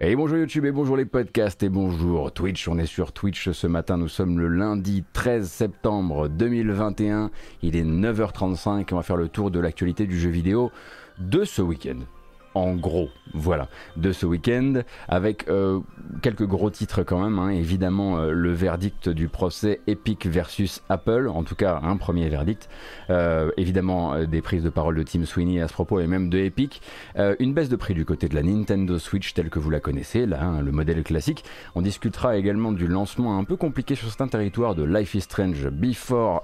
Et bonjour YouTube et bonjour les podcasts et bonjour Twitch. On est sur Twitch ce matin. Nous sommes le lundi 13 septembre 2021. Il est 9h35. On va faire le tour de l'actualité du jeu vidéo de ce week-end en gros, voilà, de ce week-end, avec euh, quelques gros titres quand même, hein. évidemment euh, le verdict du procès Epic versus Apple, en tout cas un premier verdict, euh, évidemment des prises de parole de Tim Sweeney à ce propos et même de Epic, une baisse de prix du côté de la Nintendo Switch telle que vous la connaissez, là, hein, le modèle classique, on discutera également du lancement un peu compliqué sur certains territoires de Life is Strange Before,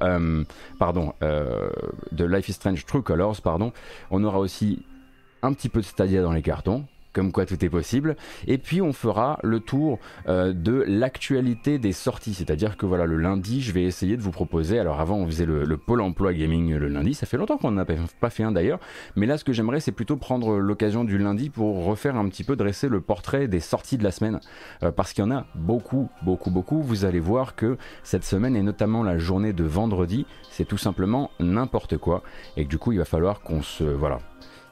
pardon, de Life is Strange True Colors, pardon, on aura aussi un petit peu de Stadia dans les cartons, comme quoi tout est possible. Et puis on fera le tour euh, de l'actualité des sorties, c'est-à-dire que voilà le lundi, je vais essayer de vous proposer. Alors avant, on faisait le, pôle emploi gaming le lundi, ça fait longtemps qu'on n'a pas fait un d'ailleurs, mais là ce que j'aimerais, c'est plutôt prendre l'occasion du lundi pour refaire un petit peu dresser le portrait des sorties de la semaine, euh, parce qu'il y en a beaucoup, beaucoup, beaucoup. Vous allez voir que cette semaine et notamment la journée de vendredi, c'est tout simplement n'importe quoi, et que du coup il va falloir qu'on se voilà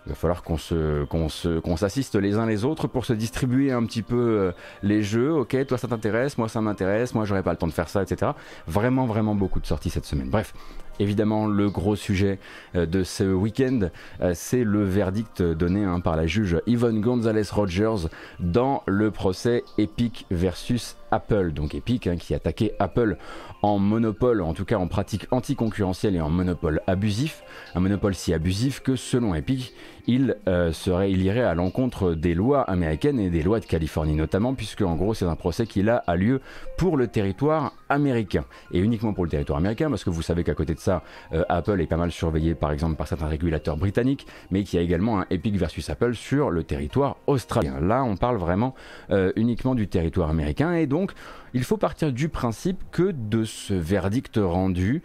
il va falloir qu'on s'assiste les uns les autres pour se distribuer un petit peu euh, les jeux. Ok, toi ça t'intéresse, moi ça m'intéresse, moi j'aurais pas le temps de faire ça, etc. Vraiment, vraiment beaucoup de sorties cette semaine. Bref, évidemment, le gros sujet euh, de ce week-end, euh, c'est le verdict donné hein, par la juge Yvonne Gonzalez Rogers dans le procès Epic versus Apple. Donc Epic hein, qui attaquait Apple en monopole, en tout cas en pratique anticoncurrentielle et en monopole abusif. Un monopole si abusif que selon Epic, il, euh, serait, il irait à l'encontre des lois américaines et des lois de Californie notamment, puisque en gros c'est un procès qui là a lieu pour le territoire américain et uniquement pour le territoire américain, parce que vous savez qu'à côté de ça, euh, Apple est pas mal surveillé par exemple par certains régulateurs britanniques, mais qu'il y a également un Epic versus Apple sur le territoire australien. Là, on parle vraiment euh, uniquement du territoire américain et donc il faut partir du principe que de ce verdict rendu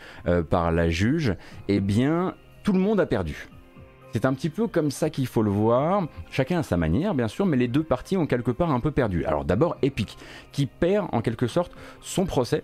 par la juge, eh bien, tout le monde a perdu. C'est un petit peu comme ça qu'il faut le voir, chacun à sa manière bien sûr, mais les deux parties ont quelque part un peu perdu. Alors d'abord Epic, qui perd en quelque sorte son procès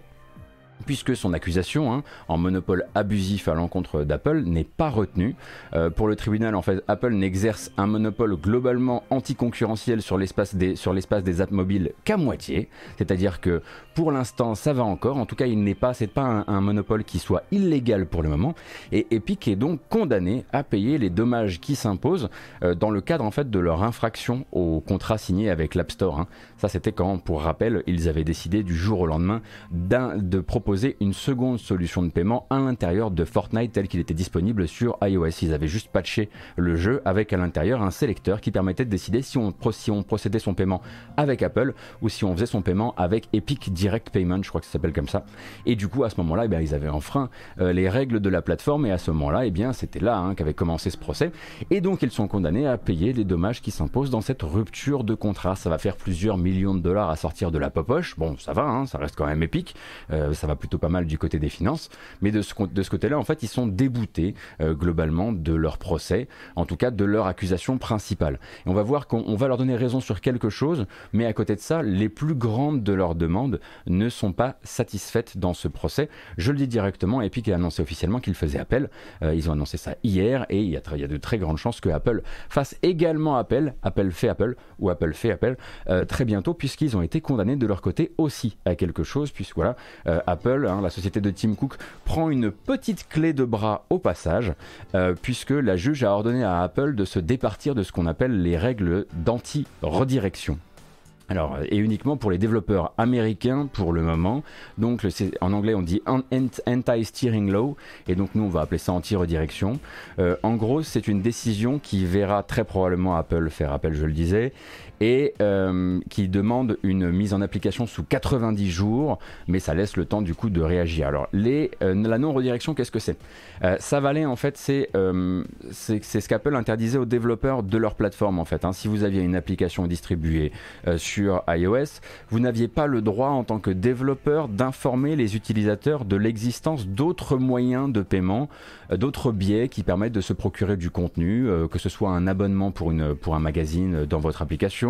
puisque son accusation hein, en monopole abusif à l'encontre d'Apple n'est pas retenue. Euh, pour le tribunal, en fait, Apple n'exerce un monopole globalement anticoncurrentiel sur l'espace des, apps mobiles qu'à moitié, c'est-à-dire que pour l'instant ça va encore, en tout cas il n'est pas un, monopole qui soit illégal pour le moment, et Epic est donc condamné à payer les dommages qui s'imposent euh, dans le cadre en fait de leur infraction au contrat signé avec l'App Store. Hein. Ça c'était quand, pour rappel, ils avaient décidé du jour au lendemain de proposer une seconde solution de paiement à l'intérieur de Fortnite tel qu'il était disponible sur iOS. Ils avaient juste patché le jeu avec à l'intérieur un sélecteur qui permettait de décider si on, procédait son paiement avec Apple ou si on faisait son paiement avec Epic Direct Payment, je crois que ça s'appelle comme ça. Et du coup, à ce moment-là, eh ils avaient enfreint euh, les règles de la plateforme et à ce moment-là, eh bien, c'était là hein, qu'avait commencé ce procès. Et donc, ils sont condamnés à payer les dommages qui s'imposent dans cette rupture de contrat. Ça va faire plusieurs millions de dollars à sortir de la popoche. Bon, ça va, hein, ça reste quand même épique. Euh, ça va plutôt pas mal du côté des finances, mais de ce, côté-là, en fait, ils sont déboutés euh, globalement de leur procès, en tout cas de leur accusation principale. On va voir qu'on va leur donner raison sur quelque chose, mais à côté de ça, les plus grandes de leurs demandes ne sont pas satisfaites dans ce procès. Je le dis directement, Epic a annoncé officiellement qu'il faisait appel. Euh, ils ont annoncé ça hier, et il y, a, y, a, de très grandes chances que Apple fasse également appel, Apple fait appel, ou Apple fait appel, euh, très bientôt, puisqu'ils ont été condamnés de leur côté aussi à quelque chose, puisque voilà, Apple Hein, la société de Tim Cook, prend une petite clé de bras au passage, euh, puisque la juge a ordonné à Apple de se départir de ce qu'on appelle les règles d'anti-redirection. Alors, et uniquement pour les développeurs américains pour le moment. Donc, en anglais, on dit anti-steering law, et donc nous, on va appeler ça anti-redirection. Euh, en gros, c'est une décision qui verra très probablement Apple faire appel, je le disais, et euh, qui demande une mise en application sous 90 jours, mais ça laisse le temps du coup de réagir. Alors euh, la non-redirection, qu'est-ce que c'est? Euh, Ça valait en fait, c'est ce qu'Apple interdisait aux développeurs de leur plateforme en fait. Hein. Si vous aviez une application distribuée sur iOS, vous n'aviez pas le droit en tant que développeur d'informer les utilisateurs de l'existence d'autres moyens de paiement, d'autres biais qui permettent de se procurer du contenu, que ce soit un abonnement pour, une, pour un magazine dans votre application,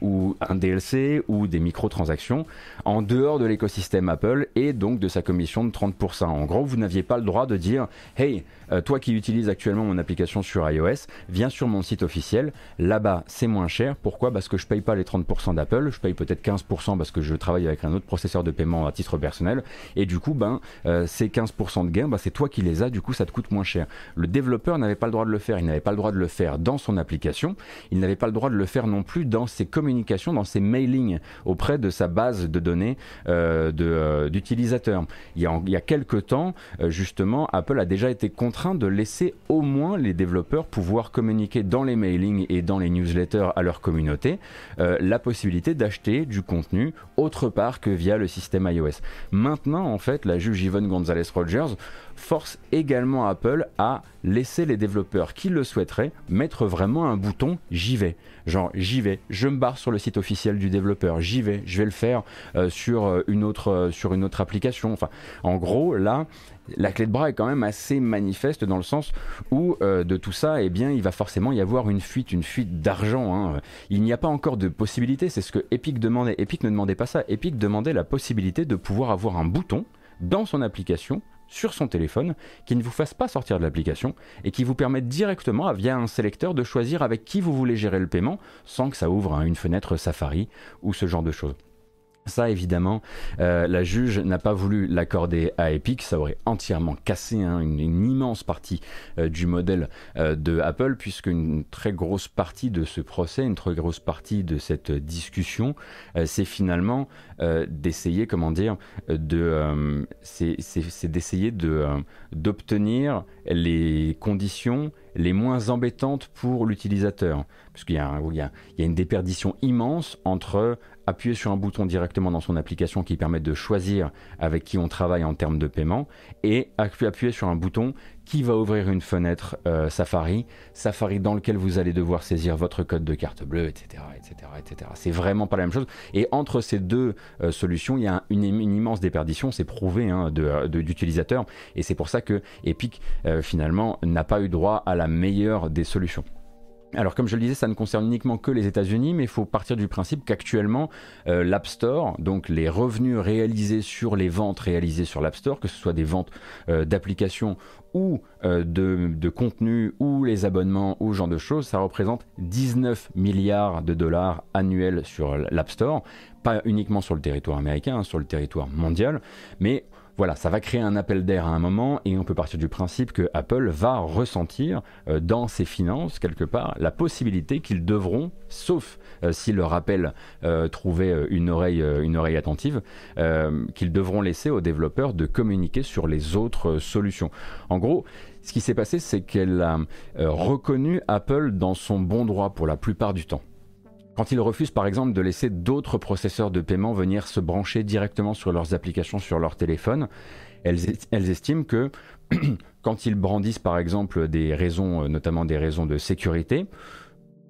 ou un DLC, ou des microtransactions, en dehors de l'écosystème Apple et donc de sa commission de 30%. En gros, vous n'aviez pas le droit de dire, hey, euh, toi qui utilises actuellement mon application sur iOS, viens sur mon site officiel. Là-bas, c'est moins cher. Pourquoi? Parce que je paye pas les 30% d'Apple, je paye peut-être 15% parce que je travaille avec un autre processeur de paiement à titre personnel. Et du coup, ben, euh, ces 15% de gains, ben, c'est toi qui les as. Du coup, ça te coûte moins cher. Le développeur n'avait pas le droit de le faire. Il n'avait pas le droit de le faire dans son application. Il n'avait pas le droit de le faire non plus dans ses communications, dans ses mailings auprès de sa base de données euh, d'utilisateurs. il, il y a quelques temps, justement, Apple a déjà été contraint de laisser au moins les développeurs pouvoir communiquer dans les mailings et dans les newsletters à leur communauté euh, la possibilité d'acheter du contenu autre part que via le système iOS. Maintenant, en fait, la juge Yvonne Gonzalez Rogers force également Apple à laisser les développeurs qui le souhaiteraient mettre vraiment un bouton j'y vais. Genre j'y vais, je me barre sur le site officiel du développeur, j'y vais, je vais le faire euh, sur, euh, une autre, sur une autre application. Enfin, en gros, là, la clé de bras est quand même assez manifeste dans le sens où euh, de tout ça, eh bien, il va forcément y avoir une fuite, une fuite d'argent. Hein. Il n'y a pas encore de possibilité, c'est ce que Epic demandait. Epic ne demandait pas ça, Epic demandait la possibilité de pouvoir avoir un bouton dans son application sur son téléphone qui ne vous fasse pas sortir de l'application et qui vous permette directement via un sélecteur de choisir avec qui vous voulez gérer le paiement sans que ça ouvre hein, une fenêtre Safari ou ce genre de choses. Ça, évidemment, euh, la juge n'a pas voulu l'accorder à Epic. Ça aurait entièrement cassé hein, une, immense partie euh, du modèle euh, de Apple, puisque une très grosse partie de ce procès, une très grosse partie de cette discussion, c'est finalement d'essayer, comment dire, de, c'est d'essayer de d'obtenir les conditions les moins embêtantes pour l'utilisateur. Parce qu'il y, y, a une déperdition immense entre appuyer sur un bouton directement dans son application qui permet de choisir avec qui on travaille en termes de paiement et appuyer sur un bouton qui va ouvrir une fenêtre euh, Safari, Safari dans lequel vous allez devoir saisir votre code de carte bleue, etc. etc., etc. C'est vraiment pas la même chose. Et entre ces deux euh, solutions, il y a une, immense déperdition, c'est prouvé hein, d'utilisateurs. Et c'est pour ça que Epic, euh, finalement, n'a pas eu droit à la meilleure des solutions. Alors comme je le disais, ça ne concerne uniquement que les États-Unis, mais il faut partir du principe qu'actuellement, euh, l'App Store, donc les revenus réalisés sur les ventes réalisées sur l'App Store, que ce soit des ventes euh, d'applications ou euh, de, de, contenu ou les abonnements ou ce genre de choses, ça représente 19 milliards de dollars annuels sur l'App Store, pas uniquement sur le territoire américain, hein, sur le territoire mondial, mais voilà, ça va créer un appel d'air à un moment et on peut partir du principe que Apple va ressentir euh, dans ses finances quelque part la possibilité qu'ils devront, sauf euh, si le rappel euh, trouvait une oreille, une oreille attentive, qu'ils devront laisser aux développeurs de communiquer sur les autres solutions. En gros, ce qui s'est passé, c'est qu'elle a reconnu Apple dans son bon droit pour la plupart du temps. Quand ils refusent par exemple de laisser d'autres processeurs de paiement venir se brancher directement sur leurs applications sur leur téléphone, elles, estiment que quand ils brandissent par exemple des raisons, euh, notamment des raisons de sécurité,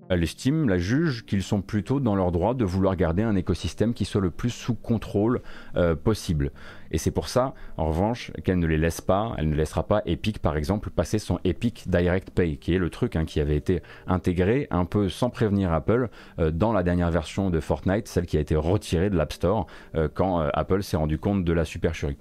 elle estime, la juge, qu'ils sont plutôt dans leur droit de vouloir garder un écosystème qui soit le plus sous contrôle euh, possible. Et c'est pour ça, en revanche, qu'elle ne les laisse pas, elle ne laissera pas Epic, par exemple, passer son Epic Direct Pay, qui est le truc hein, qui avait été intégré un peu sans prévenir Apple euh, dans la dernière version de Fortnite, celle qui a été retirée de l'App Store euh, quand Apple s'est rendu compte de la supercherie.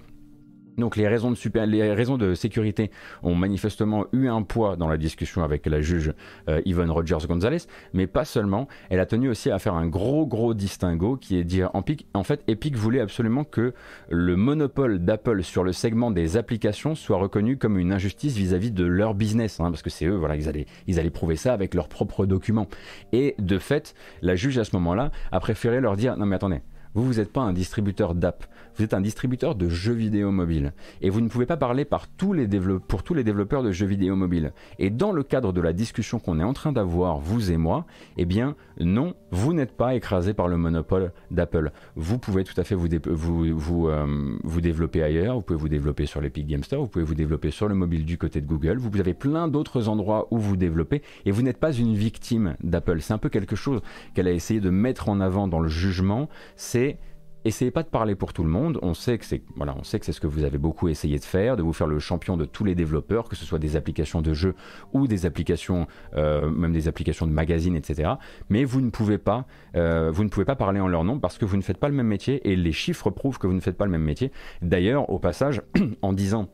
Donc les raisons, de sécurité ont manifestement eu un poids dans la discussion avec la juge euh, Rogers Gonzalez, mais pas seulement. Elle a tenu aussi à faire un gros gros distinguo qui est dire en, en fait Epic voulait absolument que le monopole d'Apple sur le segment des applications soit reconnu comme une injustice vis-à-vis de leur business, hein, parce que c'est eux, voilà, ils allaient, ils allaient prouver ça avec leurs propres documents. Et de fait, la juge à ce moment-là a préféré leur dire non mais attendez, Vous, vous n'êtes pas un distributeur d'app, vous êtes un distributeur de jeux vidéo mobile. Et vous ne pouvez pas parler par tous les pour tous les développeurs de jeux vidéo mobile. Et dans le cadre de la discussion qu'on est en train d'avoir, vous et moi, eh bien non, vous n'êtes pas écrasé par le monopole d'Apple. Vous pouvez tout à fait vous, vous, vous, euh, vous développer ailleurs, vous pouvez vous développer sur l'Epic Game Store, vous pouvez vous développer sur le mobile du côté de Google, vous avez plein d'autres endroits où vous développez et vous n'êtes pas une victime d'Apple. C'est un peu quelque chose qu'elle a essayé de mettre en avant dans le jugement, c'est essayez pas de parler pour tout le monde. On sait que c'est voilà, on sait que c'est ce que vous avez beaucoup essayé de faire, de vous faire le champion de tous les développeurs, que ce soit des applications de jeux ou des applications, euh, même des applications de magazines, etc. Mais vous ne pouvez pas, euh, vous ne pouvez pas parler en leur nom parce que vous ne faites pas le même métier et les chiffres prouvent que vous ne faites pas le même métier. D'ailleurs, au passage, en disant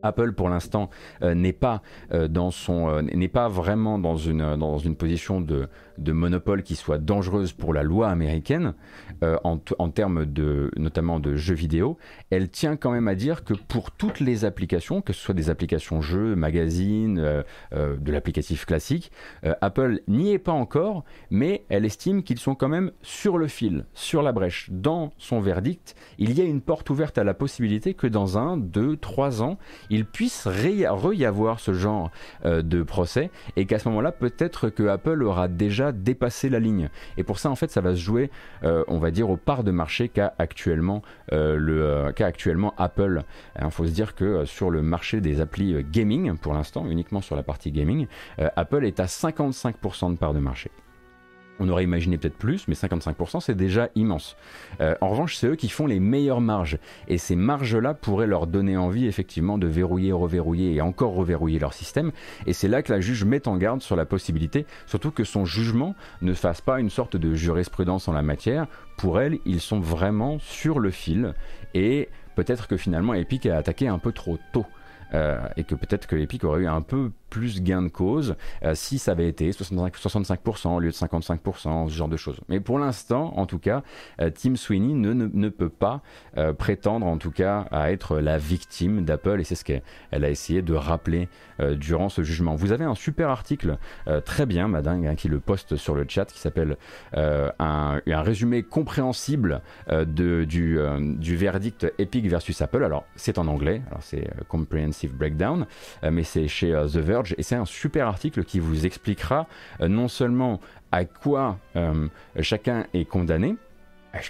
Apple pour l'instant euh, n'est pas dans son n'est pas vraiment dans une dans une position de de monopole qui soit dangereuse pour la loi américaine, euh, en, termes de, notamment de jeux vidéo, elle tient quand même à dire que pour toutes les applications, que ce soit des applications jeux, magazines, euh, euh, de l'applicatif classique, Apple n'y est pas encore, mais elle estime qu'ils sont quand même sur le fil, sur la brèche. Dans son verdict, il y a une porte ouverte à la possibilité que dans un, deux, trois ans, il puisse re-y avoir ce genre de procès, et qu'à ce moment-là, peut-être que Apple aura déjà dépasser la ligne. Et pour ça, en fait, ça va se jouer, euh, on va dire, au part de marché qu'a actuellement, euh, le, euh, actuellement Apple. Il faut se dire que sur le marché des applis gaming, pour l'instant, uniquement sur la partie gaming, Apple est à 55% de part de marché. On aurait imaginé peut-être plus, mais 55% c'est déjà immense. Euh, en revanche, c'est eux qui font les meilleures marges. Et ces marges-là pourraient leur donner envie effectivement de verrouiller, reverrouiller et encore reverrouiller leur système. Et c'est là que la juge met en garde sur la possibilité, surtout que son jugement ne fasse pas une sorte de jurisprudence en la matière. Pour elle, ils sont vraiment sur le fil. Et peut-être que finalement Epic a attaqué un peu trop tôt. Euh, et que peut-être que Epic aurait eu un peu plus gain de cause euh, si ça avait été 65%, 65% au lieu de 55%, ce genre de choses. Mais pour l'instant, en tout cas, euh, Tim Sweeney ne, ne, peut pas euh, prétendre en tout cas à être la victime d'Apple et c'est ce qu'elle a essayé de rappeler durant ce jugement. Vous avez un super article très bien, madame, hein, qui le poste sur le chat qui s'appelle un, un, résumé compréhensible de, du, du verdict Epic versus Apple. Alors c'est en anglais, alors c'est Comprehensive Breakdown, mais c'est chez The Verge et c'est un super article qui vous expliquera euh, non seulement à quoi euh, chacun est condamné,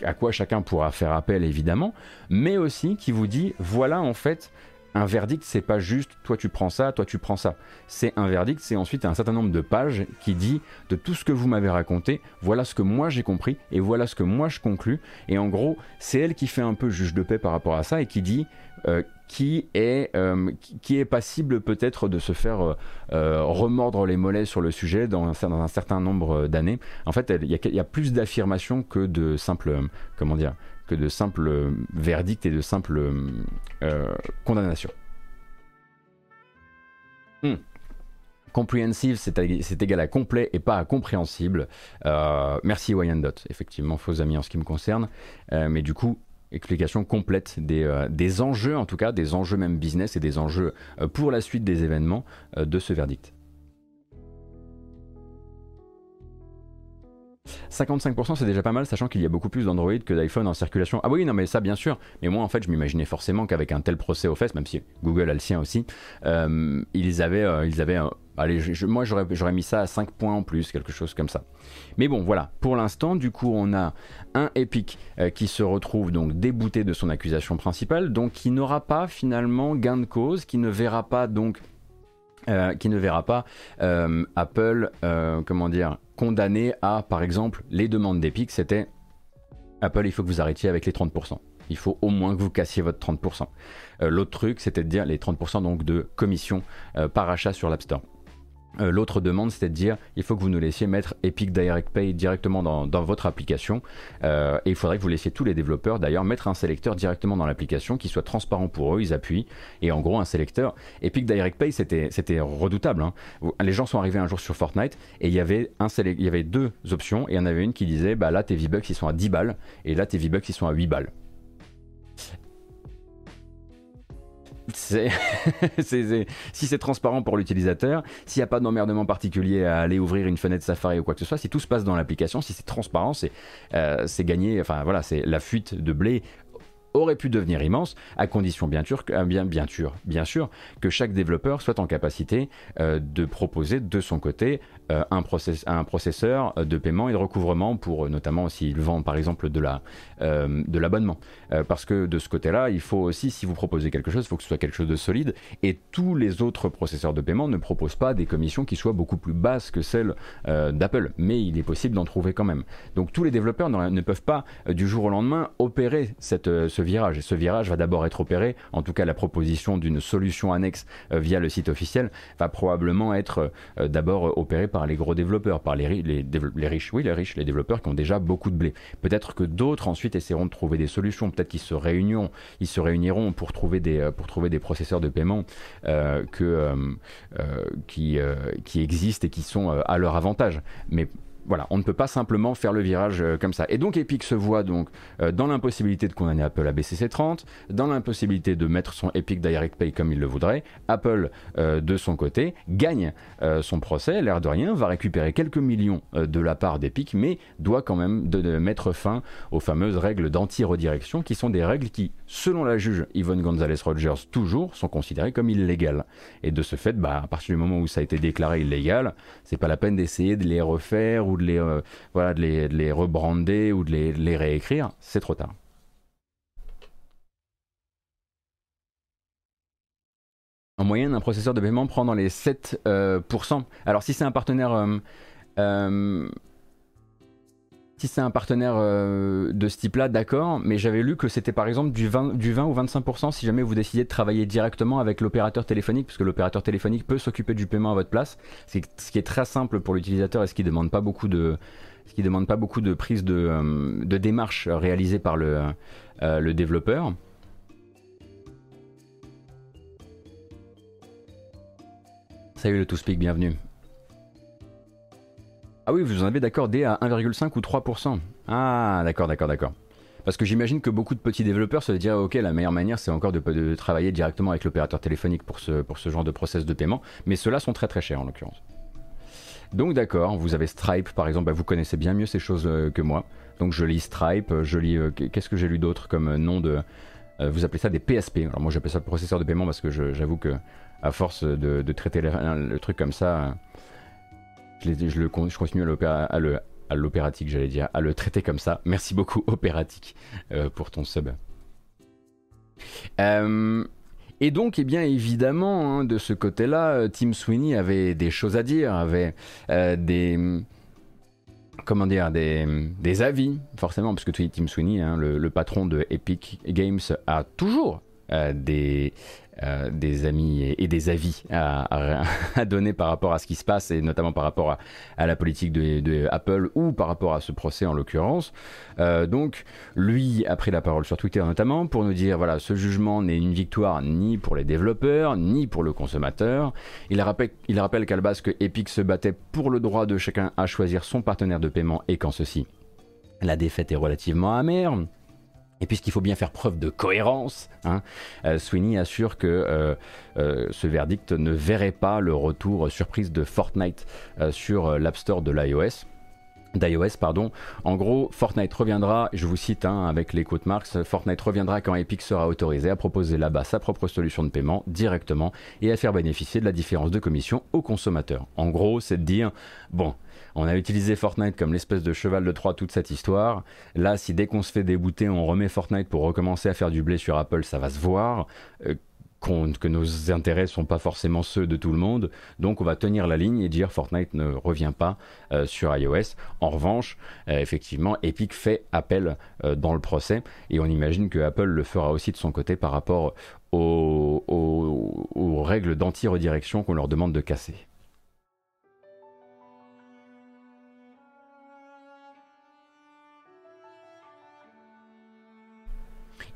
à quoi chacun pourra faire appel évidemment, mais aussi qui vous dit voilà en fait un verdict, c'est pas juste toi tu prends ça, toi tu prends ça. C'est un verdict, c'est ensuite un certain nombre de pages qui dit de tout ce que vous m'avez raconté, voilà ce que moi j'ai compris et voilà ce que moi je conclus. Et en gros, c'est elle qui fait un peu juge de paix par rapport à ça et qui dit euh, qui est, euh, qui est passible peut-être de se faire euh, remordre les mollets sur le sujet dans un, dans un certain nombre d'années. En fait, il y, y, a plus d'affirmations que de simples, comment dire, que de simples verdicts et de simples euh, condamnations. Hmm. Comprehensive, c'est égal à complet et pas à compréhensible. Euh, merci Wyandotte, effectivement, faux amis en ce qui me concerne. Euh, mais du coup, explication complète des, enjeux, en tout cas, des enjeux même business et des enjeux pour la suite des événements de ce verdict. 55% c'est déjà pas mal, sachant qu'il y a beaucoup plus d'Android que d'iPhone en circulation. Ah oui, non mais ça bien sûr, mais moi en fait je m'imaginais forcément qu'avec un tel procès aux fesses, même si Google a le sien aussi, euh, ils avaient, euh, ils avaient allez, moi j'aurais mis ça à 5 points en plus, quelque chose comme ça. Mais bon voilà, pour l'instant du coup on a un Epic euh, qui se retrouve donc débouté de son accusation principale, donc qui n'aura pas finalement gain de cause, qui ne verra pas donc euh, euh, Apple, euh, comment dire, condamné à, par exemple, les demandes d'Epic, c'était Apple, il faut que vous arrêtiez avec les 30%. Il faut au moins que vous cassiez votre 30%. L'autre truc, c'était de dire les 30% donc de commission par achat sur l'App Store. Euh, l'autre demande, c'est de dire il faut que vous nous laissiez mettre Epic Direct Pay directement dans, votre application. Euh, et il faudrait que vous laissiez tous les développeurs d'ailleurs mettre un sélecteur directement dans l'application qui soit transparent pour eux. Ils appuient. Et en gros, un sélecteur. Epic Direct Pay, c'était redoutable. Hein. Les gens sont arrivés un jour sur Fortnite et il y avait, il y avait deux options. Et il y en avait une qui disait bah là, tes V-Bucks ils sont à 10 balles. Et là, tes V-Bucks ils sont à 8 balles. si c'est transparent pour l'utilisateur, s'il n'y a pas d'emmerdement particulier à aller ouvrir une fenêtre Safari ou quoi que ce soit, si tout se passe dans l'application, si c'est transparent, c'est euh, gagné. Enfin voilà, c'est la fuite de blé aurait pu devenir immense, à condition bien sûr, euh, bien, bien, sûr, bien sûr que chaque développeur soit en capacité euh, de proposer de son côté euh, un, un, processeur de paiement et de recouvrement pour notamment s'il vend par exemple de la de l'abonnement. parce que de ce côté-là, il faut aussi, si vous proposez quelque chose, il faut que ce soit quelque chose de solide. Et tous les autres processeurs de paiement ne proposent pas des commissions qui soient beaucoup plus basses que celles d'Apple. Mais il est possible d'en trouver quand même. Donc tous les développeurs ne peuvent pas du jour au lendemain opérer cette, ce virage. Et ce virage va d'abord être opéré, en tout cas la proposition d'une solution annexe euh, via le site officiel va probablement être euh, d'abord opérée par les gros développeurs, par les, les, les, riches, oui les riches, les développeurs qui ont déjà beaucoup de blé. Peut-être que d'autres ensuite essaieront de trouver des solutions, peut-être qu'ils se réuniront, ils se réuniront pour trouver des, euh, pour trouver des processeurs de paiement que, qui, qui existent et qui sont à leur avantage. Mais voilà, on ne peut pas simplement faire le virage euh, comme ça. Et donc Epic se voit donc euh, dans l'impossibilité de condamner Apple à BCC 30, dans l'impossibilité de mettre son Epic Direct Pay comme il le voudrait. Apple, euh, de son côté, gagne son procès, l'air de rien, va récupérer quelques millions de la part d'Epic, mais doit quand même mettre fin aux fameuses règles d'anti-redirection, qui sont des règles qui, selon la juge Yvonne Gonzalez-Rogers, toujours sont considérées comme illégales. Et de ce fait, bah, à partir du moment où ça a été déclaré illégal, c'est pas la peine d'essayer de les refaire ou de les, euh, voilà, de les, les, rebrander ou de les, les réécrire, c'est trop tard. En moyenne, un processeur de paiement prend dans les 7%. Euh, Alors si c'est un partenaire... Euh, si c'est un partenaire de ce type-là, d'accord, mais j'avais lu que c'était par exemple du 20, du 20 ou 25% si jamais vous décidez de travailler directement avec l'opérateur téléphonique, puisque l'opérateur téléphonique peut s'occuper du paiement à votre place. C'est ce qui est très simple pour l'utilisateur et ce qui demande pas beaucoup de, demande pas beaucoup de prise de, euh, de démarche réalisée par le, euh, le développeur. Salut le To Speak, bienvenue. Ah oui, vous en avez d'accordé à 1,5 ou 3%. Ah, d'accord, d'accord, d'accord. Parce que j'imagine que beaucoup de petits développeurs se disent ok, la meilleure manière c'est encore de, travailler directement avec l'opérateur téléphonique pour ce, genre de process de paiement, mais ceux-là sont très très chers en l'occurrence. Donc d'accord, vous avez Stripe par exemple, bah, vous connaissez bien mieux ces choses euh, que moi. Donc je lis Stripe, je lis euh, qu'est-ce que j'ai lu d'autre comme nom de vous appelez ça des PSP. Alors moi j'appelle ça processeur de paiement parce que j'avoue que à force de, traiter le truc comme ça, je, continue à, l'opératique, j'allais dire, à le traiter comme ça. Merci beaucoup, opératique, euh, pour ton sub. Euh, et donc, eh bien évidemment, hein, de ce côté-là, euh, Tim Sweeney avait des choses à dire, avait des comment dire, des, avis, forcément, parce que Tim Sweeney, hein, le, patron de Epic Games, a toujours des, euh, des amis et, des avis à, donner par rapport à ce qui se passe et notamment par rapport à, la politique de, Apple ou par rapport à ce procès en l'occurrence. Euh, donc lui a pris la parole sur Twitter notamment pour nous dire voilà ce jugement n'est une victoire ni pour les développeurs ni pour le consommateur. Il rappelle, il rappelle Epic se battait pour le droit de chacun à choisir son partenaire de paiement et qu'en ceci la défaite est relativement amère. Et puisqu'il faut bien faire preuve de cohérence, hein, euh, Sweeney assure que euh, euh, ce verdict ne verrait pas le retour surprise de Fortnite sur l'App Store de l'iOS d'iOS pardon. En gros, Fortnite reviendra, je vous cite hein, avec les quotes marks, Fortnite reviendra quand Epic sera autorisé à proposer là-bas sa propre solution de paiement directement et à faire bénéficier de la différence de commission aux consommateurs. En gros, c'est de dire bon, on a utilisé Fortnite comme l'espèce de cheval de Troie toute cette histoire. Là, si dès qu'on se fait débouter, on remet Fortnite pour recommencer à faire du blé sur Apple, ça va se voir. Euh, que nos intérêts sont pas forcément ceux de tout le monde. Donc on va tenir la ligne et dire Fortnite ne revient pas euh, sur iOS. En revanche, euh, effectivement, Epic fait appel dans le procès et on imagine que Apple le fera aussi de son côté par rapport aux règles d'anti-redirection qu'on leur demande de casser.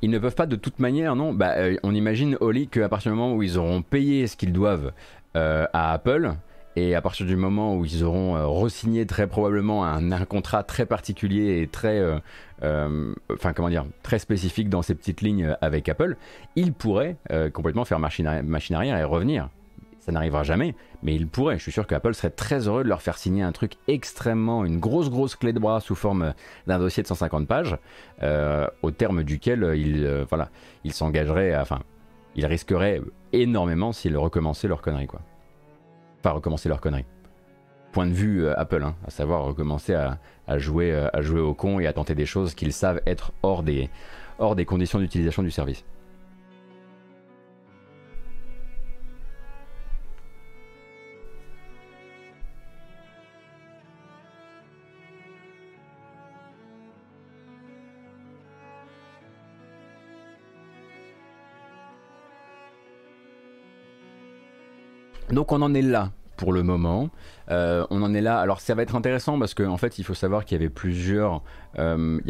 Ils ne peuvent pas de toute manière, non bah, euh, On imagine, Oli, qu'à partir du moment où ils auront payé ce qu'ils doivent euh, à Apple, Et à partir du moment où ils auront euh, re-signé très probablement un, contrat très particulier et très, euh, comment dire, très spécifique dans ces petites lignes avec Apple, ils pourraient complètement faire machine, arrière et revenir. Ça n'arrivera jamais, mais ils pourraient. Je suis sûr qu'Apple serait très heureux de leur faire signer un truc extrêmement, une grosse grosse clé de bras sous forme d'un dossier de 150 pages, au terme duquel ils, voilà, ils s'engageraient, enfin, ils risqueraient énormément s'ils recommençaient leur connerie quoi pas recommencer leur connerie. Point de vue euh, Apple, hein, à savoir recommencer à, jouer, euh, à jouer au con et à tenter des choses qu'ils savent être hors des, hors des conditions d'utilisation du service. Donc on en est là pour le moment. Euh, on en est là. Alors ça va être intéressant parce qu'en fait il faut savoir qu'il y avait plusieurs, euh,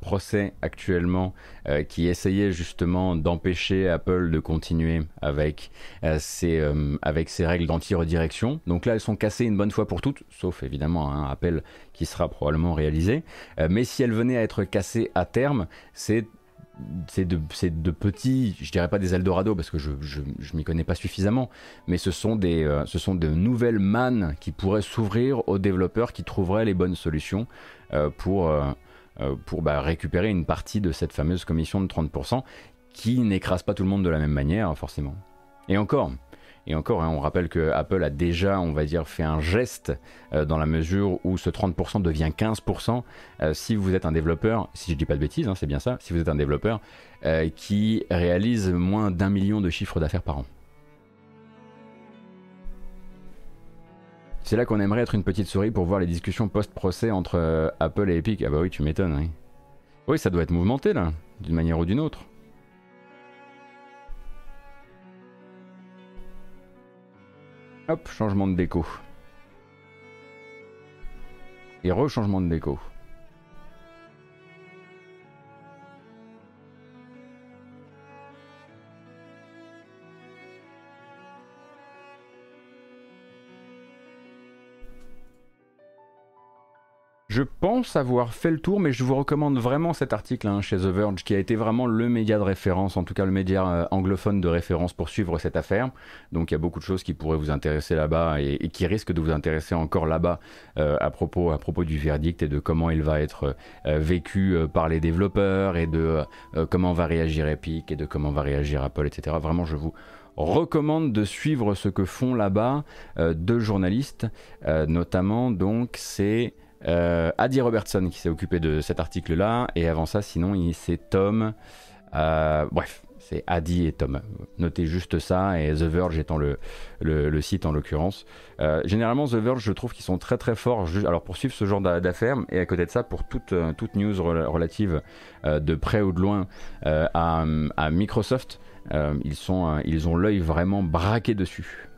procès actuellement euh, qui essayaient justement d'empêcher Apple de continuer avec ses, avec ses règles d'anti-redirection. Donc là elles sont cassées une bonne fois pour toutes, sauf évidemment un appel qui sera probablement réalisé. mais si elles venaient à être cassées à terme, c'est c'est de, petits, je dirais pas des Eldorado parce que je, je, m'y connais pas suffisamment, mais ce sont, des, euh, ce sont de nouvelles mannes qui pourraient s'ouvrir aux développeurs qui trouveraient les bonnes solutions euh, pour, euh, pour bah, récupérer une partie de cette fameuse commission de 30% qui n'écrase pas tout le monde de la même manière, forcément. Et encore, et encore, hein, on rappelle que Apple a déjà, on va dire, fait un geste euh, dans la mesure où ce 30% devient 15% euh, si vous êtes un développeur, si je dis pas de bêtises, hein, c'est bien ça, si vous êtes un développeur euh, qui réalise moins d'un million de chiffres d'affaires par an. C'est là qu'on aimerait être une petite souris pour voir les discussions post-procès entre Apple et Epic. Ah bah oui, tu m'étonnes. Oui, ça doit être mouvementé là, d'une manière ou d'une autre. Hop, changement de déco. Et re-changement de déco. Je pense avoir fait le tour, mais je vous recommande vraiment cet article hein, chez The Verge, qui a été vraiment le média de référence, en tout cas le média euh, anglophone de référence pour suivre cette affaire. Donc il y a beaucoup de choses qui pourraient vous intéresser là-bas et, qui risquent de vous intéresser encore là-bas euh, à, propos, à propos du verdict et de comment il va être euh, vécu par les développeurs et de comment va réagir Epic et de comment va réagir Apple, etc. Vraiment, je vous recommande de suivre ce que font là-bas deux journalistes, notamment donc c'est euh, Adi Robertson qui s'est occupé de cet article-là, et avant ça, sinon, c'est Tom. Euh, bref, c'est Adi et Tom. Notez juste ça, et The Verge étant le, site en l'occurrence. Euh, généralement, The Verge, je trouve qu'ils sont très très forts alors pour suivre ce genre d'affaires, et à côté de ça, pour toute, toute news relative de près ou de loin à, à, Microsoft, ils, sont, ils ont l'œil vraiment braqué dessus.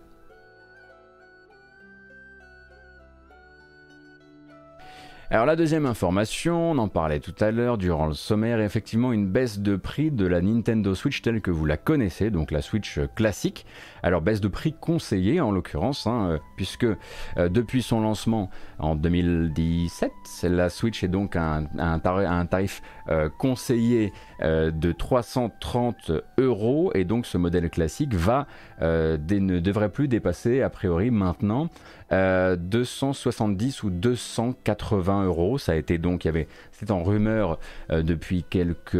Alors la deuxième information, on en parlait tout à l'heure durant le sommaire, effectivement une baisse de prix de la Nintendo Switch telle que vous la connaissez, donc la Switch classique. Alors baisse de prix conseillée en l'occurrence, hein, euh, puisque euh, depuis son lancement en 2017, la Switch est donc un, un, tarif, euh, conseillé de 330 euros et donc ce modèle classique va ne devrait plus dépasser a priori maintenant 270 ou 280 euros. Ça a été donc, il y avait, c'est en rumeur depuis quelques,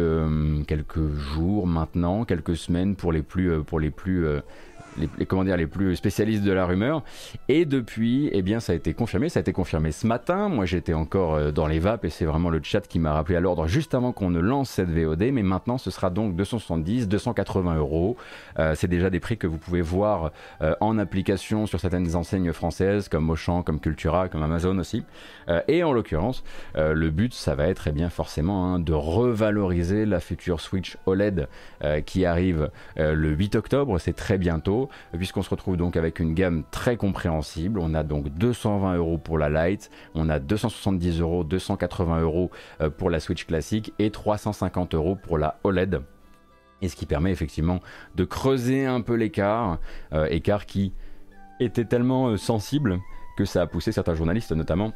quelques jours maintenant, quelques semaines pour les plus, pour les plus les, les, les plus spécialistes de la rumeur. Et depuis, eh bien, ça a été confirmé. Ça a été confirmé ce matin. Moi, j'étais encore euh, dans les vapes et c'est vraiment le chat qui m'a rappelé à l'ordre juste avant qu'on ne lance cette VOD. Mais maintenant, ce sera donc 270, 280 euros. Euh, c'est déjà des prix que vous pouvez voir euh, en application sur certaines enseignes françaises comme Auchan, comme Cultura, comme Amazon aussi. et en l'occurrence, le but, ça va être eh bien forcément hein, de revaloriser la future Switch OLED qui arrive le 8 octobre. C'est très bientôt puisqu'on se retrouve donc avec une gamme très compréhensible. On a donc 220 euros pour la Lite, on a 270 euros, 280 euros euh, pour la Switch classique et 350 euros pour la OLED. Et ce qui permet effectivement de creuser un peu l'écart, euh, écart qui était tellement sensible que ça a poussé certains journalistes notamment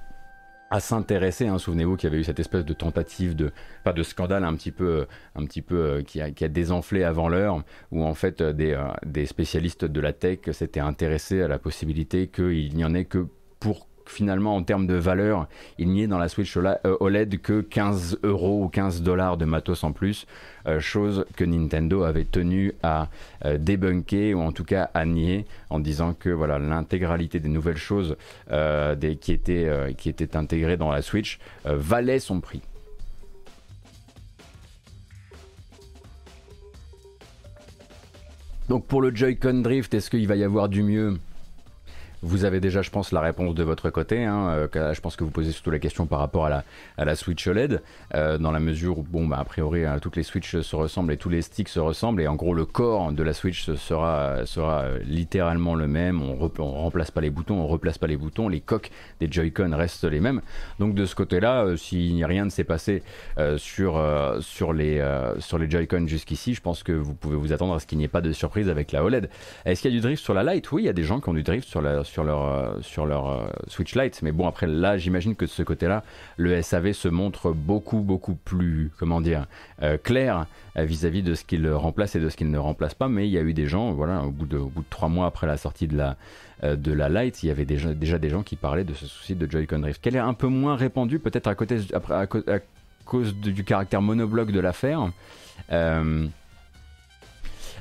à s'intéresser. Hein. Souvenez-vous qu'il y avait eu cette espèce de tentative de, pas de scandale un petit peu, un petit peu euh, qui, a, qui, désenflé avant l'heure, où en fait euh, des, euh, des spécialistes de la tech s'étaient intéressés à la possibilité qu'il n'y en ait que pour finalement en termes de valeur, il n'y ait dans la Switch OLED que 15 euros ou 15 dollars de matos en plus, euh, chose que Nintendo avait tenu à euh, débunker ou en tout cas à nier en disant que voilà l'intégralité des nouvelles choses euh, des, qui, étaient, qui étaient intégrées dans la Switch valait son prix. Donc pour le Joy-Con Drift, est-ce qu'il va y avoir du mieux? Vous avez déjà, je pense, la réponse de votre côté. Hein, euh, je pense que vous posez surtout la question par rapport à la, Switch OLED, euh, dans la mesure où, bon, bah, a priori, hein, toutes les Switch se ressemblent et tous les sticks se ressemblent, et en gros, le corps de la Switch sera, sera littéralement le même. On, ne remplace pas les boutons, on replace pas les boutons, les coques des Joy-Con restent les mêmes. Donc de ce côté-là, euh, si rien ne s'est passé sur, sur les, sur les Joy-Con jusqu'ici, je pense que vous pouvez vous attendre à ce qu'il n'y ait pas de surprise avec la OLED. Est-ce qu'il y a du drift sur la Lite? Oui, il y a des gens qui ont du drift sur la sur leur, euh, sur leur euh, Switch Lite. Mais bon, après, là, j'imagine que de ce côté-là, le SAV se montre beaucoup, beaucoup plus, comment dire, euh, clair vis-à-vis de ce qu'il remplace et de ce qu'il ne remplace pas. Mais il y a eu des gens, voilà, au bout de, au bout de trois mois après la sortie de la, de la Lite, il y avait déjà, déjà des gens qui parlaient de ce souci de Joy-Con Drift, qu'elle est un peu moins répandue, peut-être à, côté, à, à, cause du caractère monobloc de l'affaire.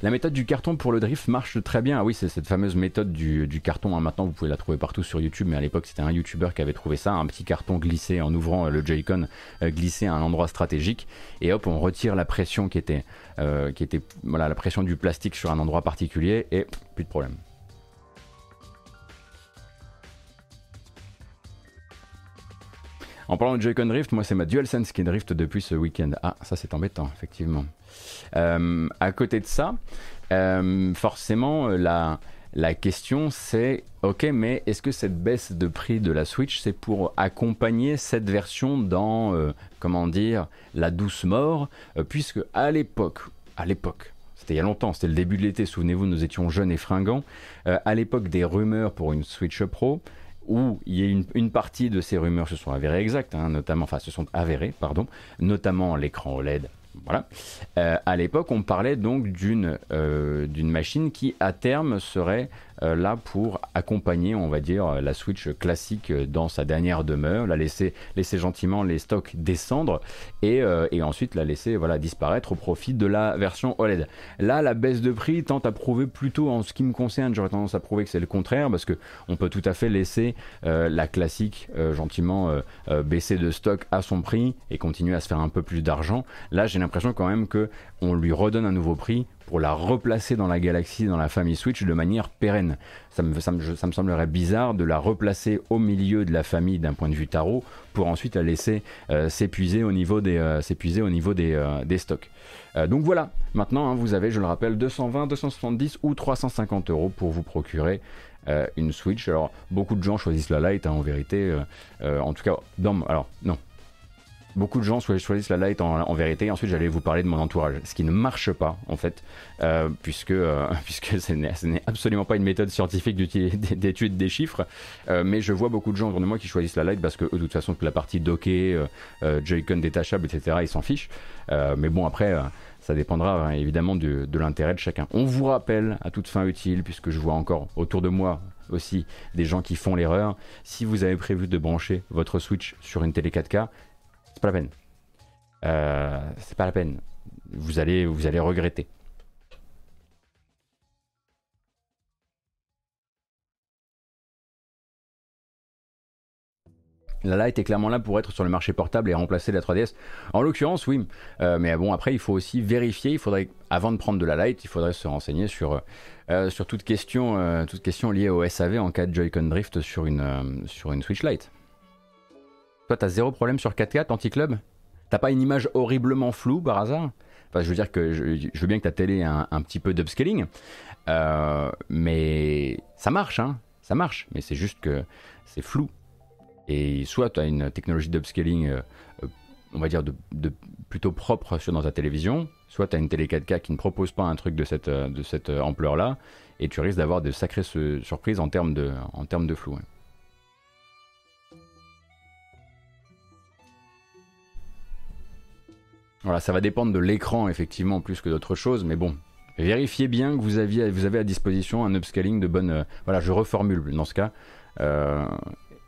La méthode du carton pour le drift marche très bien. Ah oui, c'est cette fameuse méthode du, carton. Hein. Maintenant, vous pouvez la trouver partout sur YouTube, mais à l'époque, c'était un YouTuber qui avait trouvé ça, un petit carton glissé en ouvrant euh, le Joy-Con, euh, glissé à un endroit stratégique, et hop, on retire la pression qui était, euh, qui était, voilà, la pression du plastique sur un endroit particulier, et plus de problème. En parlant de Joy-Con Drift, moi c'est ma DualSense qui drift depuis ce week-end. Ah, ça c'est embêtant, effectivement. Euh, à côté de ça, euh, forcément, euh, la, la question c'est, ok, mais est-ce que cette baisse de prix de la Switch, c'est pour accompagner cette version dans, comment dire, la douce mort, puisque à l'époque, à l'époque, c'était il y a longtemps, c'était le début de l'été, souvenez-vous, nous étions jeunes et fringants, à l'époque des rumeurs pour une Switch Pro, où il y a une, partie de ces rumeurs se sont avérées exactes, hein, notamment, enfin se sont avérées, pardon, notamment l'écran OLED voilà. Euh, à l'époque, on parlait donc d'une euh, d'une machine qui, à terme, serait euh, là pour accompagner, on va dire, la Switch classique dans sa dernière demeure, la laisser, laisser gentiment les stocks descendre et, et, ensuite la laisser voilà, disparaître au profit de la version OLED. Là, la baisse de prix tente à prouver plutôt, en ce qui me concerne, j'aurais tendance à prouver que c'est le contraire parce que on peut tout à fait laisser la classique gentiment baisser de stock à son prix et continuer à se faire un peu plus d'argent. Là, j'ai l'impression quand même que on lui redonne un nouveau prix pour la replacer dans la galaxie, dans la famille Switch de manière pérenne. Ça me, ça me, ça me semblerait bizarre de la replacer au milieu de la famille d'un point de vue tarot pour ensuite la laisser euh, s'épuiser au niveau des, euh, au niveau des, euh, des stocks. donc voilà, maintenant hein, vous avez, je le rappelle, 220, 270 ou 350 euros pour vous procurer une Switch. Alors beaucoup de gens choisissent la Lite hein, en vérité. en tout cas, alors non, beaucoup de gens choisissent la light en, vérité. Ensuite, j'allais vous parler de mon entourage, ce qui ne marche pas en fait, euh, puisque euh, ce n'est absolument pas une méthode scientifique d'étude des chiffres. Euh, mais je vois beaucoup de gens autour de moi qui choisissent la light parce que de toute façon, que la partie dockée, Joy-Con détachable, etc., ils s'en fichent. mais bon, après. ça dépendra hein, évidemment de, de l'intérêt de chacun. On vous rappelle à toute fin utile, puisque je vois encore autour de moi aussi des gens qui font l'erreur. Si vous avez prévu de brancher votre Switch sur une télé 4K, c'est la peine. Euh, c'est pas la peine. Vous allez, vous allez regretter. La Lite est clairement là pour être sur le marché portable et remplacer la 3DS. En l'occurrence, oui. Euh, mais bon, après, il faut aussi vérifier. Il faudrait, avant de prendre de la Lite, il faudrait se renseigner sur, euh, sur toute, question, toute question liée au SAV en cas de Joy-Con Drift sur une, sur une Switch Lite. Toi, t'as zéro problème sur 4K, anti-club? T'as pas une image horriblement floue par hasard? Enfin, je veux dire que je, veux bien que ta télé ait un, petit peu d'upscaling, euh, mais ça marche, hein Ça marche, mais c'est juste que c'est flou. Et soit tu as une technologie d'upscaling, euh, on va dire, de, plutôt propre sur, dans ta télévision, soit tu as une télé 4K qui ne propose pas un truc de cette, ampleur-là, et tu risques d'avoir de sacrées surprises en termes de flou. Voilà, ça va dépendre de l'écran effectivement plus que d'autres choses, mais bon, vérifiez bien que vous, aviez, vous avez à disposition un upscaling de bonne, euh, voilà, je reformule dans ce cas, euh,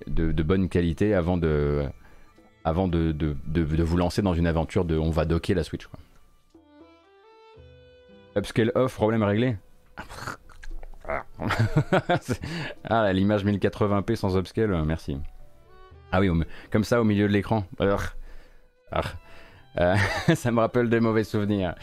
de, bonne qualité avant de, avant de, de, vous lancer dans une aventure de, on va docker la Switch. Quoi. Upscale off, problème réglé? ah, l'image 1080p sans upscale, euh, merci. Ah oui, comme ça au milieu de l'écran. Euh, ça me rappelle des mauvais souvenirs.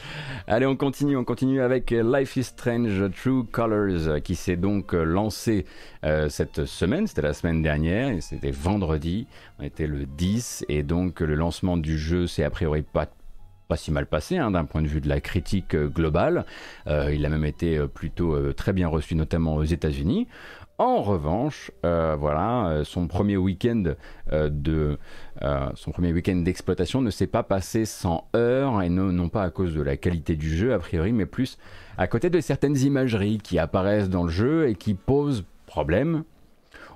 Allez, on continue, on continue avec Life is Strange True Colors qui s'est donc lancé euh, cette semaine, c'était la semaine dernière, c'était vendredi, on était le 10, et donc le lancement du jeu s'est a priori pas pas si mal passé hein, d'un point de vue de la critique euh, globale. il a même été plutôt très bien reçu, notamment aux États-Unis. En revanche, euh, voilà, euh, son premier week-end euh, week-end d'exploitation ne s'est pas passé sans heurts et non, non, pas à cause de la qualité du jeu a priori, mais plus à côté de certaines imageries qui apparaissent dans le jeu et qui posent problème.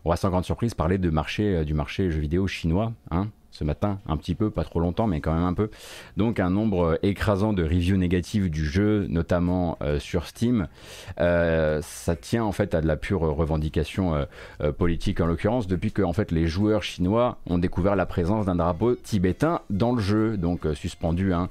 On va sans grande surprise parler de marché, du marché jeux vidéo chinois, hein, ce matin, un petit peu, pas trop longtemps, mais quand même un peu. Donc un nombre écrasant de reviews négatives du jeu, notamment euh, sur Steam. Euh, ça tient en fait à de la pure revendication euh, politique en l'occurrence, depuis que en fait les joueurs chinois ont découvert la présence d'un drapeau tibétain dans le jeu, donc suspendu hein,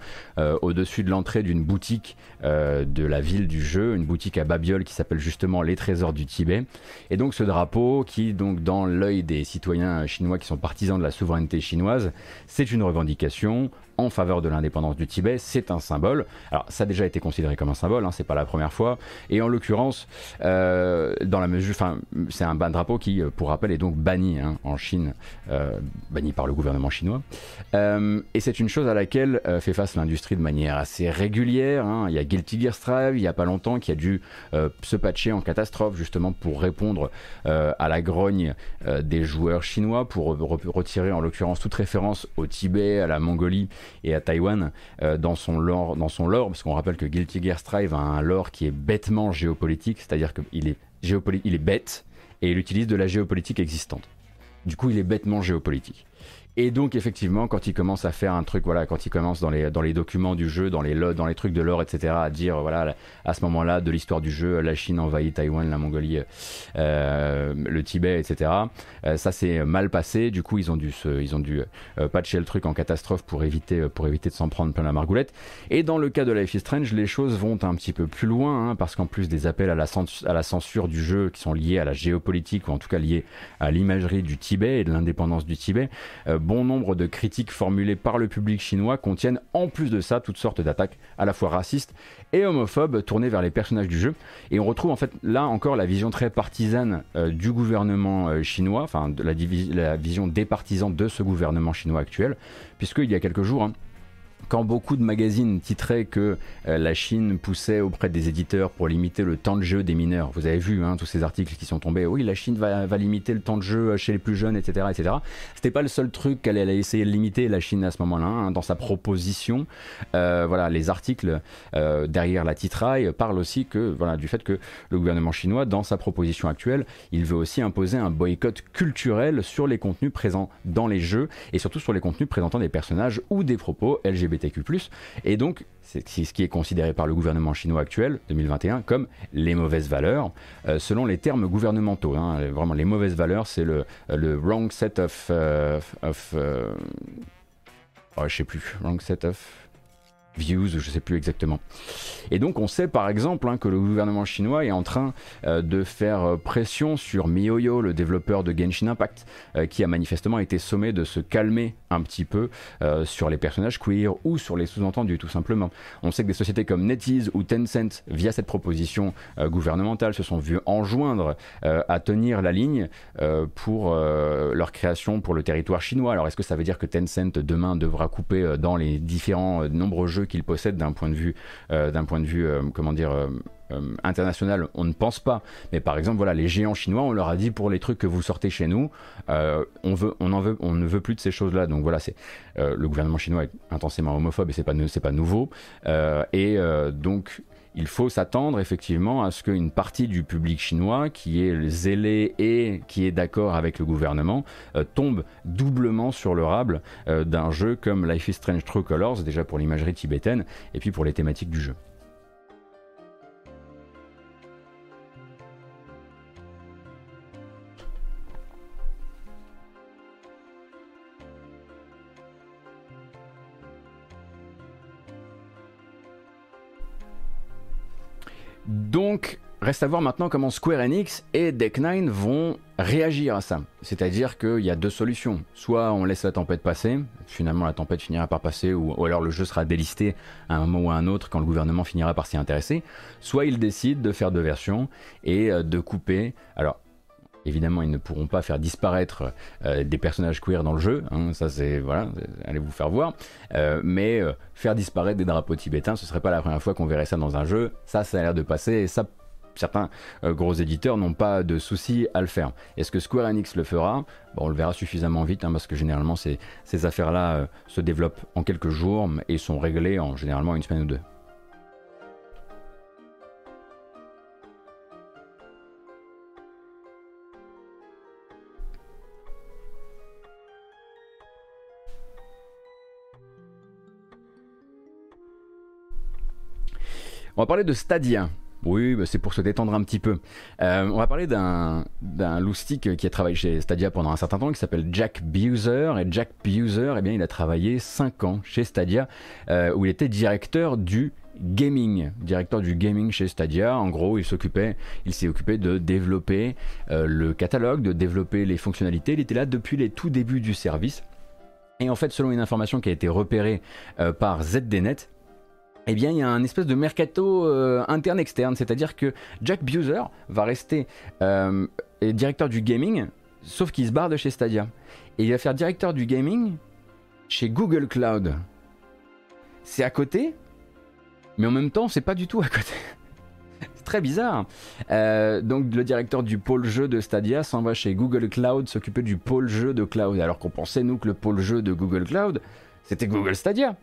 au-dessus de l'entrée d'une boutique de la ville du jeu, une boutique à Babiole qui s'appelle justement les Trésors du Tibet. Et donc ce drapeau qui, donc dans l'œil des citoyens chinois qui sont partisans de la souveraineté chinoise, c'est une revendication en faveur de l'indépendance du Tibet, c'est un symbole. Alors ça a déjà été considéré comme un symbole, hein, c'est pas la première fois. Et en l'occurrence, euh, dans la mesure, enfin, c'est un, drapeau qui, euh, pour rappel, est donc banni hein, en Chine, euh, banni par le gouvernement chinois. et c'est une chose à laquelle fait face l'industrie de manière assez régulière. Hein. Il y a Guilty Gear Strive, il y a pas longtemps, qui a dû se patcher en catastrophe justement pour répondre à la grogne des joueurs chinois, pour retirer en l'occurrence toute référence au Tibet, à la Mongolie et à Taïwan euh, dans son lore, dans son parce qu'on rappelle que Guilty Gear Strive a un lore qui est bêtement géopolitique, c'est-à-dire qu'il est, il est bête et il utilise de la géopolitique existante. Du coup, il est bêtement géopolitique. Et donc effectivement, quand il commence à faire un truc, voilà, quand il commence dans les, dans les documents du jeu, dans les, dans les trucs de l'or, etc., à dire, voilà, à ce moment-là de l'histoire du jeu, la Chine envahit Taïwan, la Mongolie, euh, le Tibet, etc., euh, ça s'est mal passé. Du coup, ils ont dû, se, ils ont dû euh, patcher le truc en catastrophe pour éviter, pour éviter de s'en prendre plein la margoulette. Et dans le cas de Life is Strange, les choses vont un petit peu plus loin, hein, parce qu'en plus des appels à la, à la censure du jeu qui sont liés à la géopolitique, ou en tout cas liés à l'imagerie du Tibet et de l'indépendance du Tibet, bon nombre de critiques formulées par le public chinois contiennent en plus de ça toutes sortes d'attaques à la fois racistes et homophobes tournées vers les personnages du jeu. Et on retrouve en fait là encore la vision très partisane euh, du gouvernement euh, chinois, enfin la, la, vision des de ce gouvernement chinois actuel, puisqu'il y a quelques jours, hein, quand beaucoup de magazines titraient que euh, la Chine poussait auprès des éditeurs pour limiter le temps de jeu des mineurs, vous avez vu hein, tous ces articles qui sont tombés, oui la Chine va, limiter le temps de jeu chez les plus jeunes, etc. etc. C'était pas le seul truc qu'elle allait essayer de limiter la Chine à ce moment-là, hein, dans sa proposition. Euh, voilà, les articles euh, derrière la titraille parlent aussi que, voilà, du fait que le gouvernement chinois, dans sa proposition actuelle, il veut aussi imposer un boycott culturel sur les contenus présents dans les jeux et surtout sur les contenus présentant des personnages ou des propos LGBT et donc, c'est ce qui est considéré par le gouvernement chinois actuel, 2021, comme les mauvaises valeurs, euh, selon les termes gouvernementaux. Hein. Vraiment, les mauvaises valeurs, c'est le, le wrong set of... Euh, of euh, oh, je sais plus, wrong set of views, je ne sais plus exactement. Et donc on sait par exemple hein, que le gouvernement chinois est en train euh, de faire euh, pression sur MiHoYo, le développeur de Genshin Impact, euh, qui a manifestement été sommé de se calmer un petit peu sur les personnages queer ou sur les sous-entendus tout simplement. On sait que des sociétés comme NetEase ou Tencent, via cette proposition gouvernementale, se sont vues enjoindre à tenir la ligne pour leur création pour le territoire chinois. Alors est-ce que ça veut dire que Tencent demain devra couper dans les différents nombreux jeux qu'il possède d'un point de vue, euh, d'un point de vue, euh, dire, international, on ne pense pas. Mais par exemple, voilà, les géants chinois, on leur a dit pour les trucs que vous sortez chez nous, on ne veut plus de ces choses-là. Donc voilà, c'est le gouvernement chinois est intensément homophobe et c'est pas, c'est pas nouveau. et donc il faut s'attendre effectivement à ce qu'une partie du public chinois qui est zélé et qui est d'accord avec le gouvernement euh, tombe doublement sur le rable euh, d'un jeu comme Life is Strange True Colors, déjà pour l'imagerie tibétaine et puis pour les thématiques du jeu. Donc, reste à voir maintenant comment Square Enix et Deck9 vont réagir à ça. C'est-à-dire qu'il y a deux solutions. Soit on laisse la tempête passer, finalement la tempête finira par passer, ou, alors le jeu sera délisté à un moment ou à un autre quand le gouvernement finira par s'y intéresser. Soit ils décident de faire deux versions et euh, de couper. Alors, Évidemment, ils ne pourront pas faire disparaître euh, des personnages queer dans le jeu. Hein, ça, c'est voilà, allez vous faire voir. Euh, mais euh, faire disparaître des drapeaux tibétains, ce serait pas la première fois qu'on verrait ça dans un jeu. Ça, ça a l'air de passer. Et ça, certains gros éditeurs n'ont pas de souci à le faire. Est-ce que Square Enix le fera? On le verra suffisamment vite hein, parce que généralement ces, ces affaires-là se développent en quelques jours et sont réglées en généralement une semaine ou deux. On va parler de Stadia. Oui, bah, c'est pour se détendre un petit peu. Euh, on va parler d'un, d'un qui a travaillé chez Stadia pendant un certain temps, qui s'appelle Jack Buser. Et Jack Buser, eh bien, il a travaillé 5 ans chez Stadia, euh, où il était directeur du gaming, directeur du gaming chez Stadia. En gros, il s'occupait, il s'est occupé de développer euh, le catalogue, de développer les fonctionnalités. Il était là depuis les tout débuts du service. Et en fait, selon une information qui a été repérée par ZDNet, eh bien, il y a un espèce de mercato euh, interne-externe, c'est-à-dire que Jack Buser va rester euh, directeur du gaming, sauf qu'il se barre de chez Stadia. Et il va faire directeur du gaming chez Google Cloud. C'est à côté, mais en même temps, c'est pas du tout à côté. c'est très bizarre. Euh, donc, le directeur du pôle jeu de Stadia s'en va chez Google Cloud s'occuper du pôle jeu de Cloud, alors qu'on pensait, nous, que le pôle jeu de Google Cloud, c'était Google Stadia.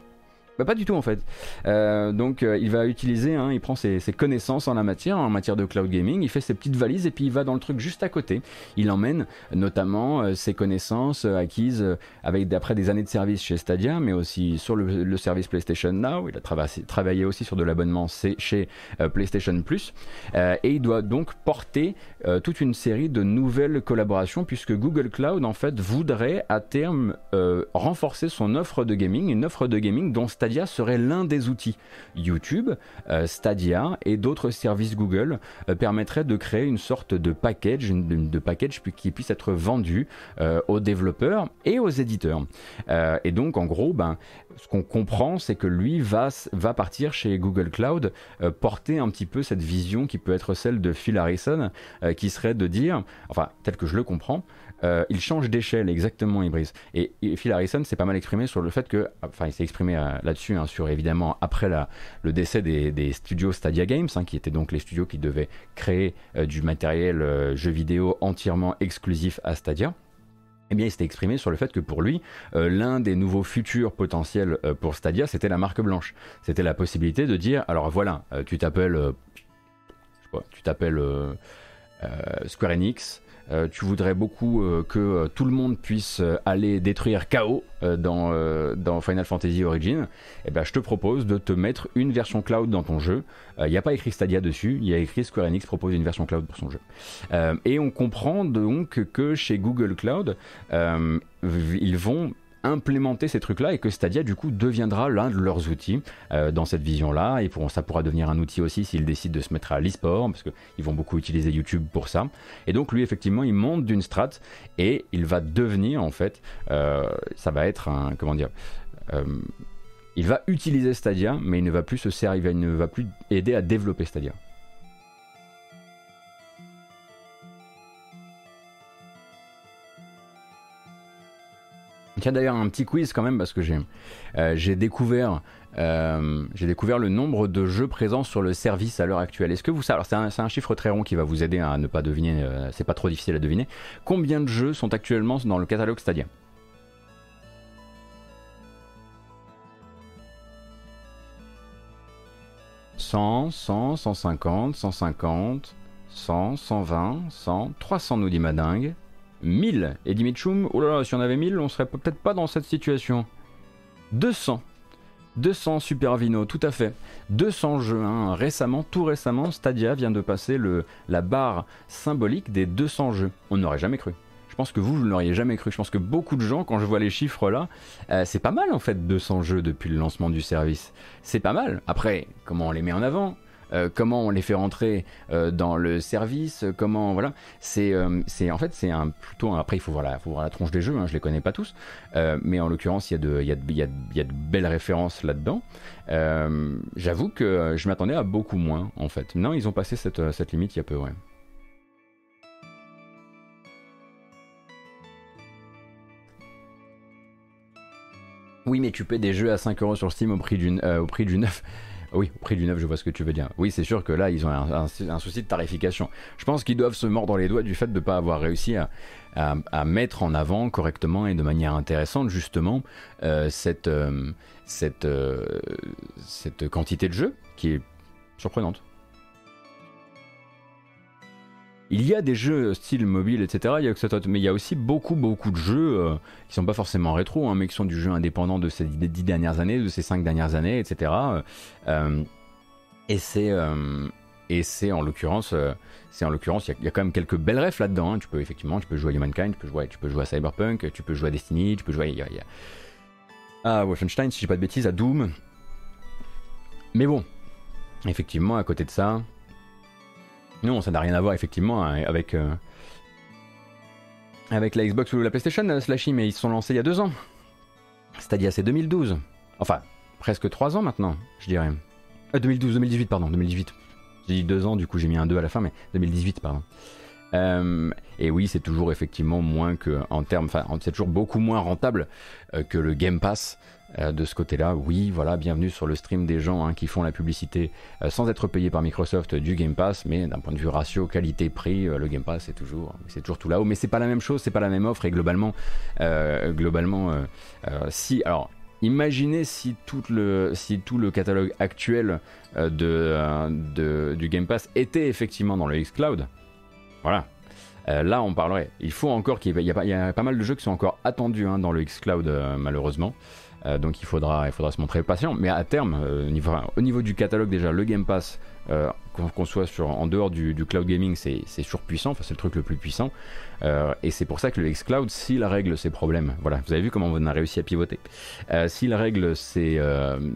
Bah, pas du tout en fait. Euh, donc euh, il va utiliser, hein, il prend ses, connaissances en la matière, en matière de cloud gaming, il fait ses petites valises et puis il va dans le truc juste à côté. Il emmène notamment euh, ses connaissances acquises avec d'après des années de service chez Stadia, mais aussi sur le, service PlayStation Now. Il a travaillé, aussi sur de l'abonnement chez PlayStation Plus et il doit donc porter toute une série de nouvelles collaborations puisque Google Cloud en fait voudrait à terme renforcer son offre de gaming, une offre de gaming dont Stadia serait l'un des outils. YouTube, euh, Stadia et d'autres services Google euh, permettraient de créer une sorte de package, de package qui puisse être vendu euh, aux développeurs et aux éditeurs. et donc en gros, ben, ce qu'on comprend, c'est que lui va, va partir chez Google Cloud porter un petit peu cette vision qui peut être celle de Phil Harrison, qui serait de dire, enfin tel que je le comprends, euh, il change d'échelle exactement Ibris. Et, Phil Harrison s'est pas mal exprimé sur le fait que, enfin il s'est exprimé euh, là-dessus, hein, sur évidemment après le décès des, studios Stadia Games, hein, qui étaient donc les studios qui devaient créer euh, du matériel jeu vidéo entièrement exclusif à Stadia. Eh bien, il s'était exprimé sur le fait que pour lui, l'un des nouveaux futurs potentiels pour Stadia, c'était la marque blanche. C'était la possibilité de dire, alors voilà, tu t'appelles, tu t'appelles Square Enix, euh, tu voudrais beaucoup euh, que euh, tout le monde puisse aller détruire KO dans, Final Fantasy Origin, eh ben, je te propose de te mettre une version cloud dans ton jeu. Il n'y a pas écrit Stadia dessus, il y a écrit Square Enix propose une version cloud pour son jeu. et on comprend donc que chez Google Cloud, ils vont implémenter ces trucs-là et que Stadia du coup deviendra l'un de leurs outils euh, dans cette vision-là et pour, ça pourra devenir un outil aussi s'ils décident de se mettre à l'e-sport parce qu'ils vont beaucoup utiliser YouTube pour ça. Et donc lui effectivement il monte d'une strate et il va devenir en fait, euh, ça va être un comment dire. Euh, il va utiliser Stadia, mais il ne va plus se servir, il ne va plus aider à développer Stadia. Tiens d'ailleurs un petit quiz quand même parce que j'ai j'ai découvert j'ai découvert le nombre de jeux présents sur le service à l'heure actuelle. Est-ce que vous savez Alors c'est un, chiffre très rond qui va vous aider à ne pas deviner. c'est pas trop difficile à deviner. Combien de jeux sont actuellement dans le catalogue Stadia? 100, 100, 150, 150, 100, 120, 100, 300 nous dit Madingue. 1000 et dit Mitchum, oh là là, si on avait 1000, on serait peut-être pas dans cette situation. 200. 200 Super Vino, tout à fait. 200 jeux. Hein. Récemment, tout récemment, Stadia vient de passer le, la barre symbolique des 200 jeux. On n'aurait jamais cru. Je pense que vous, vous ne l'auriez jamais cru. Je pense que beaucoup de gens, quand je vois les chiffres là, euh, c'est pas mal en fait 200 jeux depuis le lancement du service. C'est pas mal. Après, comment on les met en avant? Euh, comment on les fait rentrer euh, dans le service, comment voilà, c'est en fait c'est un plutôt après il faut voir la la tronche des jeux, hein, je les connais pas tous, mais en l'occurrence il y a de il y a, de belles références là-dedans. J'avoue que je m'attendais à beaucoup moins en fait. Non, ils ont passé cette, cette limite il y a peu, ouais. Oui, mais tu paies des jeux à 5 euros sur Steam au prix du, euh, neuf. Oui, au prix du neuf, je vois ce que tu veux dire. Oui, c'est sûr que là, ils ont un, souci de tarification. Je pense qu'ils doivent se mordre les doigts du fait de ne pas avoir réussi à, mettre en avant correctement et de manière intéressante, justement, euh, cette, euh, cette, cette quantité de jeux qui est surprenante. Il y a des jeux style mobile, etc. Il y a mais il y a aussi beaucoup, beaucoup de jeux euh, qui sont pas forcément rétro, hein, mais qui sont du jeu indépendant de ces dix dernières années, de ces cinq dernières années, etc. Euh, et c'est et c'est en l'occurrence, c'est en l'occurrence, il y, a quand même quelques belles refs là-dedans. Hein. Tu peux effectivement, tu peux jouer à Humankind, tu peux jouer, tu peux jouer à Cyberpunk, tu peux jouer à Destiny, tu peux jouer, à Wolfenstein, si j'ai pas de bêtises, à Doom. Mais bon, effectivement, à côté de ça, non, ça n'a rien à voir effectivement hein, avec, euh, avec la Xbox ou la PlayStation, euh, Slashy, mais ils se sont lancés il y a deux ans. C'est-à-dire c'est 2012. Enfin, presque trois ans maintenant, je dirais. 2012, euh, 2018, pardon, 2018. J'ai dit deux ans, du coup j'ai mis un 2 à la fin, mais 2018, pardon. et oui, c'est toujours effectivement moins que en termes, enfin, c'est toujours beaucoup moins rentable que le Game Pass. Euh, de ce côté-là, oui, voilà, bienvenue sur le stream des gens hein, qui font la publicité euh, sans être payés par Microsoft du Game Pass, mais d'un point de vue ratio qualité-prix, euh, le Game Pass c'est toujours, c'est toujours tout là-haut. Mais c'est pas la même chose, c'est pas la même offre et globalement, globalement, si alors. Imaginez si tout le, si tout le catalogue actuel de, du Game Pass était effectivement dans le xCloud. Voilà, là, on parlerait. Il faut encore qu'il y, y, a pas mal de jeux qui sont encore attendus hein, dans le xCloud, malheureusement. Euh, donc il faudra, il faudra se montrer patient. Mais à terme, euh, au, niveau, du catalogue déjà, le Game Pass, euh, qu'on soit sur, en dehors du, cloud gaming, c'est surpuissant, enfin, c'est le truc le plus puissant. et c'est pour ça que le xCloud, s'il règle ses problèmes, voilà, vous avez vu comment on a réussi à pivoter, s'il règle ses,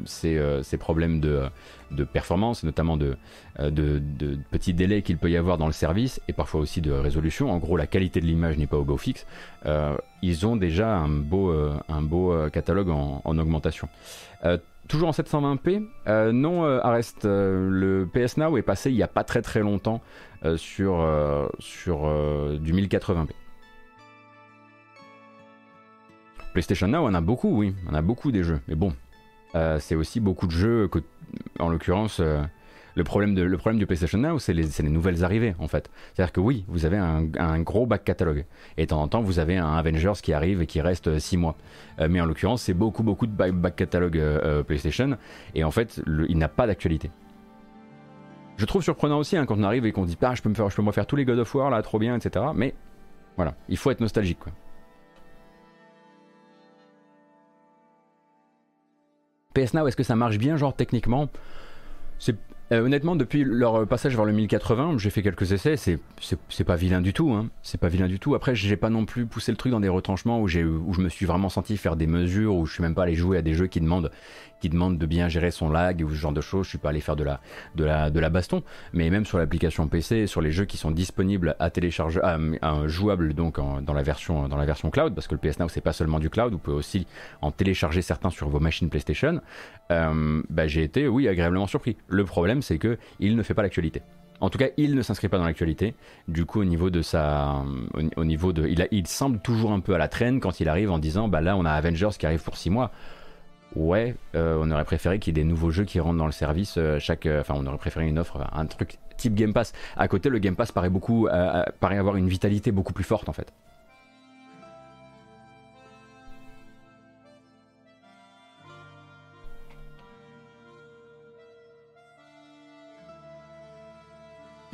ses, problèmes de, de performance, notamment de, de, de petits délais qu'il peut y avoir dans le service, et parfois aussi de résolution, en gros la qualité de l'image n'est pas au beau fixe, ils ont déjà un beau, un beau catalogue en, en augmentation. Toujours en 720p euh, Non, euh, Arrest. Euh, le PS Now est passé il n'y a pas très très longtemps sur, sur du 1080p. PlayStation Now, on a beaucoup, oui. On a beaucoup des jeux. Mais bon, c'est aussi beaucoup de jeux que, en l'occurrence, le problème, de, du PlayStation Now, c'est les, les, nouvelles arrivées, en fait. C'est-à-dire que oui, vous avez un, gros back catalogue. Et de temps en temps, vous avez un Avengers qui arrive et qui reste 6 mois. Euh, mais en l'occurrence, c'est beaucoup, beaucoup de back, catalogue euh, euh, PlayStation. Et en fait, il n'a pas d'actualité. Je trouve surprenant aussi hein, quand on arrive et qu'on dit ah, je peux me faire, je peux me faire tous les God of War là, trop bien, etc. Mais voilà, il faut être nostalgique. Quoi. PS Now, est-ce que ça marche bien, genre techniquement? Euh, honnêtement, depuis leur passage vers le 1080, j'ai fait quelques essais, c'est pas vilain du tout. Hein. C'est pas vilain du tout. Après, j'ai pas non plus poussé le truc dans des retranchements où, où je me suis vraiment senti faire des mesures, où je suis même pas allé jouer à des jeux qui demandent qui demande de bien gérer son lag ou ce genre de choses. Je suis pas allé faire de la, de la, de la baston, mais même sur l'application PC, sur les jeux qui sont disponibles à télécharger, jouables donc dans la version, dans la version cloud, parce que le PS Now c'est pas seulement du cloud, vous pouvez aussi en télécharger certains sur vos machines PlayStation. Euh, bah, j'ai été, oui, agréablement surpris. Le problème c'est que il ne fait pas l'actualité. En tout cas, il ne s'inscrit pas dans l'actualité. Du coup, au niveau de sa, au, niveau de, il, il, semble toujours un peu à la traîne quand il arrive en disant, bah là, on a Avengers qui arrive pour 6 mois. Ouais, euh, on aurait préféré qu'il y ait des nouveaux jeux qui rentrent dans le service euh, chaque, euh, enfin, on aurait préféré une offre, un truc type Game Pass. À côté, le Game Pass paraît paraît avoir une vitalité beaucoup plus forte en fait.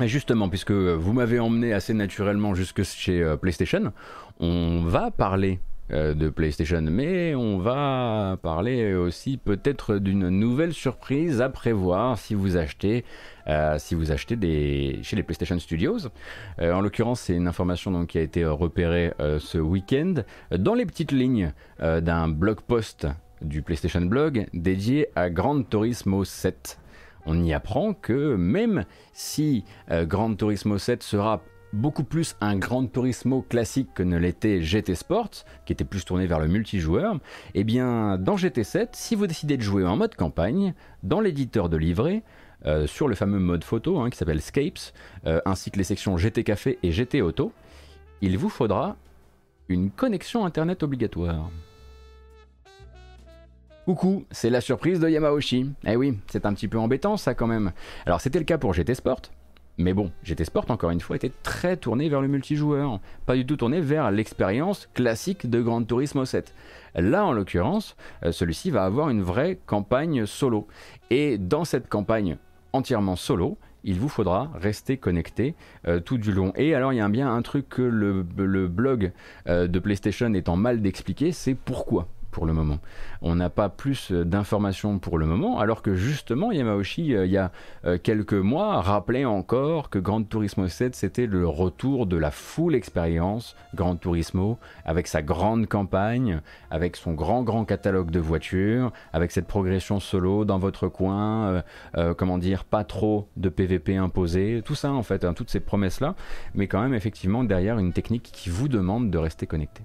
Mais justement, puisque vous m'avez emmené assez naturellement jusque chez PlayStation, on va parler de PlayStation, mais on va parler aussi peut-être d'une nouvelle surprise à prévoir si vous achetez, euh, chez les PlayStation Studios. en l'occurrence, c'est une information donc, qui a été repérée ce week-end dans les petites lignes d'un blog post du PlayStation Blog dédié à Gran Turismo 7 on y apprend que même si euh, Gran Turismo 7 sera beaucoup plus un Gran Turismo classique que ne l'était GT Sports, qui était plus tourné vers le multijoueur, eh bien dans GT7, si vous décidez de jouer en mode campagne, dans l'éditeur de livret, euh, sur le fameux mode photo hein, qui s'appelle Scapes, euh, ainsi que les sections GT Café et GT Auto, il vous faudra une connexion Internet obligatoire. Coucou, c'est la surprise de Yamaoshi. Eh oui, c'est un petit peu embêtant ça quand même. Alors c'était le cas pour GT Sport, mais bon, GT Sport encore une fois était très tourné vers le multijoueur, pas du tout tourné vers l'expérience classique de Gran Turismo 7. Là en l'occurrence, euh, celui-ci va avoir une vraie campagne solo. Et dans cette campagne entièrement solo, il vous faudra rester connecté euh, tout du long. Et alors il y a bien un truc que le, blog euh, de PlayStation étant mal d'expliquer, c'est pourquoi pour le moment. On n'a pas plus euh, d'informations pour le moment, alors que justement Yamaoshi, euh, il y a euh, quelques mois, rappelait encore que Gran Turismo 7, c'était le retour de la full expérience Gran Turismo, avec sa grande campagne, avec son grand grand catalogue de voitures, avec cette progression solo dans votre coin, comment dire, pas trop de PVP imposé, tout ça en fait, hein, toutes ces promesses-là, mais quand même effectivement derrière une technique qui vous demande de rester connecté.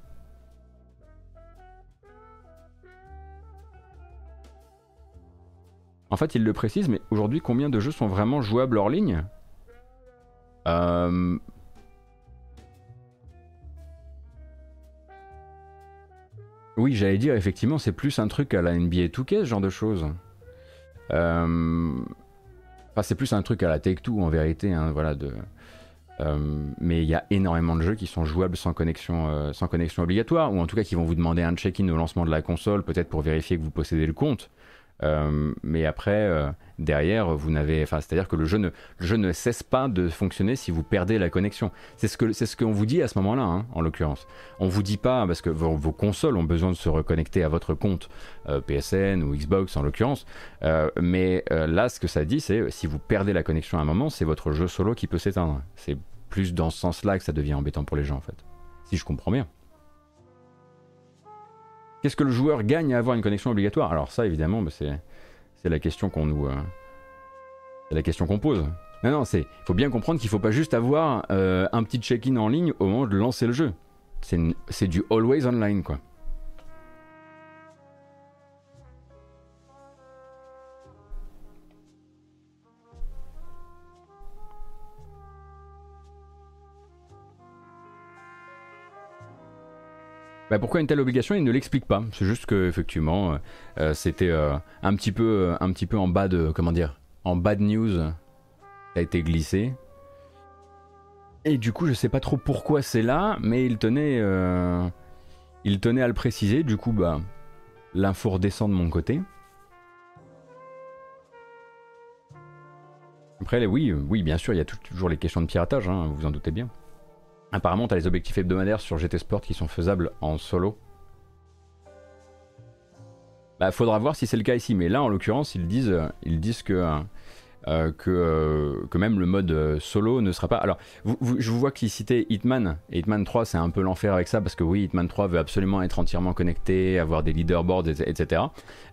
En fait, il le précise, mais aujourd'hui, combien de jeux sont vraiment jouables hors ligne? Euh, Oui, j'allais dire, effectivement, c'est plus un truc à la NBA 2K, ce genre de choses. Euh, enfin, c'est plus un truc à la Take-Two, en vérité, hein, voilà. Euh, mais il y a énormément de jeux qui sont jouables sans connexion, sans connexion obligatoire, ou en tout cas qui vont vous demander un check-in au lancement de la console, peut-être pour vérifier que vous possédez le compte. Euh, mais après, euh, derrière, vous n'avez, enfin, c'est-à-dire que le jeu, ne, le jeu ne cesse pas de fonctionner si vous perdez la connexion. C'est ce que, c'est ce qu'on vous dit à ce moment-là, hein, en l'occurrence. On vous dit pas parce que vos, consoles ont besoin de se reconnecter à votre compte euh, PSN ou Xbox en l'occurrence. mais là, ce que ça dit, c'est si vous perdez la connexion à un moment, c'est votre jeu solo qui peut s'éteindre. C'est plus dans ce sens-là que ça devient embêtant pour les gens, en fait. Si je comprends bien. Qu'est-ce que le joueur gagne à avoir une connexion obligatoire? Alors ça, évidemment, bah, c'est, la question qu'on nous... Euh, pose. Non, non, c'est... Il faut bien comprendre qu'il ne faut pas juste avoir euh, un petit check-in en ligne au moment de lancer le jeu. C'est du always online, quoi. Pourquoi une telle obligation? Il ne l'explique pas. C'est juste que effectivement, euh, euh, c'était euh, un petit peu, un petit peu en bas de, comment dire, en bad news, a été glissé. Et du coup, je sais pas trop pourquoi c'est là, mais il tenait, il tenait à le préciser. Du coup, bah, l'info redescend de mon côté. Après, oui, oui, bien sûr, il y a toujours les questions de piratage, hein, vous en doutez bien. Apparemment, tu as les objectifs hebdomadaires sur GT Sport qui sont faisables en solo. Bah, faudra voir si c'est le cas ici, mais là, en l'occurrence, ils disent, euh, que, euh, que, même le mode euh, solo ne sera pas. Alors, je vous vois qu'ils citaient Hitman, et Hitman 3, c'est un peu l'enfer avec ça, parce que oui, Hitman 3 veut absolument être entièrement connecté, avoir des leaderboards, etc.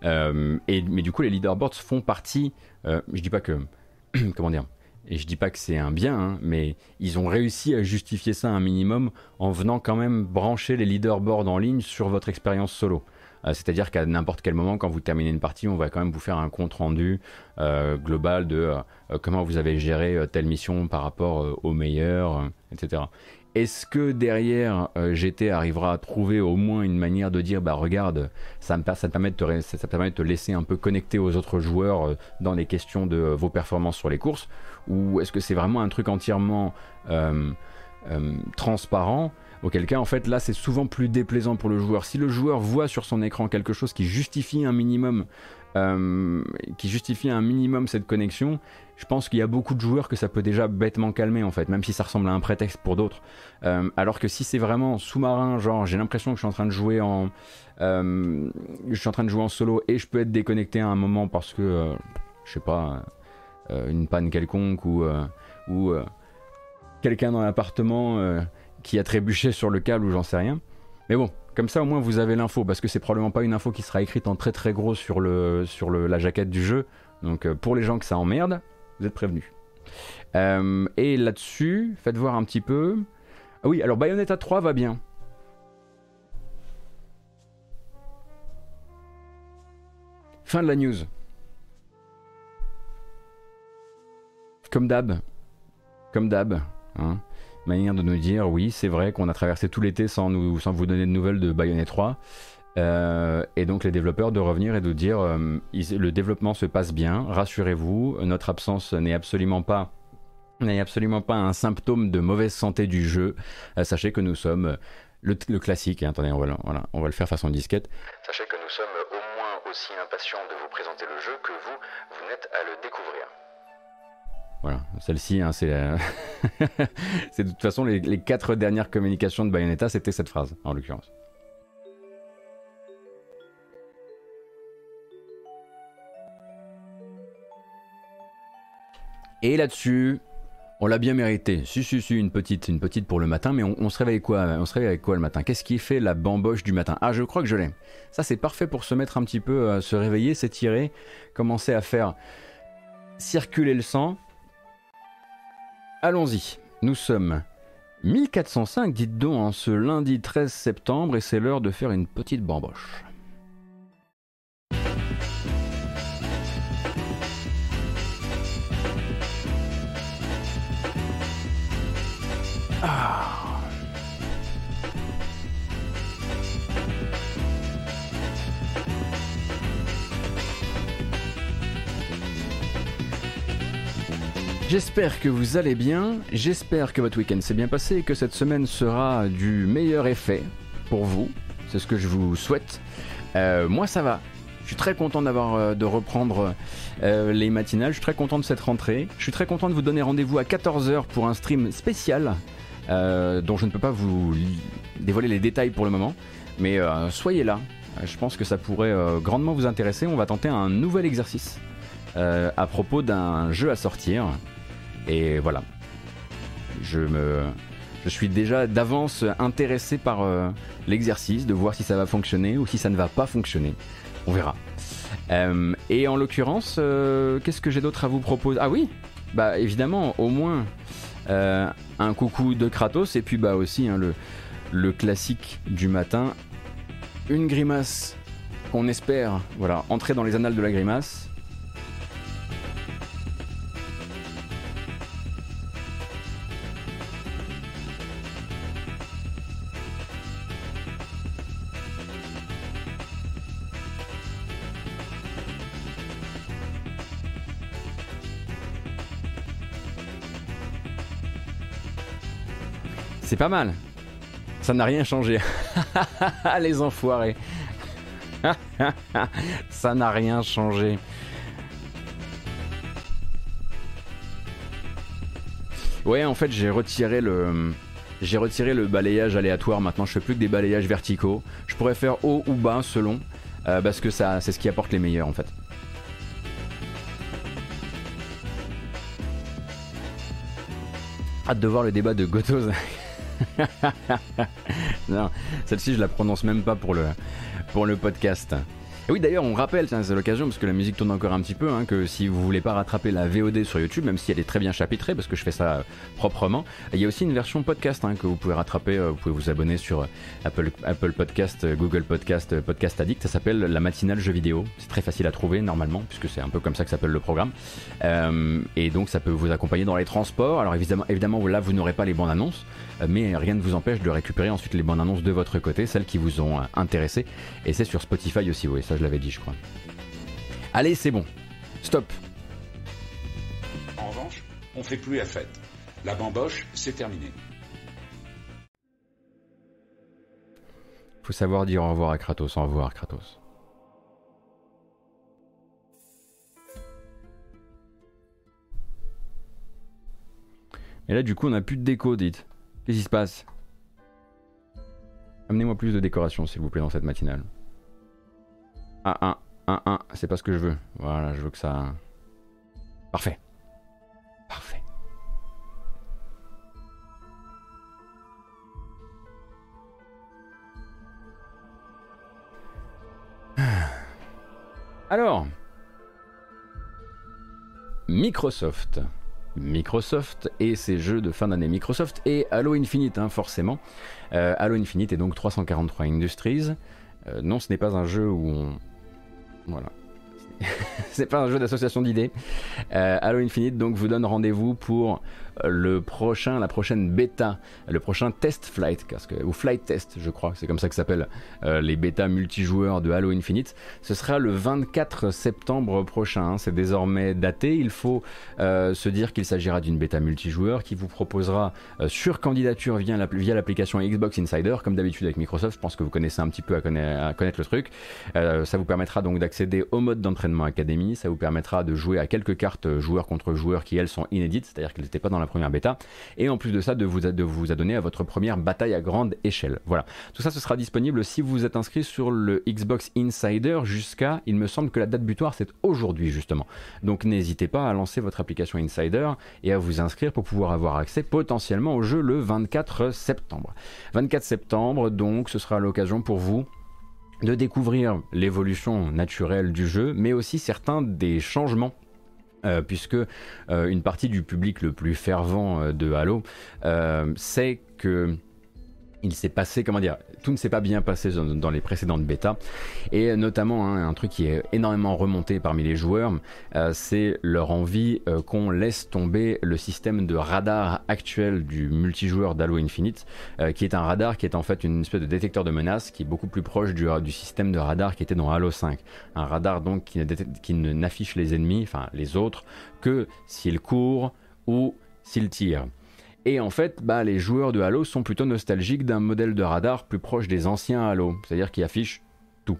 et, mais du coup, les leaderboards font partie. je dis pas que. comment dire et je dis pas que c'est un bien, hein, mais ils ont réussi à justifier ça un minimum en venant quand même brancher les leaderboards en ligne sur votre expérience solo. C'est-à-dire qu'à n'importe quel moment, quand vous terminez une partie, on va quand même vous faire un compte rendu global de comment vous avez géré telle mission par rapport au meilleur, etc. Est-ce que derrière GT arrivera à trouver au moins une manière de dire bah regarde ça me permet de te, permet de te laisser un peu connecté aux autres joueurs dans les questions de vos performances sur les courses ou est-ce que c'est vraiment un truc entièrement transparent Auquel cas, en fait, là, c'est souvent plus déplaisant pour le joueur. Si le joueur voit sur son écran quelque chose qui justifie un minimum, euh, qui justifie un minimum cette connexion, je pense qu'il y a beaucoup de joueurs que ça peut déjà bêtement calmer, en fait, même si ça ressemble à un prétexte pour d'autres. Euh, alors que si c'est vraiment sous-marin, genre, j'ai l'impression que je suis en train de jouer en, euh, je suis en train de jouer en solo et je peux être déconnecté à un moment parce que, je sais pas, une panne quelconque ou, ou quelqu'un dans l'appartement qui a trébuché sur le câble ou j'en sais rien. Mais bon, comme ça au moins vous avez l'info, parce que c'est probablement pas une info qui sera écrite en très très gros sur, le, sur le, la jaquette du jeu. Donc euh, pour les gens que ça emmerde, vous êtes prévenus. Euh, et là-dessus, faites voir un petit peu. Ah oui, alors Bayonetta 3 va bien. Fin de la news. Comme d'hab. Comme d'hab. Hein manière de nous dire oui, c'est vrai qu'on a traversé tout l'été sans, sans vous donner de nouvelles de Bayonetta 3. Euh, et donc les développeurs de revenir et de dire euh, le développement se passe bien, rassurez-vous, notre absence n'est absolument pas n'est absolument pas un symptôme de mauvaise santé du jeu. Euh, sachez que nous sommes le, classique. Hein, attendez, on va, on va le faire façon disquette. Sachez que nous sommes au moins aussi impatients de vous présenter le jeu que vous, vous n'êtes à le découvrir. Voilà, celle-ci, hein, c'est, de toute façon les, quatre dernières communications de Bayonetta, c'était cette phrase, en l'occurrence. Et là-dessus, on l'a bien mérité. Si, si, si, une petite, une petite pour le matin, mais on, se réveille quoi On se réveille avec quoi le matin? Qu'est-ce qui fait la bamboche du matin? Ah, je crois que je l'ai. Ça, c'est parfait pour se mettre un petit peu, à se réveiller, s'étirer, commencer à faire circuler le sang Allons-y, nous sommes 1405, dites donc, en ce lundi 13 septembre, et c'est l'heure de faire une petite bamboche. J'espère que vous allez bien, j'espère que votre week-end s'est bien passé et que cette semaine sera du meilleur effet pour vous. C'est ce que je vous souhaite. Euh, moi ça va. Je suis très content d'avoir euh, de reprendre euh, les matinales. Je suis très content de cette rentrée. Je suis très content de vous donner rendez-vous à 14h pour un stream spécial dont je ne peux pas vous dévoiler les détails pour le moment. Mais soyez là. Je pense que ça pourrait grandement vous intéresser. On va tenter un nouvel exercice à propos d'un jeu à sortir. Et voilà. Je me. Suis déjà d'avance intéressé par euh, l'exercice, de voir si ça va fonctionner ou si ça ne va pas fonctionner. On verra. Euh, et en l'occurrence, euh, qu'est-ce que j'ai d'autre à vous proposer? Ah oui Bah évidemment, au moins un coucou de Kratos et puis bah aussi hein, le, le classique du matin. Une grimace qu'on espère voilà, entrer dans les annales de la grimace. C'est pas mal. Ça n'a rien changé. Les enfoirés. Ça n'a rien changé. Ouais, en fait, j'ai retiré le j'ai retiré le balayage aléatoire. Maintenant, je fais plus que des balayages verticaux. Je pourrais faire haut ou bas selon, euh, parce que ça, c'est ce qui apporte les meilleurs en fait. Hâte de voir le débat de Gotos non, celle-ci je la prononce même pas pour le, pour le podcast. Et oui, d'ailleurs, on rappelle, c'est l'occasion, parce que la musique tourne encore un petit peu, hein, que si vous voulez pas rattraper la VOD sur YouTube, même si elle est très bien chapitrée, parce que je fais ça proprement, il y a aussi une version podcast hein, que vous pouvez rattraper. vous pouvez vous abonner sur Apple, Apple Podcast, Google Podcast, Podcast Addict. Ça s'appelle La matinale jeux vidéo. C'est très facile à trouver normalement, puisque c'est un peu comme ça que s'appelle le programme. et donc, ça peut vous accompagner dans les transports. Alors évidemment, évidemment là, vous n'aurez pas les bandes annonces, mais rien ne vous empêche de récupérer ensuite les bandes annonces de votre côté, celles qui vous ont intéressé. Et c'est sur Spotify aussi, oui, ça je l'avais dit, je crois. Allez, c'est bon. Stop. En revanche, on fait plus la fête. La bamboche, c'est terminé. Faut savoir dire au revoir à Kratos. Au revoir, Kratos. Et là, du coup, on n'a plus de déco, dites. Qu'est-ce qui se passe? Amenez-moi plus de décoration, s'il vous plaît, dans cette matinale. Ah, un, un, un, c'est pas ce que je veux. Voilà, je veux que ça... Parfait. Parfait. Alors, Microsoft. Microsoft et ses jeux de fin d'année Microsoft et Halo Infinite, hein, forcément. Euh, Halo Infinite est donc 343 Industries. Euh, non, ce n'est pas un jeu où on. Voilà. c'est pas un jeu d'association d'idées. Euh, Halo Infinite donc vous donne rendez-vous pour le prochain, la prochaine bêta, le prochain test flight, ou flight test, je crois, c'est comme ça que s'appellent euh, les bêtas multijoueurs de Halo Infinite. Ce sera le 24 septembre prochain. Hein. c'est désormais daté. Il faut euh, se dire qu'il s'agira d'une bêta multijoueur qui vous proposera euh, sur candidature via l'application Xbox Insider, comme d'habitude avec Microsoft. Je pense que vous connaissez un petit peu à connaître, le truc. ça vous permettra donc d'accéder au mode d'entraînement Academy. Ça vous permettra de jouer à quelques cartes joueurs contre joueurs qui elles sont inédites, c'est-à-dire qu'elles n'étaient pas dans la première bêta, et en plus de ça, de vous, de vous adonner à votre première bataille à grande échelle. Voilà. Tout ça, ce sera disponible si vous êtes inscrit sur le Xbox Insider jusqu'à, il me semble que la date butoir, c'est aujourd'hui justement. Donc n'hésitez pas à lancer votre application Insider et à vous inscrire pour pouvoir avoir accès potentiellement au jeu le 24 septembre. 24 septembre, donc, ce sera l'occasion pour vous de découvrir l'évolution naturelle du jeu, mais aussi certains des changements euh, puisque euh, une partie du public le plus fervent euh, de Halo sait que il s'est passé, comment dire, tout ne s'est pas bien passé dans, les précédentes bêtas. Et notamment, hein, un truc qui est énormément remonté parmi les joueurs, euh, c'est leur envie euh, qu'on laisse tomber le système de radar actuel du multijoueur d'Halo Infinite, euh, qui est un radar qui est en fait une espèce de détecteur de menaces qui est beaucoup plus proche du, système de radar qui était dans Halo 5. Un radar donc qui, qui n'affiche les ennemis, enfin les autres, que s'ils courent ou s'ils tirent. Et en fait, bah, les joueurs de Halo sont plutôt nostalgiques d'un modèle de radar plus proche des anciens Halo, c'est-à-dire qui affiche tout.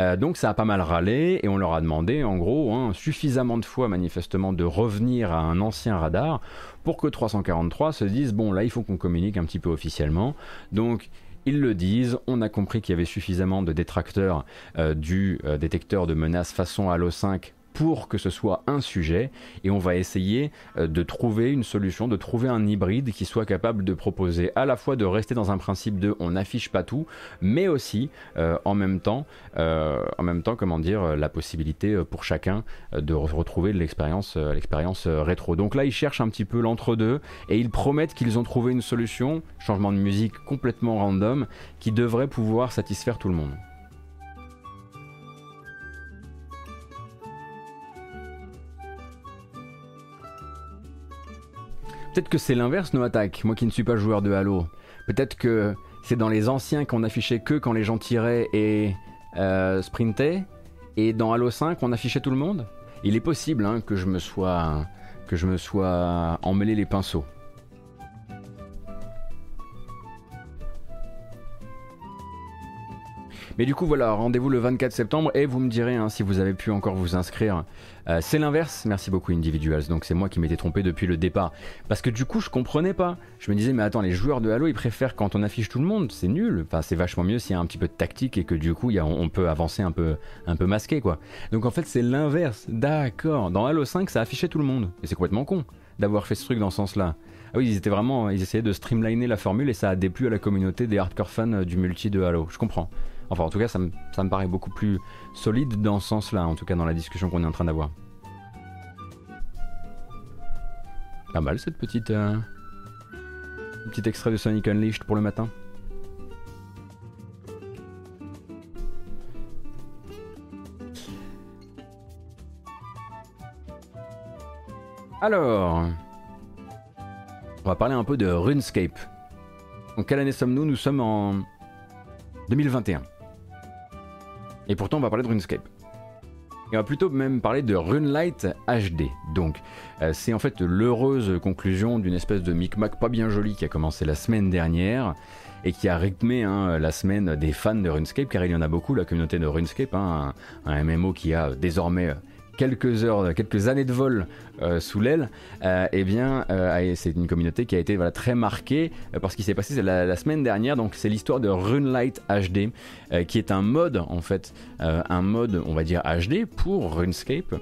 Euh, donc ça a pas mal râlé et on leur a demandé en gros hein, suffisamment de fois manifestement de revenir à un ancien radar pour que 343 se dise bon là il faut qu'on communique un petit peu officiellement. Donc ils le disent, on a compris qu'il y avait suffisamment de détracteurs euh, du euh, détecteur de menaces façon Halo 5 pour que ce soit un sujet et on va essayer euh, de trouver une solution, de trouver un hybride qui soit capable de proposer à la fois de rester dans un principe de on n'affiche pas tout, mais aussi euh, en même temps, euh, en même temps comment dire, la possibilité pour chacun de retrouver l'expérience, l'expérience rétro. Donc là ils cherchent un petit peu l'entre-deux et ils promettent qu'ils ont trouvé une solution, changement de musique complètement random, qui devrait pouvoir satisfaire tout le monde. Peut-être que c'est l'inverse, nos attaques, moi qui ne suis pas joueur de Halo. Peut-être que c'est dans les anciens qu'on affichait que quand les gens tiraient et euh, sprintaient, et dans Halo 5 on affichait tout le monde. Il est possible hein, que je me sois que je me sois emmêlé les pinceaux. Mais du coup, voilà, rendez-vous le 24 septembre et vous me direz hein, si vous avez pu encore vous inscrire. Euh, c'est l'inverse, merci beaucoup Individuals, donc c'est moi qui m'étais trompé depuis le départ. Parce que du coup, je comprenais pas. Je me disais, mais attends, les joueurs de Halo, ils préfèrent quand on affiche tout le monde, c'est nul. Enfin, c'est vachement mieux s'il y a un petit peu de tactique et que du coup, on peut avancer un peu, un peu masqué, quoi. Donc en fait, c'est l'inverse. D'accord. Dans Halo 5, ça affichait tout le monde. Et c'est complètement con d'avoir fait ce truc dans ce sens-là. Ah oui, ils étaient vraiment, ils essayaient de streamliner la formule et ça a déplu à la communauté des hardcore fans du multi de Halo. Je comprends. Enfin, en tout cas, ça me, paraît beaucoup plus solide dans ce sens-là, en tout cas dans la discussion qu'on est en train d'avoir. Pas mal cette petite. Euh, petit extrait de Sonic Unleashed pour le matin. Alors, on va parler un peu de RuneScape. En quelle année sommes-nous? Nous sommes en 2021. Et pourtant, on va parler de RuneScape. Et on va plutôt même parler de Runelight HD. Donc, euh, c'est en fait l'heureuse conclusion d'une espèce de micmac pas bien joli qui a commencé la semaine dernière et qui a rythmé hein, la semaine des fans de RuneScape, car il y en a beaucoup, la communauté de RuneScape, hein, un, MMO qui a désormais quelques heures, quelques années de vol euh, sous l'aile, euh, eh bien, euh, c'est une communauté qui a été très marquée par ce qui s'est passé la, semaine dernière. Donc, c'est l'histoire de Runelight HD, qui est un mode, en fait, un mode, on va dire HD pour RuneScape,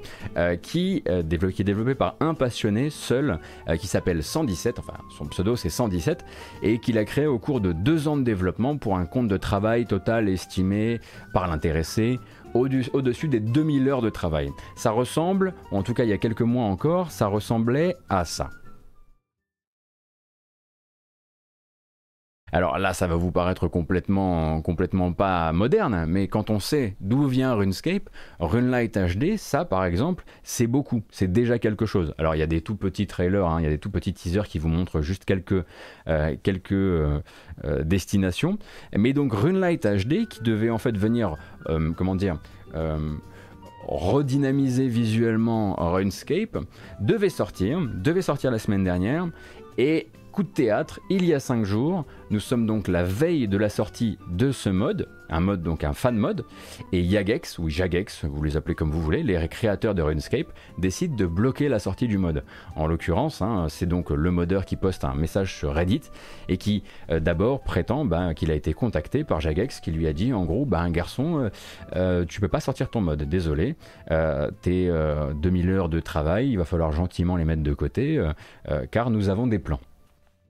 qui, qui, est développé par un passionné seul, qui s'appelle 117, enfin, son pseudo c'est 117, et qu'il a créé au cours de deux ans de développement pour un compte de travail total estimé par l'intéressé au-dessus des 2000 heures de travail. Ça ressemble, en tout cas il y a quelques mois encore, ça ressemblait à ça. Alors là, ça va vous paraître complètement, pas moderne, mais quand on sait d'où vient RuneScape, Runelight HD, ça par exemple, c'est beaucoup, c'est déjà quelque chose. Alors il y a des tout petits trailers, hein, il y a des tout petits teasers qui vous montrent juste quelques, euh, euh, euh, destinations, mais donc Runelight HD qui devait en fait venir, comment dire, redynamiser visuellement RuneScape, devait sortir, devait sortir la semaine dernière, et coup de théâtre, il y a 5 jours, nous sommes donc la veille de la sortie de ce mode, un mode donc un fan mode, et Yagex, ou Jagex, vous les appelez comme vous voulez, les créateurs de RuneScape, décident de bloquer la sortie du mode. En l'occurrence, hein, c'est donc le modeur qui poste un message sur Reddit et qui euh, d'abord prétend ben, qu'il a été contacté par Jagex qui lui a dit en gros, ben, un garçon, euh, euh, tu peux pas sortir ton mode, désolé, tes 2000 heures de travail, il va falloir gentiment les mettre de côté, car nous avons des plans.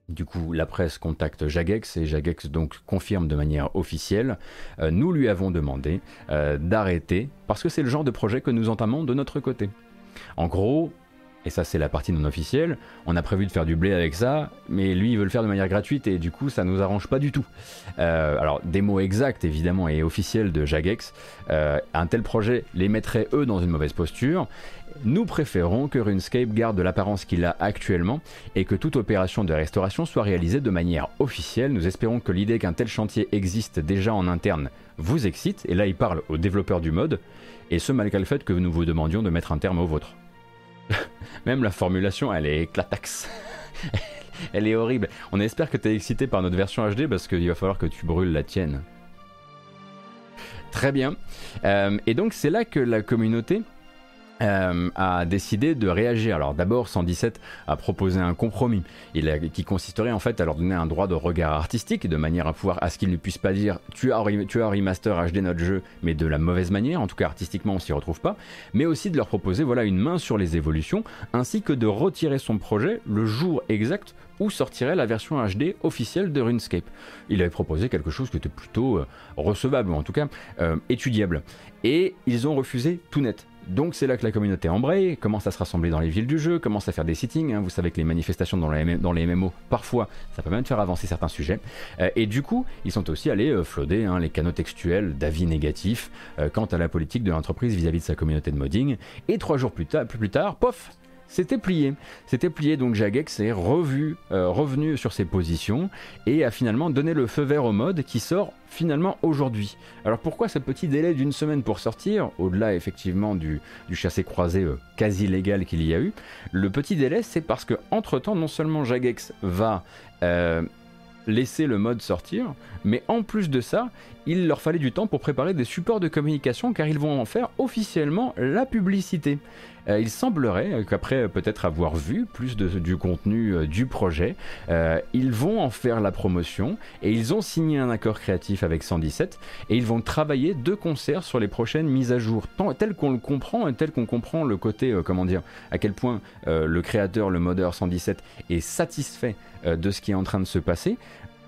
Du coup, la presse contacte Jagex et Jagex donc confirme de manière officielle. Euh, nous lui avons demandé euh, d'arrêter parce que c'est le genre de projet que nous entamons de notre côté. En gros, et ça c'est la partie non officielle, on a prévu de faire du blé avec ça, mais lui il veut le faire de manière gratuite et du coup ça nous arrange pas du tout. Euh, alors des mots exacts évidemment et officiels de Jagex, un tel projet les mettrait eux dans une mauvaise posture nous préférons que RuneScape garde l'apparence qu'il a actuellement et que toute opération de restauration soit réalisée de manière officielle. Nous espérons que l'idée qu'un tel chantier existe déjà en interne vous excite, et là il parle aux développeurs du mode, et ce malgré le fait que nous vous demandions de mettre un terme au vôtre. Même la formulation, elle est éclataxe. elle est horrible. On espère que tu es excité par notre version HD parce qu'il va falloir que tu brûles la tienne. Très bien. Euh, et donc c'est là que la communauté euh, a décidé de réagir. Alors d'abord, 117 a proposé un compromis qui consisterait en fait à leur donner un droit de regard artistique de manière à pouvoir à ce qu'ils ne puissent pas dire tu as, tu as remaster HD notre jeu mais de la mauvaise manière, en tout cas artistiquement on s'y retrouve pas, mais aussi de leur proposer voilà une main sur les évolutions ainsi que de retirer son projet le jour exact où sortirait la version HD officielle de RuneScape. Il avait proposé quelque chose qui était plutôt euh, recevable, en tout cas euh, étudiable. Et ils ont refusé tout net. Donc c'est là que la communauté embraye, commence à se rassembler dans les villes du jeu, commence à faire des sittings. Hein. Vous savez que les manifestations dans les, MMO, parfois, ça peut même faire avancer certains sujets. Euh, et du coup, ils sont aussi allés euh, hein, les canaux textuels d'avis négatifs euh, quant à la politique de l'entreprise vis-à-vis de sa communauté de modding. Et trois jours plus, tard, plus tard, pof, c'était plié. C'était plié, donc Jagex est revu, euh, revenu sur ses positions et a finalement donné le feu vert au mode qui sort finalement aujourd'hui. Alors pourquoi ce petit délai d'une semaine pour sortir, au-delà effectivement du, chassé-croisé euh, quasi légal qu'il y a eu Le petit délai, c'est parce que entre temps, non seulement Jagex va euh, laisser le mode sortir, mais en plus de ça, il leur fallait du temps pour préparer des supports de communication car ils vont en faire officiellement la publicité. Euh, il semblerait qu'après peut-être avoir vu plus de, du contenu euh, du projet, euh, ils vont en faire la promotion et ils ont signé un accord créatif avec 117 et ils vont travailler de concert sur les prochaines mises à jour, tel qu'on le comprend, tel qu'on comprend le côté, comment dire, à quel point le créateur, le modeur 117 est satisfait de ce qui est en train de se passer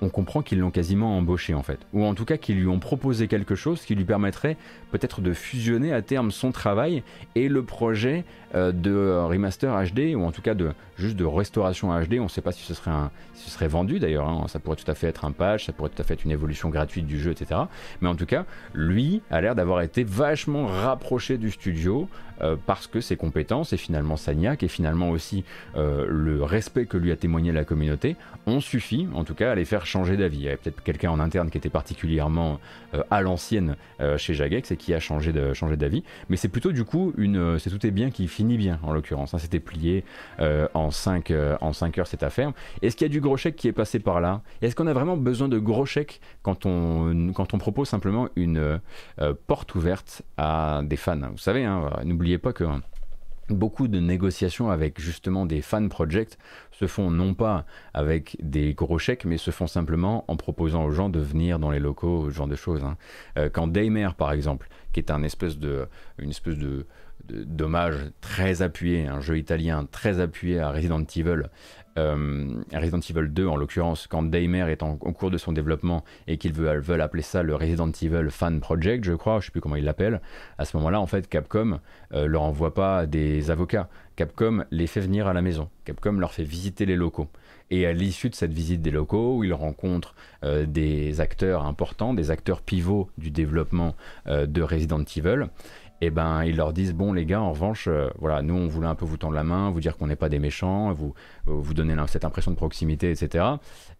on comprend qu'ils l'ont quasiment embauché en fait. Ou en tout cas qu'ils lui ont proposé quelque chose qui lui permettrait peut-être de fusionner à terme son travail et le projet euh, de remaster HD, ou en tout cas de juste de restauration HD. On ne sait pas si ce serait, un, serait vendu d'ailleurs, hein. ça pourrait tout à fait être un patch, ça pourrait tout à fait être une évolution gratuite du jeu, etc. Mais en tout cas, lui a l'air d'avoir été vachement rapproché du studio euh, parce que ses compétences et finalement Sagnac et finalement aussi euh, le respect que lui a témoigné la communauté ont suffi en tout cas à les faire changer d'avis. Il y avait peut-être quelqu'un en interne qui était particulièrement à l'ancienne chez Jagex et qui a changé d'avis, changé mais c'est plutôt du coup une, c'est tout est bien qui finit bien en l'occurrence. Hein. C'était plié en 5 en cinq heures cette affaire. Est-ce qu'il y a du gros chèque qui est passé par là? Est-ce qu'on a vraiment besoin de gros chèques quand on, quand on propose simplement une porte ouverte à des fans? Vous savez, hein, n'oubliez pas que beaucoup de négociations avec justement des fan projects se font non pas avec des gros chèques, mais se font simplement en proposant aux gens de venir dans les locaux, ce genre de choses. Hein. Euh, quand Daymer, par exemple, qui est un espèce de, une espèce de, dommage très appuyé, un jeu italien très appuyé à Resident Evil, euh, Resident Evil 2 en l'occurrence, quand Daymer est en, cours de son développement et qu'ils veulent, appeler ça le Resident Evil Fan Project, je crois, je sais plus comment ils l'appellent, à ce moment-là, en fait, Capcom euh, leur envoie pas des avocats. Capcom les fait venir à la maison. Capcom leur fait visiter les locaux. Et à l'issue de cette visite des locaux, où ils rencontrent euh, des acteurs importants, des acteurs pivots du développement euh, de Resident Evil, et eh ben ils leur disent bon les gars en revanche euh, voilà nous on voulait un peu vous tendre la main vous dire qu'on n'est pas des méchants vous euh, vous donner cette impression de proximité etc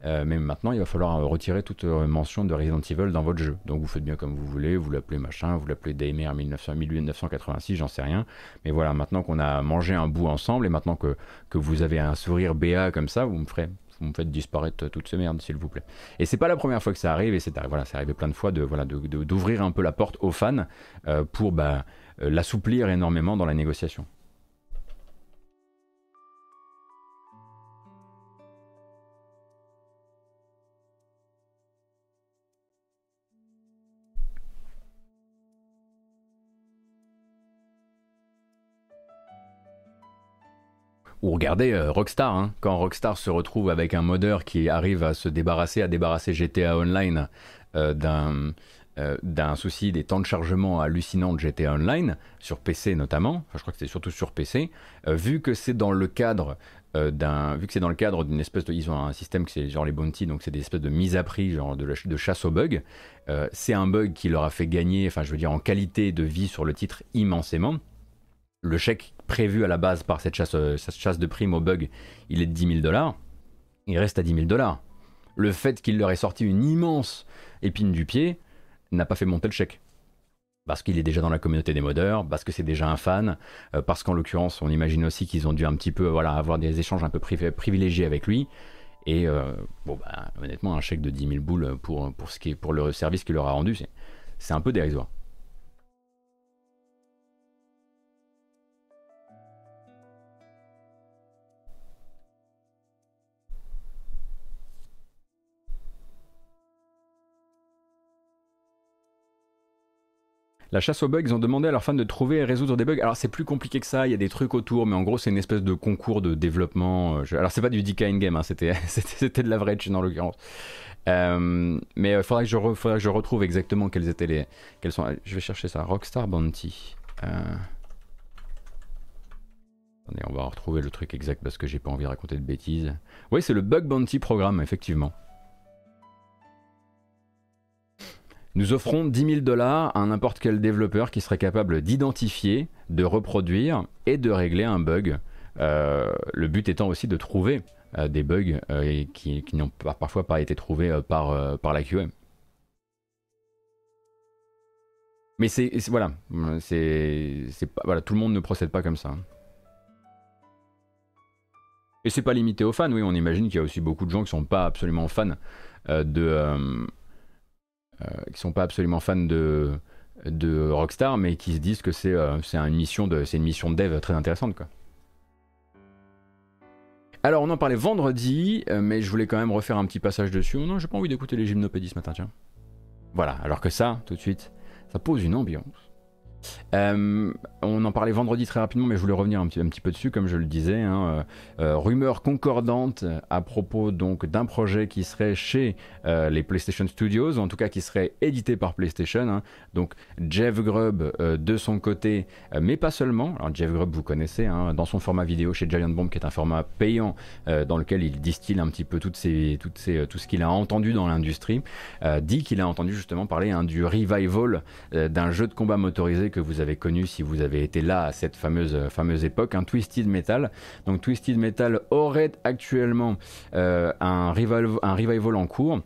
euh, mais maintenant il va falloir retirer toute mention de Resident Evil dans votre jeu. Donc vous faites bien comme vous voulez vous l'appelez machin vous l'appelez Daimer 1986 j'en sais rien. Mais voilà maintenant qu'on a mangé un bout ensemble et maintenant que, que vous avez un sourire béat comme ça vous me ferez vous me faites disparaître toutes ces merdes, s'il vous plaît. Et c'est pas la première fois que ça arrive, et c'est arrivé plein de fois de voilà d'ouvrir un peu la porte aux fans euh, pour bah, euh, l'assouplir énormément dans la négociation. Ou regardez euh, Rockstar, hein. quand Rockstar se retrouve avec un modeur qui arrive à se débarrasser, à débarrasser GTA Online euh, euh, d'un souci des temps de chargement hallucinants de GTA Online, sur PC notamment, je crois que c'est surtout sur PC, vu que c'est dans le cadre d'un, vu que c'est dans le cadre d'une espèce de, ils ont un système qui c'est genre les bounty, donc c'est des espèces de mise à prix, genre de, de chasse aux bugs. c'est un bug qui leur a fait gagner, enfin je veux dire en qualité de vie sur le titre immensément le chèque prévu à la base par cette chasse, euh, de prime au bug, il est de 10 000 dollars, il reste à 10 000 dollars. Le fait qu'il leur ait sorti une immense épine du pied n'a pas fait monter le chèque. Parce qu'il est déjà dans la communauté des modeurs, parce que c'est déjà un fan, euh, parce qu'en l'occurrence, on imagine aussi qu'ils ont dû un petit peu avoir des échanges un peu privilégiés avec lui. Et euh, bah, honnêtement, un chèque de 10 000 boules pour le service qu'il leur a rendu, c'est un peu dérisoire. La chasse aux bugs, ils ont demandé à leurs fans de trouver et résoudre des bugs. Alors c'est plus compliqué que ça, il y a des trucs autour, mais en gros c'est une espèce de concours de développement. Euh, alors c'est pas du DK in-game, hein, c'était, de la vraie chaîne en l'occurrence. Euh, mais il euh, faudra, que je retrouve exactement quelles étaient les... Sont... Je vais chercher ça. Rockstar Bounty. Attendez, on va retrouver le truc exact parce que j'ai pas envie de raconter de bêtises. Oui, c'est le Bug Bounty Programme, effectivement. Nous offrons 10 000 dollars à n'importe quel développeur qui serait capable d'identifier, de reproduire et de régler un bug. Euh, le but étant aussi de trouver euh, des bugs euh, qui, n'ont parfois pas été trouvés par, par la QM. Mais c'est voilà, c'est voilà, tout le monde ne procède pas comme ça. Et c'est pas limité aux fans, oui, on imagine qu'il y a aussi beaucoup de gens qui sont pas absolument fans de qui sont pas absolument fans de, de Rockstar, mais qui se disent que c'est euh, une, mission de, une mission de dev très intéressante. Quoi. Alors, on en parlait vendredi, euh, mais je voulais quand même refaire un petit passage dessus. non, j'ai pas envie d'écouter les gymnopédies ce matin, tiens. Voilà, alors que ça, tout de suite, ça pose une ambiance. Euh, on en parlait vendredi très rapidement, mais je voulais revenir un petit, peu dessus, comme je le disais. Hein, euh, euh, rumeur concordante à propos donc d'un projet qui serait chez les PlayStation Studios, en tout cas qui serait édité par PlayStation. Hein. donc Jeff Grubb de son côté, mais pas seulement. Alors Jeff Grubb, vous connaissez, hein, dans son format vidéo chez Giant Bomb, qui est un format payant dans lequel il distille un petit peu tout ce qu'il a entendu dans l'industrie, dit qu'il a entendu justement parler du revival d'un jeu de combat motorisé que vous avez connu si vous avez été là à cette fameuse, fameuse époque, un Twisted Metal. Donc Twisted Metal aurait actuellement euh, un revival en cours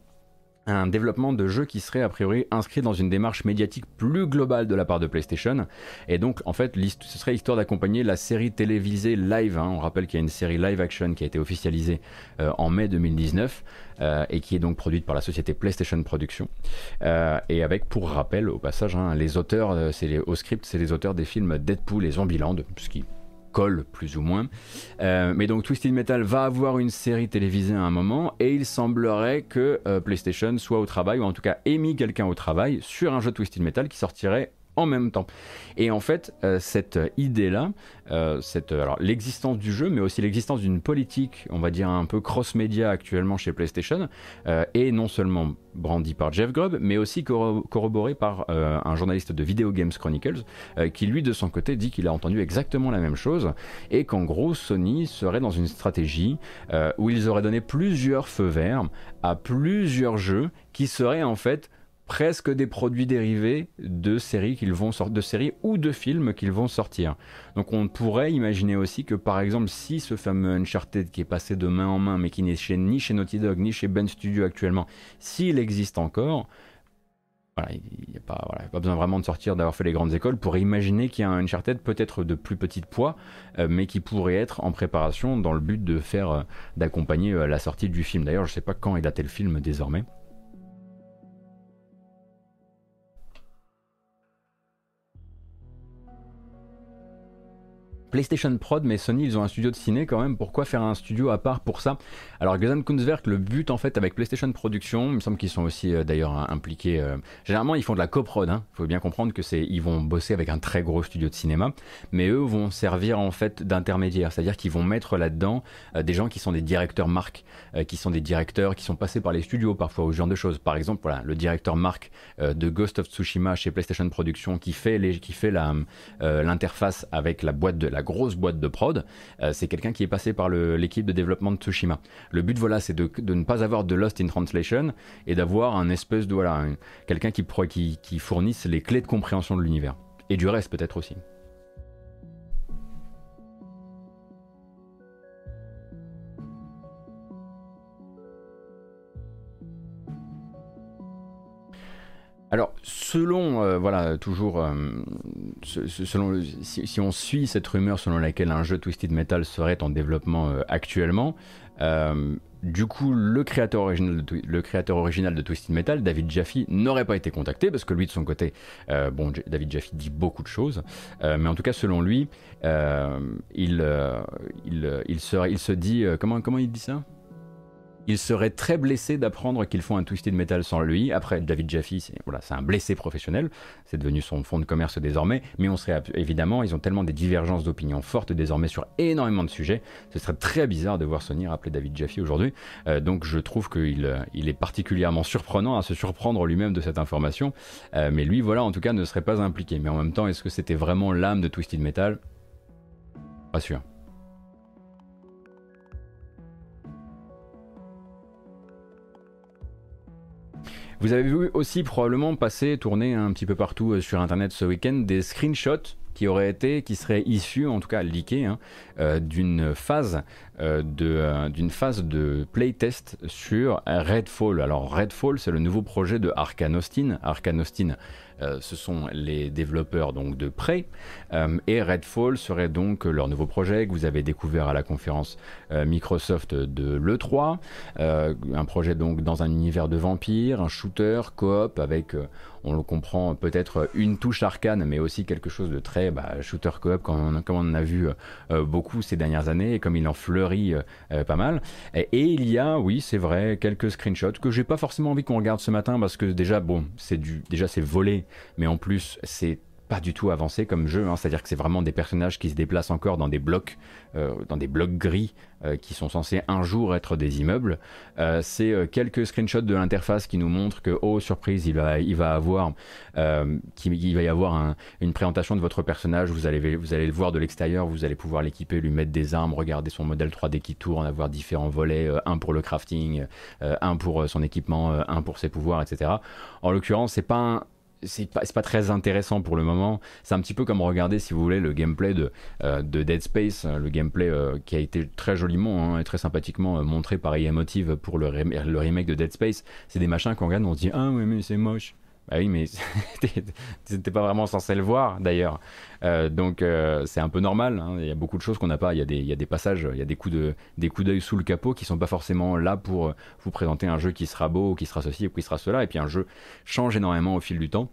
un développement de jeu qui serait a priori inscrit dans une démarche médiatique plus globale de la part de PlayStation. Et donc, en fait, ce serait histoire d'accompagner la série télévisée live. Hein. On rappelle qu'il y a une série live action qui a été officialisée euh, en mai 2019 euh, et qui est donc produite par la société PlayStation Productions. Euh, et avec, pour rappel, au passage, hein, les auteurs, c'est au script, c'est les auteurs des films Deadpool et Zombieland, ce qui plus ou moins. Euh, mais donc Twisted Metal va avoir une série télévisée à un moment et il semblerait que euh, PlayStation soit au travail ou en tout cas ait mis quelqu'un au travail sur un jeu Twisted Metal qui sortirait en même temps. Et en fait, euh, cette idée-là, euh, alors l'existence du jeu, mais aussi l'existence d'une politique, on va dire un peu cross-média actuellement chez PlayStation, euh, est non seulement brandie par Jeff Grubb, mais aussi corroborée par un journaliste de Video Games Chronicles, qui lui de son côté dit qu'il a entendu exactement la même chose, et qu'en gros Sony serait dans une stratégie où ils auraient donné plusieurs feux verts à plusieurs jeux qui seraient en fait presque des produits dérivés de séries qu'ils vont sortir, de séries ou de films qu'ils vont sortir. Donc on pourrait imaginer aussi que par exemple si ce fameux Uncharted qui est passé de main en main mais qui n'est chez, ni chez Naughty Dog ni chez Ben Studio actuellement, s'il existe encore, il n'y a, pas, besoin vraiment de sortir, d'avoir fait les grandes écoles pour imaginer qu'il y a un Uncharted peut-être de plus petit poids, euh, mais qui pourrait être en préparation dans le but de faire, euh, d'accompagner euh, la sortie du film. D'ailleurs, je ne sais pas quand est daté le film désormais. PlayStation Prod, mais Sony, ils ont un studio de ciné quand même. Pourquoi faire un studio à part pour ça? Alors, Gesamtkunstwerk, le but en fait avec PlayStation Production, il me semble qu'ils sont aussi euh, d'ailleurs impliqués. Euh, généralement, ils font de la coprod. Il hein. faut bien comprendre que c'est, ils vont bosser avec un très gros studio de cinéma, mais eux vont servir en fait d'intermédiaire, c'est-à-dire qu'ils vont mettre là-dedans euh, des gens qui sont des directeurs marques, qui sont des directeurs qui sont passés par les studios parfois ce genre de choses. Par exemple, voilà, le directeur marque de Ghost of Tsushima chez PlayStation Production qui fait les, qui fait la l'interface avec la boîte de la grosse boîte de prod, euh, c'est quelqu'un qui est passé par l'équipe de développement de Tsushima. Le but, voilà, c'est de, ne pas avoir de Lost in Translation et d'avoir un espèce de, voilà, quelqu'un qui, qui, qui fournisse les clés de compréhension de l'univers. Et du reste, peut-être aussi. Alors, selon, euh, voilà, toujours, euh, selon, si, on suit cette rumeur selon laquelle un jeu Twisted Metal serait en développement euh, actuellement, du coup, le créateur, original de, Twisted Metal, David Jaffe, n'aurait pas été contacté parce que lui, de son côté, bon, David Jaffe dit beaucoup de choses, mais en tout cas, selon lui, il, il se dit, comment, comment il dit ça? Il serait très blessé d'apprendre qu'ils font un Twisted Metal sans lui. Après, David Jaffe, c'est voilà, un blessé professionnel. C'est devenu son fonds de commerce désormais. Mais on serait évidemment, ils ont tellement des divergences d'opinion fortes désormais sur énormément de sujets. Ce serait très bizarre de voir Sony rappeler David Jaffe aujourd'hui. Euh, donc je trouve qu'il euh, il est particulièrement surprenant à se surprendre lui-même de cette information. Euh, mais lui, voilà, en tout cas, ne serait pas impliqué. Mais en même temps, est-ce que c'était vraiment l'âme de Twisted Metal? Pas sûr. Vous avez vu aussi probablement passer, tourner un petit peu partout euh, sur Internet ce week-end des screenshots qui auraient été, qui seraient issus, en tout cas leakés, hein, euh, d'une phase euh, de phase de playtest sur Redfall. Alors Redfall, c'est le nouveau projet de Arkane Austin. Arkane Austin, euh, ce sont les développeurs donc de Prey euh, et Redfall serait donc leur nouveau projet que vous avez découvert à la conférence euh, Microsoft de l'E3, un projet donc dans un univers de vampires, un shooter coop avec on le comprend peut-être une touche arcane, mais aussi quelque chose de très bah, shooter coop, comme on, en a vu beaucoup ces dernières années, et comme il en fleurit pas mal. Et, il y a, oui, c'est vrai, quelques screenshots que j'ai pas forcément envie qu'on regarde ce matin, parce que déjà, bon, c'est du, déjà c'est volé mais en plus c'est pas du tout avancé comme jeu, hein. c'est-à-dire que c'est vraiment des personnages qui se déplacent encore dans des blocs, euh, dans des blocs gris euh, qui sont censés un jour être des immeubles. Euh, c'est quelques screenshots de l'interface qui nous montrent que, oh surprise, il va, il va avoir, qu'il va y avoir une présentation de votre personnage. Vous allez, vous allez le voir de l'extérieur, vous allez pouvoir l'équiper, lui mettre des armes, regarder son modèle 3D qui tourne, avoir différents volets, un pour le crafting, un pour son équipement, un pour ses pouvoirs, etc. En l'occurrence, c'est pas un c'est pas, pas, très intéressant pour le moment. C'est un petit peu comme regarder, si vous voulez, le gameplay de, euh, de Dead Space, euh, le gameplay euh, qui a été très joliment hein, et très sympathiquement montré par Emotive pour le, le, remake de Dead Space. C'est des machins qu'on regarde, on se dit Ah, oui, mais c'est moche. Bah oui, mais c'était pas vraiment censé le voir d'ailleurs. Euh, donc euh, c'est un peu normal. Hein. Il y a beaucoup de choses qu'on n'a pas. Il y, a des, passages, il y a des coups de d'œil sous le capot qui sont pas forcément là pour vous présenter un jeu qui sera beau, qui sera ceci ou qui sera cela. Et puis un jeu change énormément au fil du temps.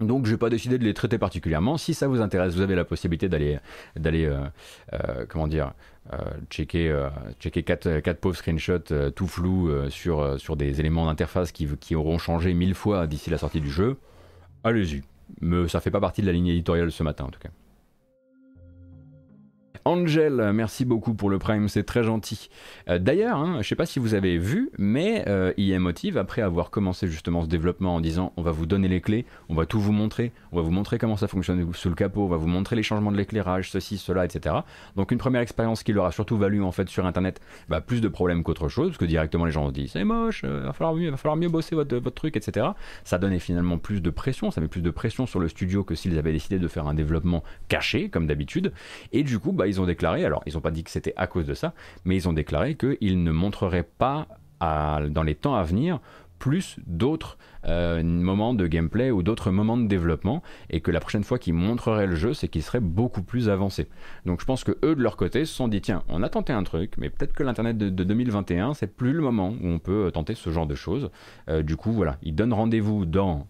Donc je n'ai pas décidé de les traiter particulièrement. Si ça vous intéresse, vous avez la possibilité d'aller, d'aller, euh, comment dire, checker, checker quatre, quatre pauvres screenshots tout flous sur, sur des éléments d'interface qui, qui auront changé mille fois d'ici la sortie du jeu. Allez-y. Mais ça fait pas partie de la ligne éditoriale ce matin en tout cas. Angel, merci beaucoup pour le Prime, c'est très gentil. Euh, d'ailleurs, hein, je ne sais pas si vous avez vu, mais euh, Motive, après avoir commencé justement ce développement en disant on va vous donner les clés, on va tout vous montrer, on va vous montrer comment ça fonctionne sous le capot, on va vous montrer les changements de l'éclairage, ceci, cela, etc. Donc une première expérience qui leur a surtout valu en fait sur Internet bah, plus de problèmes qu'autre chose, parce que directement les gens ont dit c'est moche, euh, va falloir mieux, va falloir mieux bosser votre, votre truc, etc. Ça donnait finalement plus de pression, ça met plus de pression sur le studio que s'ils avaient décidé de faire un développement caché comme d'habitude, et du coup bah, ils ont déclaré, alors ils n'ont pas dit que c'était à cause de ça, mais ils ont déclaré qu'ils ne montreraient pas dans les temps à venir plus d'autres euh, moments de gameplay ou d'autres moments de développement et que la prochaine fois qu'ils montreraient le jeu c'est qu'il serait beaucoup plus avancé donc je pense que eux de leur côté se sont dit tiens on a tenté un truc mais peut-être que l'internet de, 2021 c'est plus le moment où on peut tenter ce genre de choses euh, du coup voilà ils donnent rendez-vous dans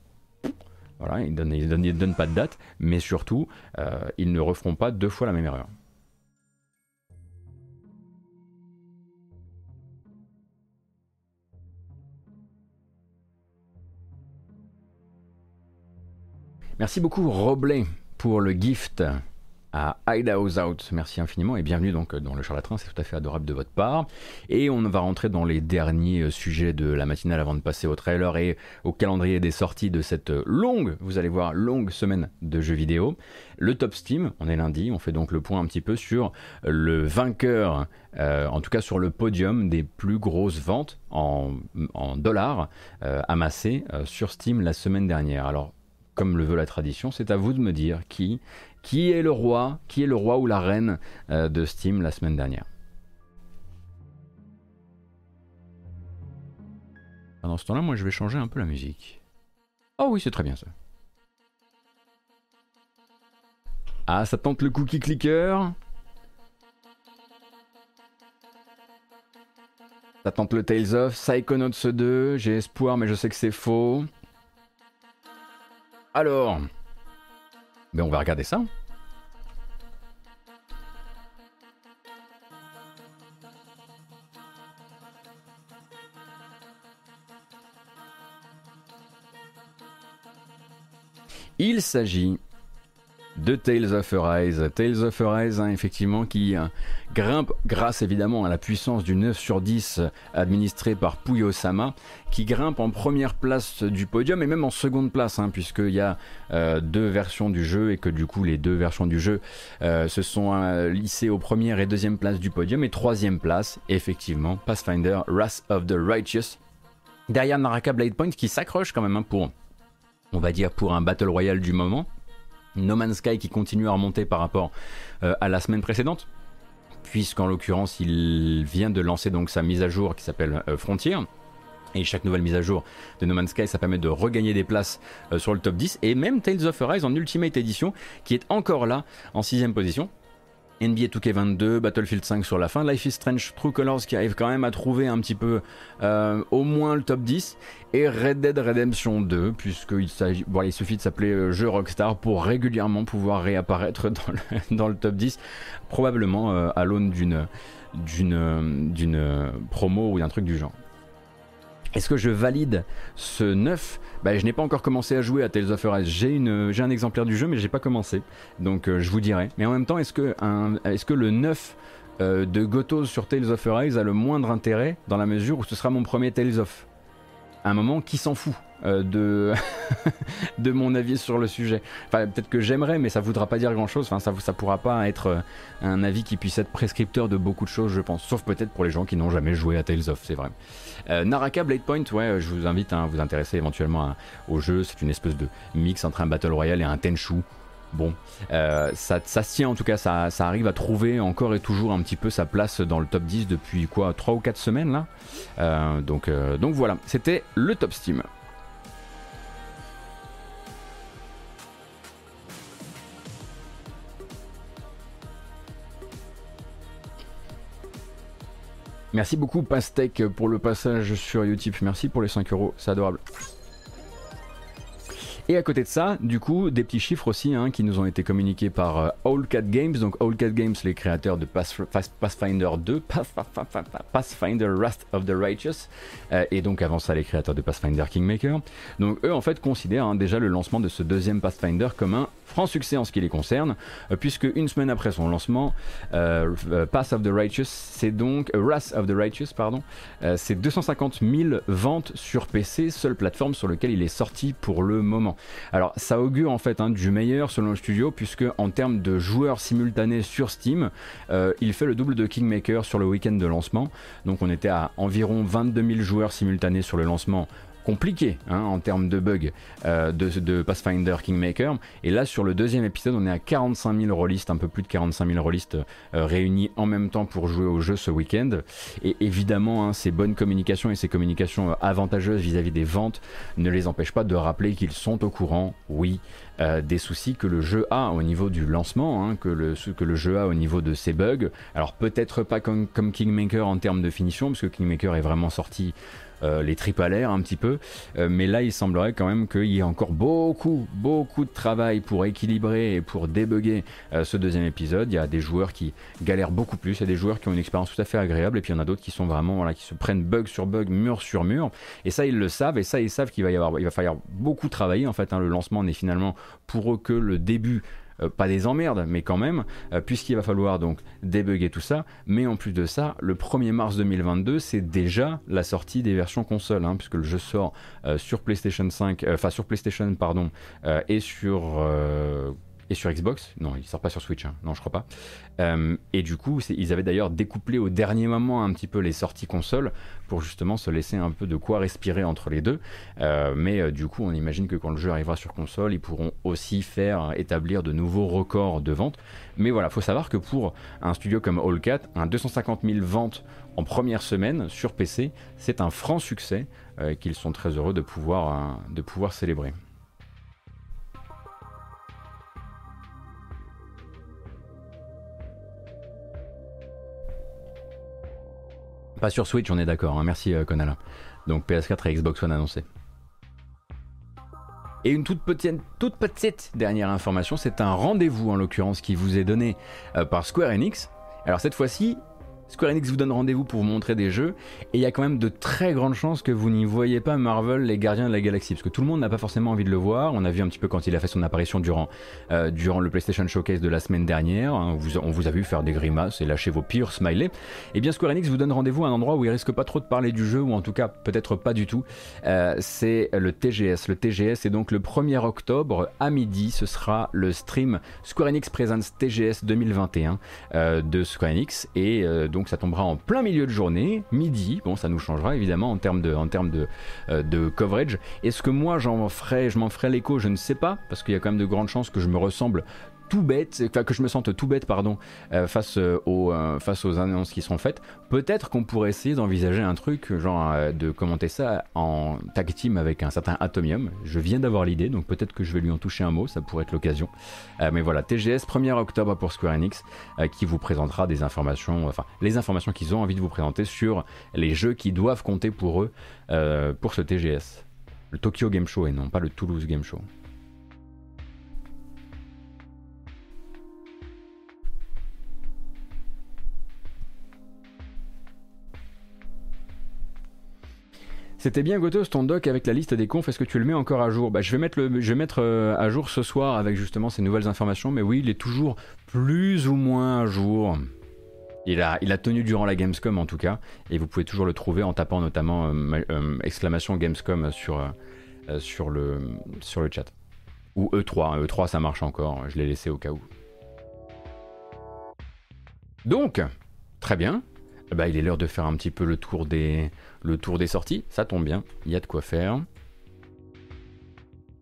voilà, ils ne donnent, pas de date, mais surtout, euh, ils ne referont pas deux fois la même erreur. Merci beaucoup Roblet pour le gift à Idaho's Out. Merci infiniment et bienvenue donc dans le charlatran, c'est tout à fait adorable de votre part. Et on va rentrer dans les derniers euh, sujets de la matinale avant de passer au trailer et au calendrier des sorties de cette longue, vous allez voir, longue semaine de jeux vidéo. Le top Steam, on est lundi, on fait donc le point un petit peu sur le vainqueur, euh, en tout cas sur le podium des plus grosses ventes en, dollars euh, amassées sur Steam la semaine dernière. Alors comme le veut la tradition, c'est à vous de me dire qui, qui est le roi, qui est le roi ou la reine euh, de Steam la semaine dernière. Pendant ce temps-là, moi je vais changer un peu la musique. Oh oui, c'est très bien ça. Ah, ça tente le cookie clicker. Ça tente le Tales of, Psychonauts 2, j'ai espoir mais je sais que c'est faux. Alors, ben on va regarder ça. Il s'agit de Tales of Arise. Tales of Arise, hein, effectivement, qui euh, grimpe grâce évidemment à la puissance du 9 sur 10 administré par Puyo-sama, qui grimpe en première place du podium et même en seconde place, hein, puisqu'il y a euh, deux versions du jeu et que du coup les deux versions du jeu euh, se sont lissées aux première et deuxième place du podium et troisième place, effectivement, Pathfinder Wrath of the Righteous. Derrière Naraka Blade Point qui s'accroche quand même hein, pour, on va dire, pour un Battle Royale du moment. No Man's Sky qui continue à remonter par rapport euh, à la semaine précédente, puisqu'en l'occurrence il vient de lancer donc sa mise à jour qui s'appelle euh, Frontier. Et chaque nouvelle mise à jour de No Man's Sky, ça permet de regagner des places euh, sur le top 10. Et même Tales of Arise en Ultimate Edition, qui est encore là en sixième position. NBA 2K22, Battlefield 5 sur la fin, Life is Strange True Colors qui arrive quand même à trouver un petit peu euh, au moins le top 10, et Red Dead Redemption 2, puisqu'il bon, il suffit de s'appeler euh, jeu Rockstar pour régulièrement pouvoir réapparaître dans le, dans le top 10, probablement euh, à l'aune d'une, d'une, d'une promo ou d'un truc du genre. Est-ce que je valide ce 9 bah, Je n'ai pas encore commencé à jouer à Tales of Arise. J'ai, un exemplaire du jeu, mais j'ai pas commencé. Donc euh, je vous dirai. Mais en même temps, est-ce que, est que le 9 euh, de Gotos sur Tales of Arise a le moindre intérêt dans la mesure où ce sera mon premier Tales of? À un moment, qui s'en fout? De, de mon avis sur le sujet. Enfin, peut-être que j'aimerais, mais ça voudra pas dire grand-chose. Enfin, ça, ça pourra pas être euh, un avis qui puisse être prescripteur de beaucoup de choses, je pense. Sauf peut-être pour les gens qui n'ont jamais joué à Tales of, c'est vrai. Euh, Naraka Blade Point, ouais, je vous invite à vous intéresser éventuellement au jeu. C'est une espèce de mix entre un Battle Royale et un Tenchu. Bon, euh, ça, ça, se tient en tout cas, ça, ça, arrive à trouver encore et toujours un petit peu sa place dans le top 10 depuis quoi 3 ou 4 semaines là. donc, donc voilà, c'était le top Steam. Merci beaucoup Pastèque pour le passage sur Utip. Merci pour les 5 euros, c'est adorable. Et à côté de ça, du coup, des petits chiffres aussi hein, qui nous ont été communiqués par euh, Cat Games. Donc Cat Games, les créateurs de Pathfinder 2, Pathfinder Wrath of the Righteous, euh, et donc avant ça les créateurs de Pathfinder Kingmaker. Donc eux en fait considèrent hein, déjà le lancement de ce deuxième Pathfinder comme un franc succès en ce qui les concerne, euh, puisque une semaine après son lancement, euh, euh, Pass of the Righteous, c'est donc Wrath of the Righteous, pardon, c'est 250 000 ventes sur PC, seule plateforme sur laquelle il est sorti pour le moment. Alors ça augure en fait hein, du meilleur selon le studio, puisque en termes de joueurs simultanés sur Steam, il fait le double de Kingmaker sur le week-end de lancement. Donc on était à environ 22 000 joueurs simultanés sur le lancement compliqué hein, en termes de bugs euh, de, Pathfinder Kingmaker. Et là, sur le deuxième épisode, on est à 45 000 rôlistes, un peu plus de 45 000 rôlistes euh, réunis en même temps pour jouer au jeu ce week-end. Et évidemment, hein, ces bonnes communications et ces communications euh, avantageuses vis-à-vis des ventes ne les empêchent pas de rappeler qu'ils sont au courant, oui, des soucis que le jeu a au niveau du lancement, hein, que, le, que le jeu a au niveau de ses bugs. Alors peut-être pas comme, comme Kingmaker en termes de finition, parce que Kingmaker est vraiment sorti euh, les tripes à l'air un petit peu. Euh, mais là, il semblerait quand même qu'il y ait encore beaucoup, beaucoup de travail pour équilibrer et pour débugger euh, ce deuxième épisode. Il y a des joueurs qui galèrent beaucoup plus, il y a des joueurs qui ont une expérience tout à fait agréable, et puis il y en a d'autres qui sont vraiment, voilà, qui se prennent bug sur bug, mur sur mur. Et ça, ils le savent, et ça, ils savent qu'il va y avoir, il va falloir beaucoup travailler. En fait, hein. le lancement n'est finalement pour eux que le début pas des emmerdes, mais quand même, euh, puisqu'il va falloir donc débugger tout ça. Mais en plus de ça, le 1er mars 2022, c'est déjà la sortie des versions console, hein, puisque le jeu sort euh, sur PlayStation 5, enfin sur PlayStation pardon, et sur et sur Xbox. Non, il sort pas sur Switch. Hein. Non, je crois pas. Euh, et du coup, ils avaient d'ailleurs découplé au dernier moment un petit peu les sorties consoles pour justement se laisser un peu de quoi respirer entre les deux. Euh, mais euh, du coup, on imagine que quand le jeu arrivera sur console, ils pourront aussi faire établir de nouveaux records de vente. Mais voilà, faut savoir que pour un studio comme Allcat, un 250 000 ventes en première semaine sur PC, c'est un franc succès qu'ils sont très heureux de pouvoir, de pouvoir célébrer. Pas sur Switch, on est d'accord. Hein. Merci euh, Conal. Donc PS4 et Xbox One annoncés. Et une toute petite, toute petite dernière information, c'est un rendez-vous en l'occurrence qui vous est donné euh, par Square Enix. Alors cette fois-ci, Square Enix vous donne rendez-vous pour vous montrer des jeux, et il y a quand même de très grandes chances que vous n'y voyez pas Marvel, les Gardiens de la Galaxie, parce que tout le monde n'a pas forcément envie de le voir. On a vu un petit peu quand il a fait son apparition durant, euh, durant le PlayStation Showcase de la semaine dernière. Hein, on vous a vu faire des grimaces et lâcher vos pires smileys. Et eh bien Square Enix vous donne rendez-vous à un endroit où il risque pas trop de parler du jeu, ou en tout cas peut-être pas du tout. Euh, c'est le TGS. Le TGS est donc le 1er octobre à midi. Ce sera le stream Square Enix Presents TGS 2021 euh, de Square Enix, et donc donc ça tombera en plein milieu de journée, midi. Bon, ça nous changera évidemment en termes de, en termes de, euh, de coverage. Est-ce que moi j'en ferai, je m'en ferai l'écho? Je ne sais pas, parce qu'il y a quand même de grandes chances que je me ressemble tout bête, que je me sente tout bête, pardon, euh, face, euh, aux, euh, face aux annonces qui sont faites, peut-être qu'on pourrait essayer d'envisager un truc, genre de commenter ça en tag team avec un certain Atomium. Je viens d'avoir l'idée, donc peut-être que je vais lui en toucher un mot, ça pourrait être l'occasion. mais voilà, TGS 1er octobre pour Square Enix, qui vous présentera des informations, enfin les informations qu'ils ont envie de vous présenter sur les jeux qui doivent compter pour eux pour ce TGS. Le Tokyo Game Show et non pas le Toulouse Game Show. C'était bien Gotos ton doc avec la liste des confs, est-ce que tu le mets encore à jour? Bah, Je vais mettre, le, je vais mettre euh, à jour ce soir avec justement ces nouvelles informations, mais oui, il est toujours plus ou moins à jour. Il a, il a tenu durant la Gamescom en tout cas, et vous pouvez toujours le trouver en tapant notamment euh, euh, exclamation Gamescom sur, sur, le, sur le chat. Ou E3, E3 ça marche encore, je l'ai laissé au cas où. Donc, très bien, bah, il est l'heure de faire un petit peu le tour des, le tour des sorties. Ça tombe bien, il y a de quoi faire.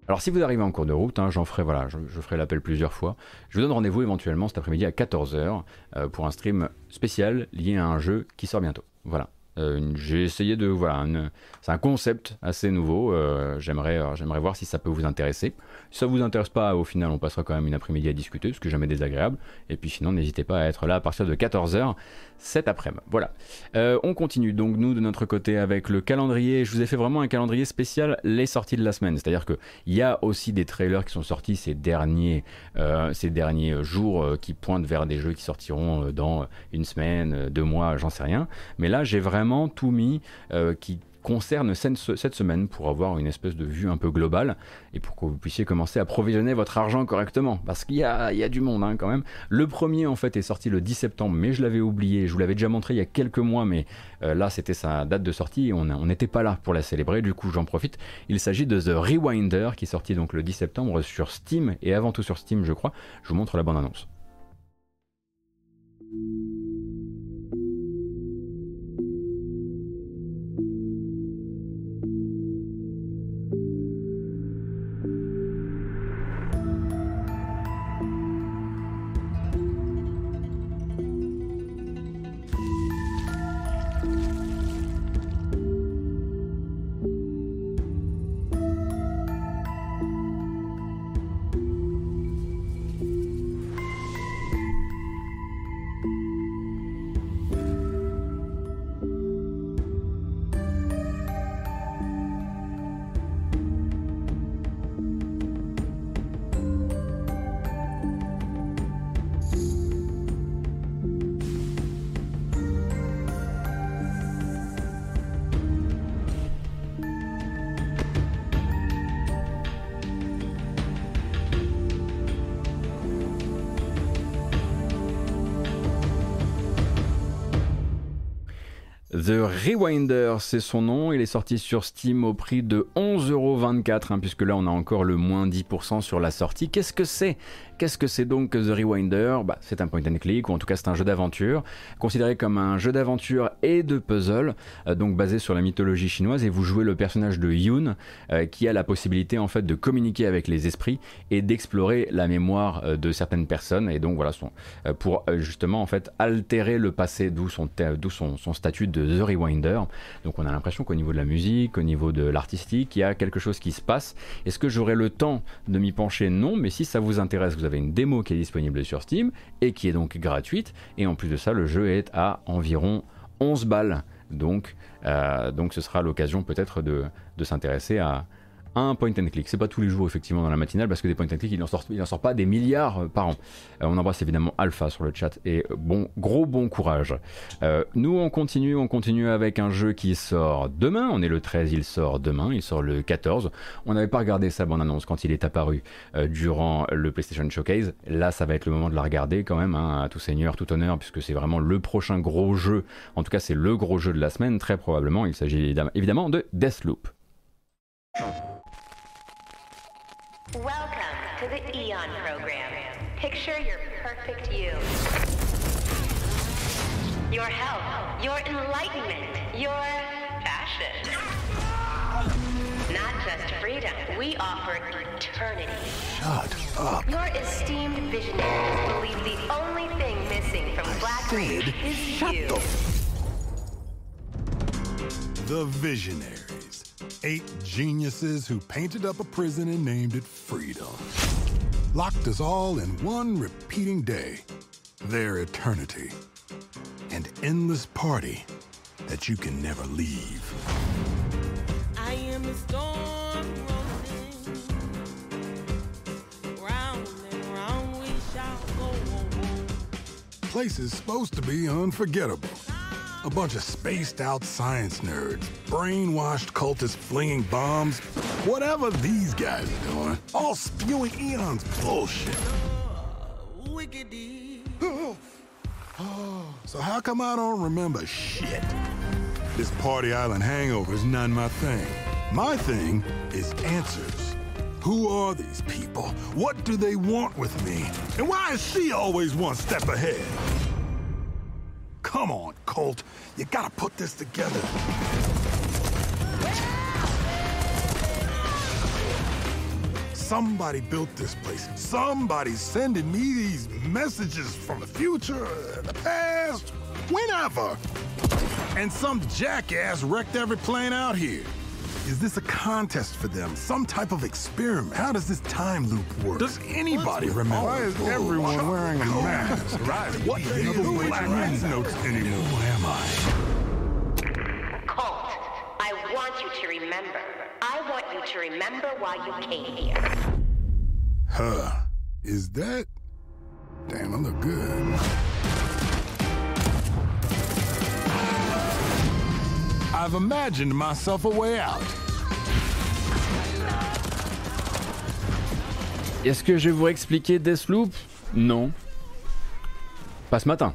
Alors si vous arrivez en cours de route, hein, j'en ferai voilà, je, ferai l'appel plusieurs fois. Je vous donne rendez-vous éventuellement cet après-midi à 14h euh, pour un stream spécial lié à un jeu qui sort bientôt. Voilà. Euh, j'ai essayé de voilà, c'est un concept assez nouveau. Euh, j'aimerais, voir si ça peut vous intéresser. Si ça vous intéresse pas, au final, on passera quand même une après-midi à discuter, ce que jamais désagréable. Et puis sinon, n'hésitez pas à être là à partir de 14h cet après-midi. Voilà. Euh, on continue donc nous de notre côté avec le calendrier. Je vous ai fait vraiment un calendrier spécial les sorties de la semaine. C'est-à-dire qu'il y a aussi des trailers qui sont sortis ces derniers, euh, jours euh, qui pointent vers des jeux qui sortiront dans une semaine, deux mois, j'en sais rien. Mais là, j'ai vraiment tout mis qui concerne cette semaine pour avoir une espèce de vue un peu globale et pour que vous puissiez commencer à provisionner votre argent correctement. Parce qu'il y y a du monde hein, quand même. Le premier en fait est sorti le 10 septembre, mais je l'avais oublié. Je vous l'avais déjà montré il y a quelques mois, mais euh, là c'était sa date de sortie et on n'était pas là pour la célébrer. Du coup j'en profite. Il s'agit de The Rewinder qui est sorti donc le 10 septembre sur Steam et avant tout sur Steam je crois. Je vous montre la bande annonce. Rewinder, c'est son nom. Il est sorti sur Steam au prix de 11,24€, hein, puisque là on a encore le moins 10% sur la sortie. Qu'est-ce que c'est Qu'est-ce que c'est donc The Rewinder? Bah, C'est un point and click, ou en tout cas c'est un jeu d'aventure, considéré comme un jeu d'aventure et de puzzle, euh, donc basé sur la mythologie chinoise, et vous jouez le personnage de Yoon, euh, qui a la possibilité en fait de communiquer avec les esprits et d'explorer la mémoire euh, de certaines personnes, et donc voilà, son, pour justement en fait altérer le passé, d'où son, son, son statut de The Rewinder. Donc on a l'impression qu'au niveau de la musique, au niveau de l'artistique, il y a quelque chose qui se passe. Est-ce que j'aurai le temps de m'y pencher? Non, mais si ça vous intéresse, vous avez une démo qui est disponible sur Steam et qui est donc gratuite. Et en plus de ça, le jeu est à environ 11 balles. Donc, euh, donc ce sera l'occasion peut-être de s'intéresser à, un point and click. C'est pas tous les jours effectivement dans la matinale parce que des point and click il n'en sort, pas des milliards euh, par an. Euh, on embrasse évidemment Alpha sur le chat et euh, bon gros bon courage. nous on continue, on continue avec un jeu qui sort demain. On est le 13, il sort demain, il sort le 14. On n'avait pas regardé sa bande annonce quand il est apparu durant le PlayStation Showcase. Là ça va être le moment de la regarder quand même hein, tout seigneur, tout honneur puisque c'est vraiment le prochain gros jeu. En tout cas c'est le gros jeu de la semaine très probablement. Il s'agit évidemment de Deathloop. Welcome to the Eon program. Picture your perfect you. Your health, your enlightenment, your fashion. Not just freedom, we offer eternity. Shut up. Your esteemed visionaries believe the only thing missing from I Black Reach is you. The, the Visionary. Eight geniuses who painted up a prison and named it Freedom. Locked us all in one repeating day, their eternity. An endless party that you can never leave. I am a storm round and round we shall go. Place is supposed to be unforgettable. A bunch of spaced out science nerds, brainwashed cultists flinging bombs, whatever these guys are doing, all spewing Eon's bullshit. so how come I don't remember shit? This Party Island hangover is none my thing. My thing is answers. Who are these people? What do they want with me? And why is she always one step ahead? Come on, Colt. You gotta put this together. Somebody built this place. Somebody's sending me these messages from the future, the past, whenever. And some jackass wrecked every plane out here. Is this a contest for them? Some type of experiment? How does this time loop work? Does anybody remember? Why is everyone wearing a mask? what the hell notes anymore? Who am I? Colt, I want you to remember. I want you to remember why you came here. Huh. Is that... Damn, I look good. I've imagined myself a way out. Est-ce que je vais vous expliquer Deathloop? Non. Pas ce matin.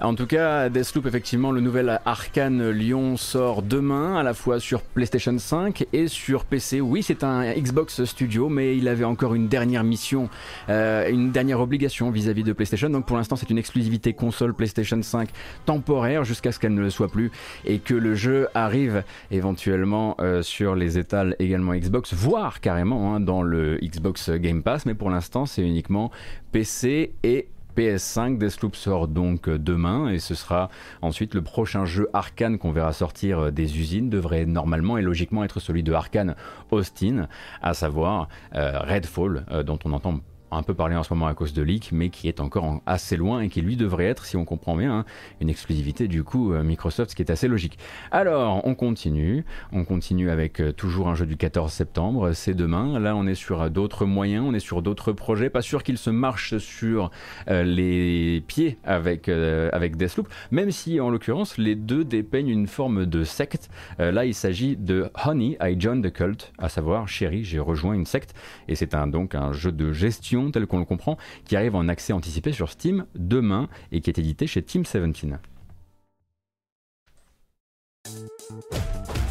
En tout cas, Deathloop, effectivement, le nouvel Arkane Lyon sort demain, à la fois sur PlayStation 5 et sur PC. Oui, c'est un Xbox Studio, mais il avait encore une dernière mission, euh, une dernière obligation vis-à-vis de PlayStation. Donc pour l'instant, c'est une exclusivité console PlayStation 5 temporaire jusqu'à ce qu'elle ne le soit plus et que le jeu arrive éventuellement euh, sur les étals également Xbox, voire carrément hein, dans le Xbox Game Pass. Mais pour l'instant, c'est uniquement PC et PS5. Deathloop sort donc euh, demain et ce sera ensuite le prochain jeu Arkane qu'on verra sortir euh, des usines devrait normalement et logiquement être celui de Arkane Austin, à savoir euh, Redfall, dont on entend un peu parlé en ce moment à cause de leak, mais qui est encore assez loin et qui lui devrait être, si on comprend bien, hein, une exclusivité du coup euh, Microsoft, ce qui est assez logique. Alors, on continue, on continue avec euh, toujours un jeu du 14 septembre, c'est demain. Là, on est sur euh, d'autres moyens, on est sur d'autres projets. Pas sûr qu'il se marche sur les pieds avec avec Deathloop, même si en l'occurrence les deux dépeignent une forme de secte. là, il s'agit de Honey, I Joined the Cult, à savoir Chérie, j'ai rejoint une secte, et c'est un donc un jeu de gestion tel qu'on le comprend, qui arrive en accès anticipé sur Steam demain et qui est édité chez Team 17.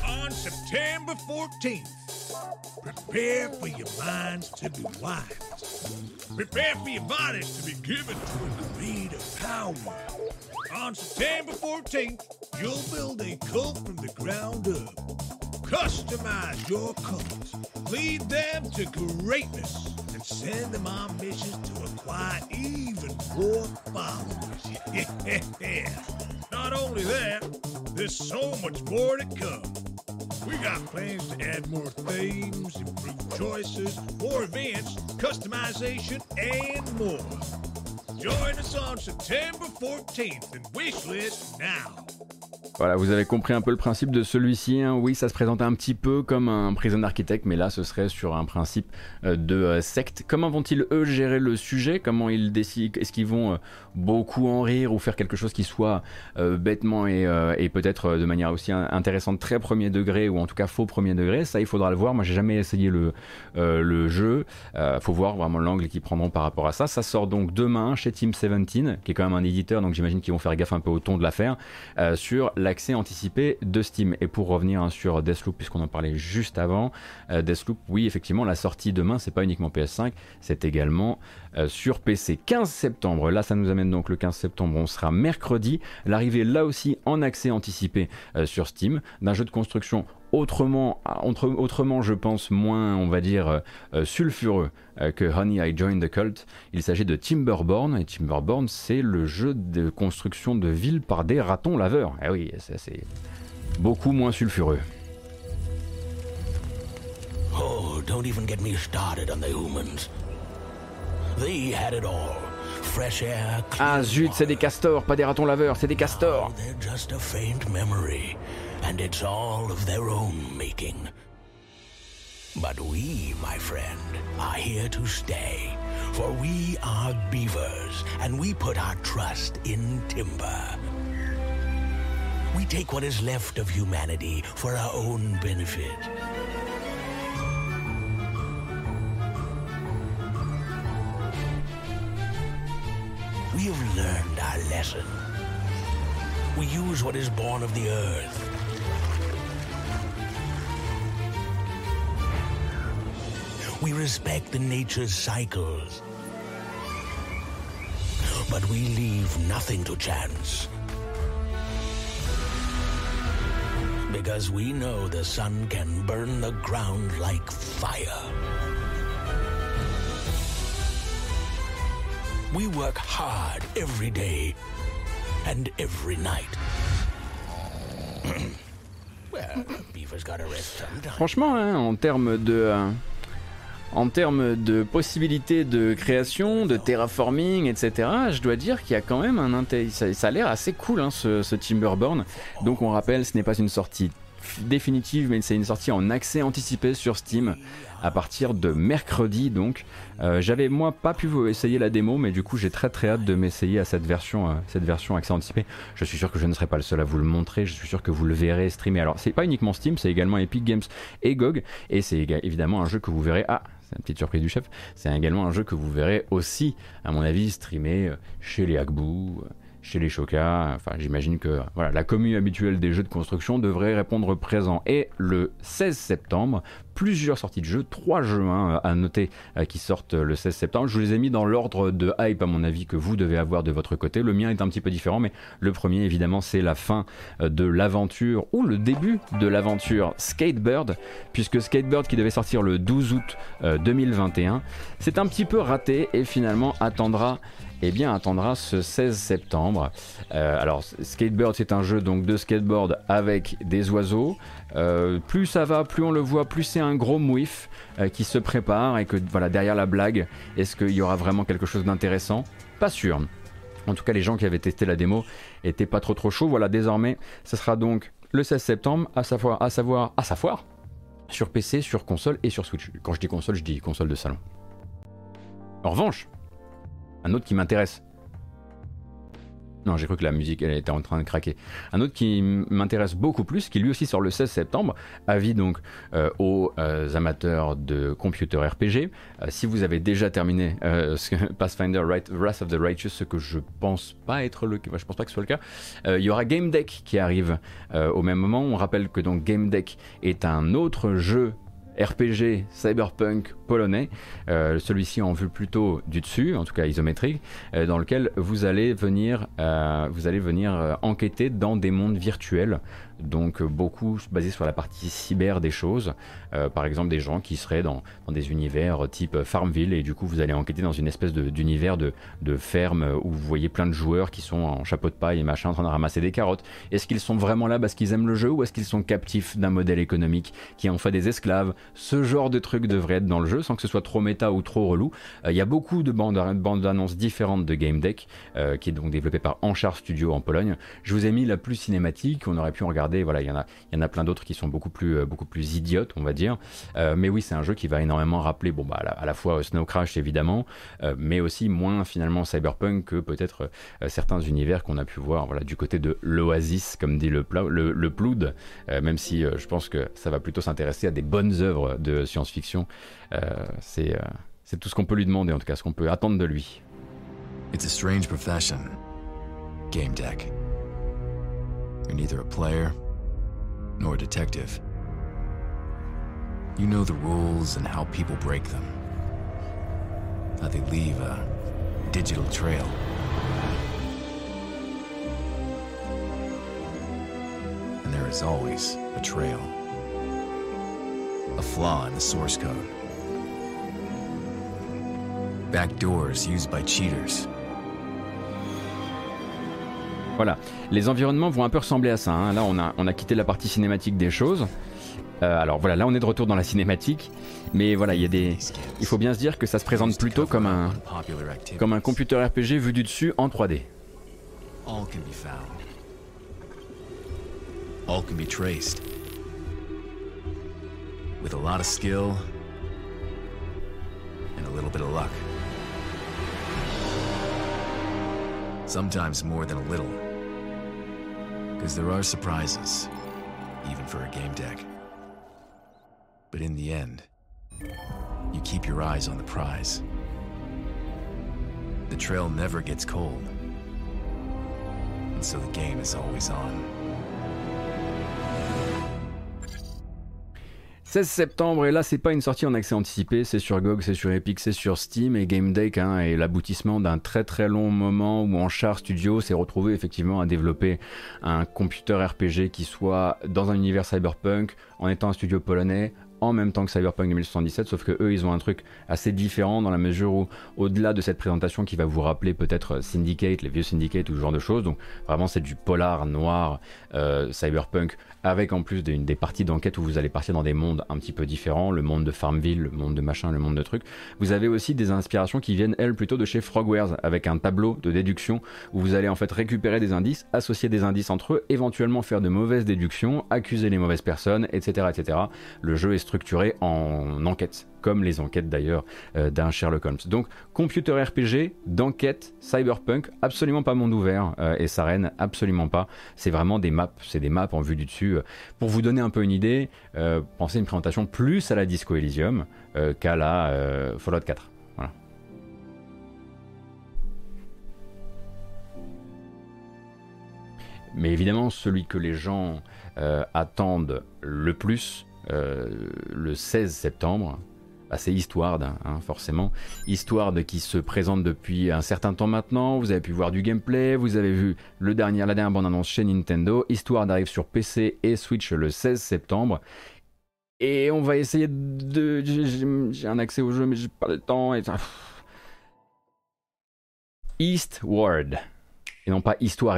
On September 14th, prepare for your minds to be wise. Prepare for your bodies to be given to a creative power. On September 14th, you'll build a cult from the ground up. Customize your cults, lead them to greatness and Send them on missions to acquire even more followers. Not only that, there's so much more to come. We got plans to add more themes, improve choices, more events, customization, and more. Join us on September 14th and wishlist now. Voilà, vous avez compris un peu le principe de celui-ci. Hein. Oui, ça se présente un petit peu comme un prison architecte, mais là, ce serait sur un principe euh, de euh, secte. Comment vont-ils, eux, gérer le sujet? Comment ils décident Est-ce qu'ils vont euh, beaucoup en rire ou faire quelque chose qui soit bêtement et, peut-être de manière aussi intéressante, très premier degré ou en tout cas faux premier degré? Ça, il faudra le voir. Moi, j'ai jamais essayé le, le jeu. faut voir vraiment l'angle qu'ils prendront par rapport à ça. Ça sort donc demain chez Team 17, qui est quand même un éditeur, donc j'imagine qu'ils vont faire gaffe un peu au ton de l'affaire, sur l'accès anticipé de Steam. Et pour revenir hein, sur Deathloop, puisqu'on en parlait juste avant, euh, Deathloop, oui, effectivement, la sortie demain, c'est pas uniquement PS5, c'est également euh, sur PC. 15 septembre, là, ça nous amène donc le 15 septembre, on sera mercredi. L'arrivée là aussi en accès anticipé euh, sur Steam d'un jeu de construction autrement, autrement, je pense, moins, on va dire, euh, sulfureux euh, que Honey I Joined the Cult. Il s'agit de Timberborn, et Timberborn, c'est le jeu de construction de ville par des ratons laveurs. Eh oui, c'est beaucoup moins sulfureux. Oh, don't even get me started on the humans. They had it all. Fresh air, ah zut, c'est des castors, pas des ratons laveurs, c'est des castors. And it's all of their own making. But we, my friend, are here to stay, for we are beavers, and we put our trust in timber. We take what is left of humanity for our own benefit. We have learned our lesson. We use what is born of the earth. We respect the nature's cycles. But we leave nothing to chance. Because we know the sun can burn the ground like fire. We work hard every day and every night. well, beaver's gotta rest sometime. Franchement, hein, en termes de. Euh, en termes de possibilités de création, de terraforming, etc., je dois dire qu'il y a quand même un intérêt. Ça, a l'air assez cool, hein, ce, Timberborn. Donc, on rappelle, ce n'est pas une sortie définitive, mais c'est une sortie en accès anticipé sur Steam à partir de mercredi. Donc, Euh, j'avais moi pas pu vous essayer la démo, mais du coup, j'ai très très hâte de m'essayer à cette version, euh, cette version accès anticipé. Je suis sûr que je ne serai pas le seul à vous le montrer. Je suis sûr que vous le verrez streamer. Alors, c'est pas uniquement Steam, c'est également Epic Games et GOG, et c'est évidemment un jeu que vous verrez. Ah, c'est une petite surprise du chef. C'est également un jeu que vous verrez aussi, à mon avis, streamer euh, chez les Hagbou, euh, chez les Shoka. Enfin, j'imagine que voilà, la commune habituelle des jeux de construction devrait répondre présent. Et le 16 septembre, plusieurs sorties de jeux, trois jeux hein, à noter euh, qui sortent le 16 septembre. Je vous les ai mis dans l'ordre de hype, à mon avis, que vous devez avoir de votre côté. Le mien est un petit peu différent, mais le premier, évidemment, c'est la fin euh, de l'aventure, ou le début de l'aventure Skatebird, puisque Skatebird, qui devait sortir le 12 août euh, 2021, c'est un petit peu raté et finalement attendra eh bien, attendra ce 16 septembre. Euh, alors, Skatebird, c'est un jeu donc de skateboard avec des oiseaux. Euh, plus ça va, plus on le voit, plus c'est un gros mouif euh, qui se prépare et que voilà derrière la blague, est-ce qu'il y aura vraiment quelque chose d'intéressant? Pas sûr. En tout cas, les gens qui avaient testé la démo étaient pas trop trop chauds. Voilà, désormais, ce sera donc le 16 septembre, à savoir, à savoir, à savoir, sur PC, sur console et sur Switch. Quand je dis console, je dis console de salon. En revanche, un autre qui m'intéresse. Non, j'ai cru que la musique elle était en train de craquer. Un autre qui m'intéresse beaucoup plus, qui lui aussi sort le 16 septembre, avis donc euh, aux euh, amateurs de computer RPG. Euh, si vous avez déjà terminé Pathfinder Wrath of the Righteous, ce que je pense pas être le ce le cas, il y aura Game Deck qui arrive au même moment. On rappelle que donc Game Deck est un autre jeu RPG cyberpunk polonais, euh, celui-ci en vue plutôt du dessus, en tout cas isométrique, euh, dans lequel vous allez venir, euh, vous allez venir enquêter dans des mondes virtuels, donc euh, beaucoup basés sur la partie cyber des choses, Euh, par exemple des gens qui seraient dans, dans des univers type Farmville et du coup vous allez enquêter dans une espèce d'univers de, de ferme où vous voyez plein de joueurs qui sont en chapeau de paille et machin en train de ramasser des carottes. Est-ce qu'ils sont vraiment là parce qu'ils aiment le jeu ou est-ce qu'ils sont captifs d'un modèle économique qui en fait des esclaves? Ce genre de truc devrait être dans le jeu sans que ce soit trop méta ou trop relou. Euh, Il y a beaucoup de bandes, bandes annonces différentes de Game Deck qui est donc développé par Anchar Studio en Pologne. Je vous ai mis la plus cinématique, on aurait pu en regarder, voilà, il y en a, il y en a plein d'autres qui sont beaucoup plus, euh, beaucoup plus idiotes, on va dire. Euh, mais oui, c'est un jeu qui va énormément rappeler, bon, bah, à la, fois euh, Snow Crash évidemment, mais aussi moins finalement cyberpunk que peut-être certains univers qu'on a pu voir voilà, du côté de l'Oasis, comme dit le, le, Ploud, même si je pense que ça va plutôt s'intéresser à des bonnes œuvres de science-fiction. C'est c'est tout ce qu'on peut lui demander, en tout cas, ce qu'on peut attendre de lui. It's a strange profession. Game. You're neither a player nor a detective. You know the rules and how people break them. How they leave a digital trail. And there is always a trail. A flaw in the source code. Backdoors used by cheaters. Voilà, les environnements vont un peu ressembler à ça. hein. Là, on a, quitté la partie cinématique des choses. Euh, alors voilà, là on est de retour dans la cinématique, mais voilà, il y a des, il faut bien se dire que ça se présente plutôt comme un, comme un computer RPG vu du dessus en 3D. All can be found. All can be traced. With a lot of skill and a little bit of luck. Sometimes more than a little. Because there are surprises, even for a game deck. But in the end, you keep your eyes on the prize. The trail never gets cold, and so the game is always on. 16 septembre, et là, c'est pas une sortie en accès anticipé, c'est sur GOG, c'est sur Epic, c'est sur Steam, et Game Deck hein, est l'aboutissement d'un très très long moment où Anchar Studio s'est retrouvé effectivement à développer un computer RPG qui soit dans un univers cyberpunk, en étant un studio polonais, en même temps que Cyberpunk 2077, sauf que eux, ils ont un truc assez différent dans la mesure où, au-delà de cette présentation qui va vous rappeler peut-être Syndicate, les vieux Syndicate ou ce genre de choses, donc vraiment c'est du polar noir euh, Cyberpunk avec en plus des, des parties d'enquête où vous allez partir dans des mondes un petit peu différents, le monde de Farmville, le monde de machin, le monde de trucs. Vous avez aussi des inspirations qui viennent, elles, plutôt de chez Frogwares, avec un tableau de déduction où vous allez en fait récupérer des indices, associer des indices entre eux, éventuellement faire de mauvaises déductions, accuser les mauvaises personnes, etc. etc. Le jeu est structuré en enquête comme les enquêtes d'ailleurs euh, d'un Sherlock Holmes. Donc computer RPG, d'enquête, cyberpunk, absolument pas monde ouvert euh, et Saren, absolument pas. C'est vraiment des maps, c'est des maps en vue du dessus. Pour vous donner un peu une idée, euh, pensez une présentation plus à la Disco Elysium qu'à la Fallout 4. Voilà. Mais évidemment, celui que les gens attendent le plus, le 16 septembre, bah, c'est Histoire, hein, forcément. Histoire qui se présente depuis un certain temps maintenant. Vous avez pu voir du gameplay, vous avez vu le dernier, la dernière bande-annonce chez Nintendo. Histoire d'arrive sur PC et Switch le 16 septembre. Et on va essayer de. J'ai un accès au jeu, mais j'ai pas le temps. Eastward. Et non pas Histoire.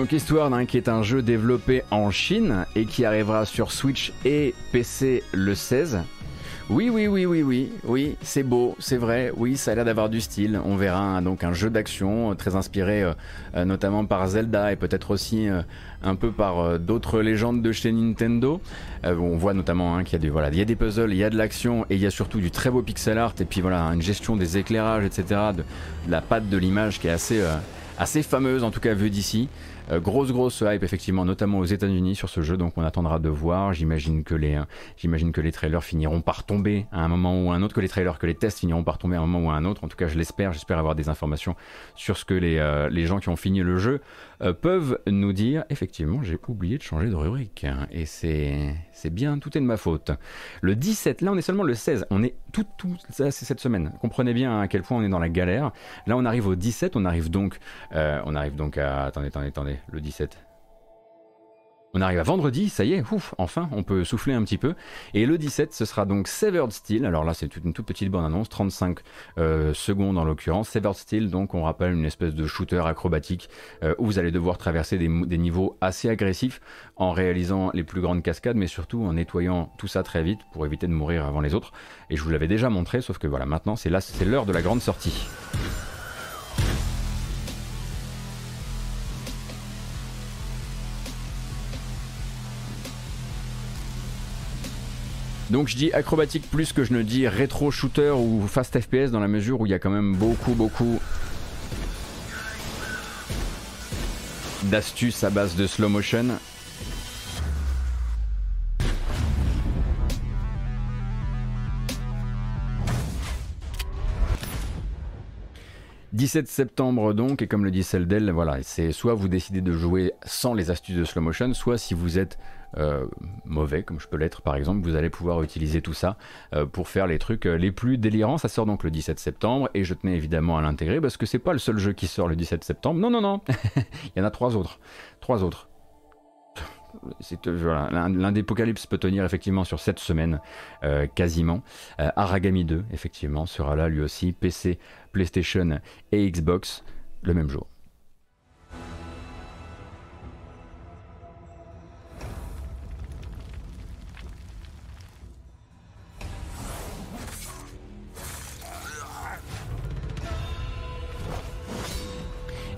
Donc Histoire hein, qui est un jeu développé en Chine et qui arrivera sur Switch et PC le 16. Oui, oui, oui, oui, oui, oui, c'est beau, c'est vrai, oui, ça a l'air d'avoir du style. On verra hein, donc un jeu d'action euh, très inspiré euh, euh, notamment par Zelda et peut-être aussi un peu par d'autres légendes de chez Nintendo. on voit notamment hein, qu'il y a des puzzles, il y a de l'action et il y a surtout du très beau pixel art et puis voilà une gestion des éclairages, etc. De, de la patte de l'image qui est assez assez fameuse en tout cas vue d'ici. Euh, grosse grosse hype effectivement, notamment aux États-Unis sur ce jeu, donc on attendra de voir. J'imagine que les, euh, j'imagine que les trailers finiront par tomber à un moment ou à un autre, que les trailers, que les tests finiront par tomber à un moment ou à un autre. En tout cas, je l'espère. J'espère avoir des informations sur ce que les, euh, les gens qui ont fini le jeu peuvent nous dire. Effectivement, j'ai oublié de changer de rubrique et c'est c'est bien, tout est de ma faute. Le 17, là on est seulement le 16, on est tout, tout ça c'est cette semaine. Comprenez bien à quel point on est dans la galère. Là on arrive au 17, on arrive donc, on arrive donc à, attendez, attendez, attendez, le 17. On arrive à vendredi, ça y est, ouf, enfin, on peut souffler un petit peu. Et le 17, ce sera donc Severed Steel. Alors là, c'est une toute petite bonne annonce, 35 euh, secondes en l'occurrence. Severed Steel, donc on rappelle une espèce de shooter acrobatique euh, où vous allez devoir traverser des, niveaux assez agressifs en réalisant les plus grandes cascades, mais surtout en nettoyant tout ça très vite pour éviter de mourir avant les autres. Et je vous l'avais déjà montré, sauf que voilà, maintenant c'est là, c'est l'heure de la grande sortie. Donc je dis acrobatique plus que je ne dis rétro shooter ou fast FPS dans la mesure où il y a quand même beaucoup beaucoup d'astuces à base de slow motion. « 17 septembre donc, et comme le dit Seldel, voilà, c'est soit vous décidez de jouer sans les astuces de slow motion, soit si vous êtes euh, mauvais, comme je peux l'être par exemple, vous allez pouvoir utiliser tout ça euh, pour faire les trucs euh, les plus délirants. Ça sort donc le 17 septembre et je tenais évidemment à l'intégrer parce que c'est pas le seul jeu qui sort le 17 septembre. Non, non, non, il y en a trois autres. Trois autres. Voilà, l'un d'Apocalypse peut tenir effectivement sur cette semaine, quasiment. Aragami 2, effectivement, sera là lui aussi. PC, PlayStation et Xbox le même jour.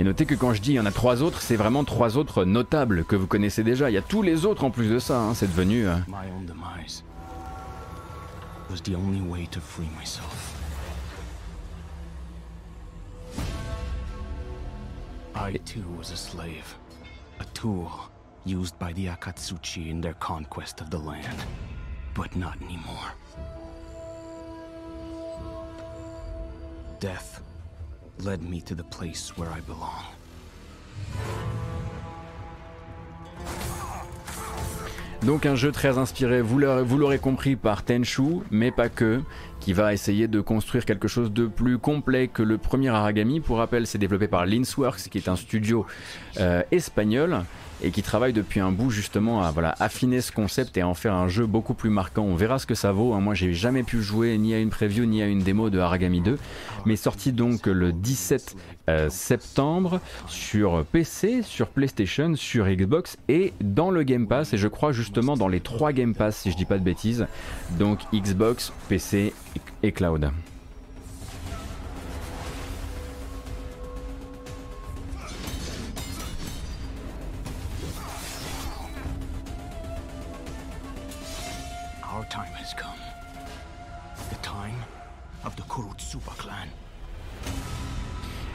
Et notez que quand je dis il y en a trois autres, c'est vraiment trois autres notables que vous connaissez déjà. Il y a tous les autres en plus de ça, hein, c'est devenu. Euh... I too was a slave, a tool used by the Akatsuchi in their conquest of the land, but not anymore. Death led me to the place where I belong. Donc un jeu très inspiré, vous l'aurez compris, par Tenchu, mais pas que, qui va essayer de construire quelque chose de plus complet que le premier Aragami. Pour rappel, c'est développé par Linsworks, qui est un studio euh, espagnol et qui travaille depuis un bout justement à voilà, affiner ce concept et à en faire un jeu beaucoup plus marquant. On verra ce que ça vaut. Hein. Moi, j'ai jamais pu jouer ni à une preview ni à une démo de Aragami 2, mais sorti donc le 17 euh, septembre sur PC, sur PlayStation, sur Xbox et dans le Game Pass. Et je crois justement dans les trois Game Pass, si je dis pas de bêtises. Donc Xbox, PC et Cloud.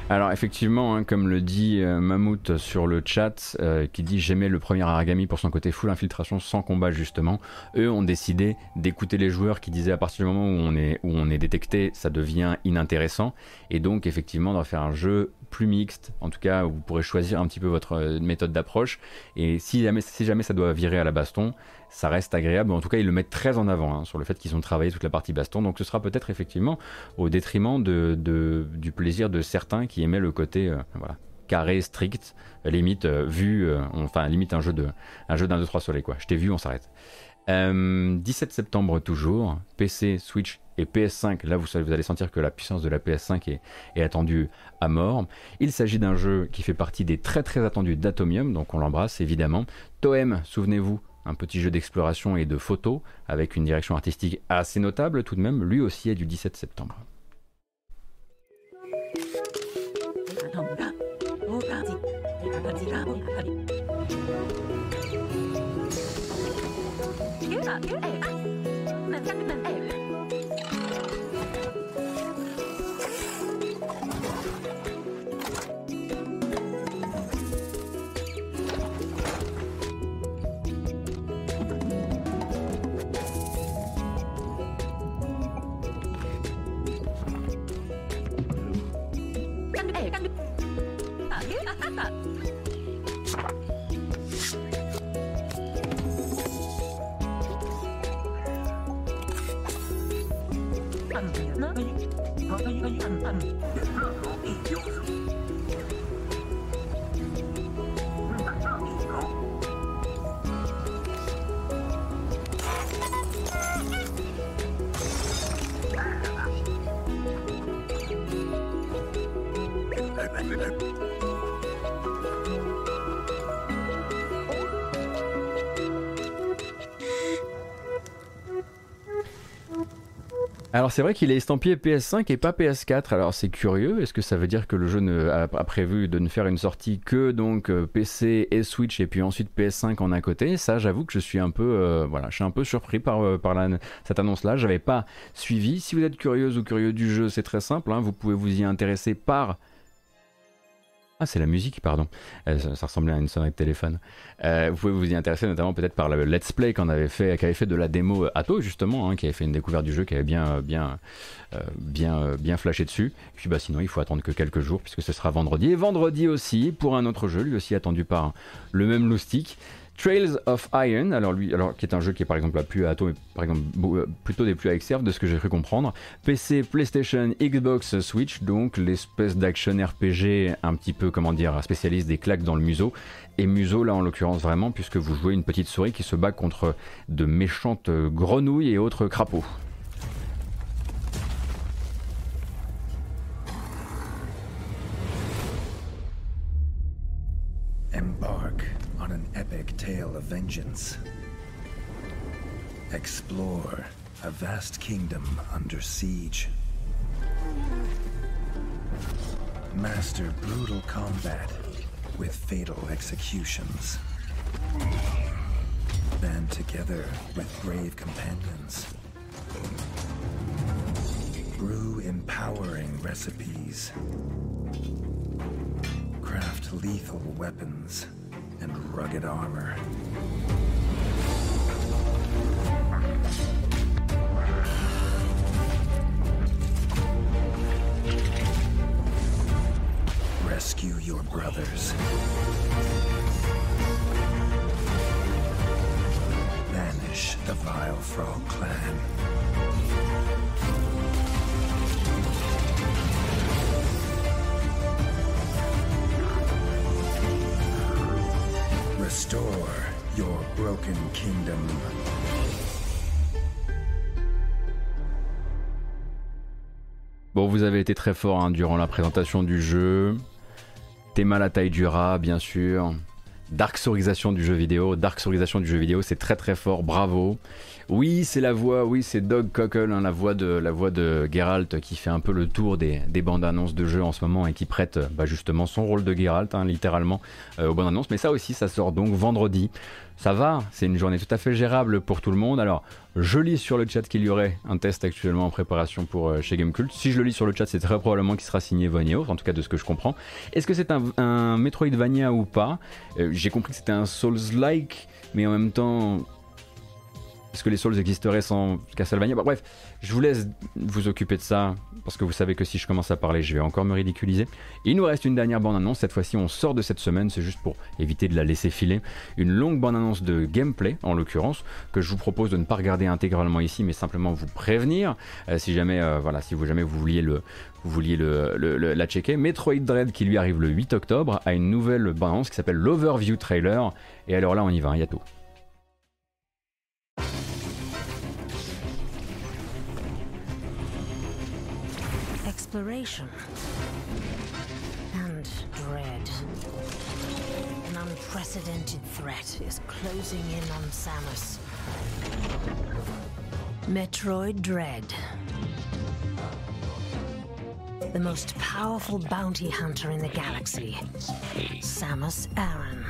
Alors effectivement, hein, comme le dit euh, sur le chat, euh, qui dit j'aimais le premier Aragami pour son côté full infiltration sans combat justement, eux ont décidé d'écouter les joueurs qui disaient à partir du moment où on est, où détecté, ça devient inintéressant, et donc effectivement d'en faire un jeu plus mixte, en tout cas vous pourrez choisir un petit peu votre euh, méthode d'approche, et si jamais, si jamais ça doit virer à la baston, ça reste agréable. En tout cas, ils le mettent très en avant hein, sur le fait qu'ils ont travaillé toute la partie baston. Donc ce sera peut-être effectivement au détriment du plaisir de certains qui aimaient le côté euh, voilà, carré, strict, limite euh, vu, euh, enfin limite un jeu de un jeu d'un 2 3 soleil quoi. Je t'ai vu, on s'arrête. 17 septembre toujours, PC, Switch et PS5. Là, vous, vous, allez sentir que la puissance de la PS5 est, est attendue à mort. Il s'agit d'un jeu qui fait partie des très très attendus d'Atomium, donc on l'embrasse évidemment. Toem, souvenez-vous, un petit jeu d'exploration et de photos avec une direction artistique assez notable tout de même, lui aussi est du 17 septembre. 个缘分，恰如地球。Thank you. Alors c'est vrai qu'il est estampillé PS5 et pas PS4. Alors c'est curieux. Est-ce que ça veut dire que le jeu ne, a, prévu de ne faire une sortie que donc euh, PC et Switch et puis ensuite PS5 en un côté? Ça, j'avoue que je suis un peu, euh, voilà, je suis un peu surpris par, euh, par cette annonce-là. J'avais pas suivi. Si vous êtes curieuse ou curieux du jeu, c'est très simple. Hein. vous pouvez vous y intéresser par Ah, c'est la musique, pardon. Euh, ça, ressemblait à une sonnerie de téléphone. Euh, vous pouvez vous y intéresser notamment peut-être par le let's play qu'on avait fait, qui avait fait de la démo Atto justement, hein, qui avait fait une découverte du jeu, qui avait bien, bien, euh, bien, bien flashé dessus. Et puis bah sinon, il faut attendre que quelques jours puisque ce sera vendredi. Et vendredi aussi pour un autre jeu, lui aussi attendu par le même loustic. Trails of Iron, alors lui, alors qui est un jeu qui est par exemple à euh, plutôt des plus à Xserve de ce que j'ai cru comprendre. PC, PlayStation, Xbox, Switch, donc l'espèce d'action RPG un petit peu comment dire spécialiste des claques dans le museau. Et museau là en l'occurrence vraiment puisque vous jouez une petite souris qui se bat contre de méchantes grenouilles et autres crapauds. Tale of vengeance. Explore a vast kingdom under siege. Master brutal combat with fatal executions. Band together with brave companions. Brew empowering recipes. Craft lethal weapons and rugged armor. Rescue your brothers. Banish the vile Frog clan. Restore your broken kingdom. Bon, vous avez été très fort hein, durant la présentation du jeu. Théma la taille du rat, bien sûr. Dark Sourisation du jeu vidéo. Dark Sourisation du jeu vidéo, c'est très très fort, bravo. Oui, c'est la voix, oui, c'est Doug Cockle, hein, la, voix de, la voix de Geralt qui fait un peu le tour des, bandes annonces de jeu en ce moment et qui prête bah, justement son rôle de Geralt, hein, littéralement, euh, aux bandes annonces. Mais ça aussi, ça sort donc vendredi. Ça va, c'est une journée tout à fait gérable pour tout le monde. Alors, je lis sur le chat qu'il y aurait un test actuellement en préparation pour euh, chez Gamecult. Si je le lis sur le chat, c'est très probablement qu'il sera signé Vonio, en tout cas de ce que je comprends. Est-ce que c'est un, un Metroidvania ou pas? Euh, J'ai compris que c'était un Souls-like, mais en même temps, est-ce que les Souls existeraient sans Castlevania bah, Bref, je vous laisse vous occuper de ça, parce que vous savez que si je commence à parler, je vais encore me ridiculiser. il nous reste une dernière bande-annonce, cette fois-ci on sort de cette semaine, c'est juste pour éviter de la laisser filer. Une longue bande-annonce de gameplay, en l'occurrence, que je vous propose de ne pas regarder intégralement ici, mais simplement vous prévenir, euh, si jamais, euh, voilà, si vous jamais vous vouliez le, vouliez le, la checker. Metroid Dread qui lui arrive le 8 octobre a une nouvelle bande-annonce qui s'appelle l'Overview Trailer. Et alors là, on y va, hein, Yato. And dread. An unprecedented threat is closing in on Samus. Metroid Dread. The most powerful bounty hunter in the galaxy, Samus Aran.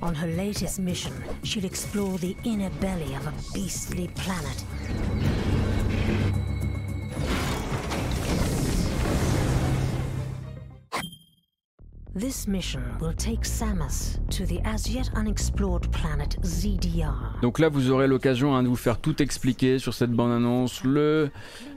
On her latest mission, she'll explore the inner belly of a beastly planet. Donc là, vous aurez l'occasion hein, de vous faire tout expliquer sur cette bande-annonce, le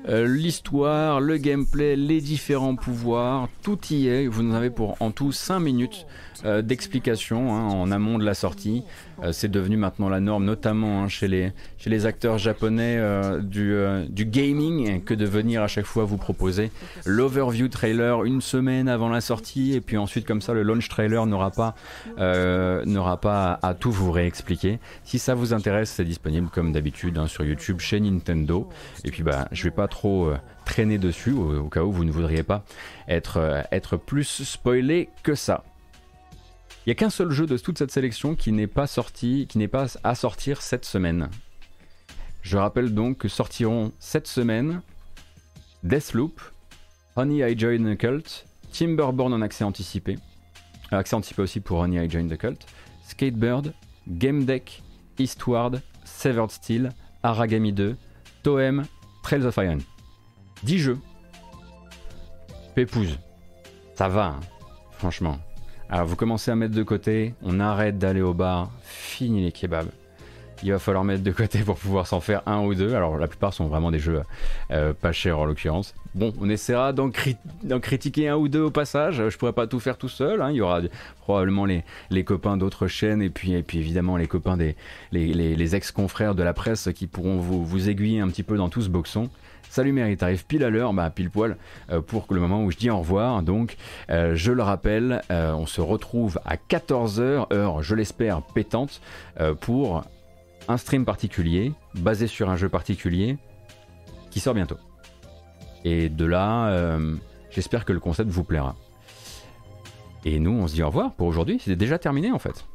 euh, l'histoire, le gameplay, les différents pouvoirs, tout y est. Vous en avez pour en tout 5 minutes euh, d'explication hein, en amont de la sortie. Euh, c'est devenu maintenant la norme, notamment hein, chez, les, chez les acteurs japonais du, du, gaming, que de venir à chaque fois vous proposer l'overview trailer une semaine avant la sortie, et puis ensuite comme ça le launch trailer n'aura pas, n'aura pas à, tout vous réexpliquer. Si ça vous intéresse, c'est disponible comme d'habitude hein, sur YouTube chez Nintendo. Et puis bah, je vais pas trop traîner dessus au, cas où vous ne voudriez pas être, être plus spoilé que ça. Il n'y a qu'un seul jeu de toute cette sélection qui n'est pas sorti, qui n'est pas à sortir cette semaine. Je rappelle donc que sortiront cette semaine Deathloop, Honey I Joined the Cult, Timberborn en accès anticipé, euh, accès anticipé aussi pour Honey I Joined the Cult, Skatebird, Game Deck, Eastward, Severed Steel, Aragami 2, Toem, Trails of Iron. 10 jeux Pépouze, ça va, hein, franchement. Alors vous commencez à mettre de côté, on arrête d'aller au bar, fini les kebabs. Il va falloir mettre de côté pour pouvoir s'en faire un ou deux. Alors la plupart sont vraiment des jeux euh, pas chers en l'occurrence. Bon, on essaiera d'en critiquer un ou deux au passage. Je pourrais pas tout faire tout seul. Hein. Il y aura probablement les, copains d'autres chaînes et puis, évidemment les copains des ex-confrères de la presse qui pourront vous, aiguiller un petit peu dans tout ce boxon. Salut Mary, t'arrives pile à l'heure, bah pile poil, euh, pour le moment où je dis au revoir. Donc, euh, je le rappelle, euh, on se retrouve à 14h, heure, je l'espère, pétante, pour un stream particulier, basé sur un jeu particulier, qui sort bientôt. Et de là, j'espère que le concept vous plaira. Et nous, on se dit au revoir pour aujourd'hui. C'est déjà terminé en fait.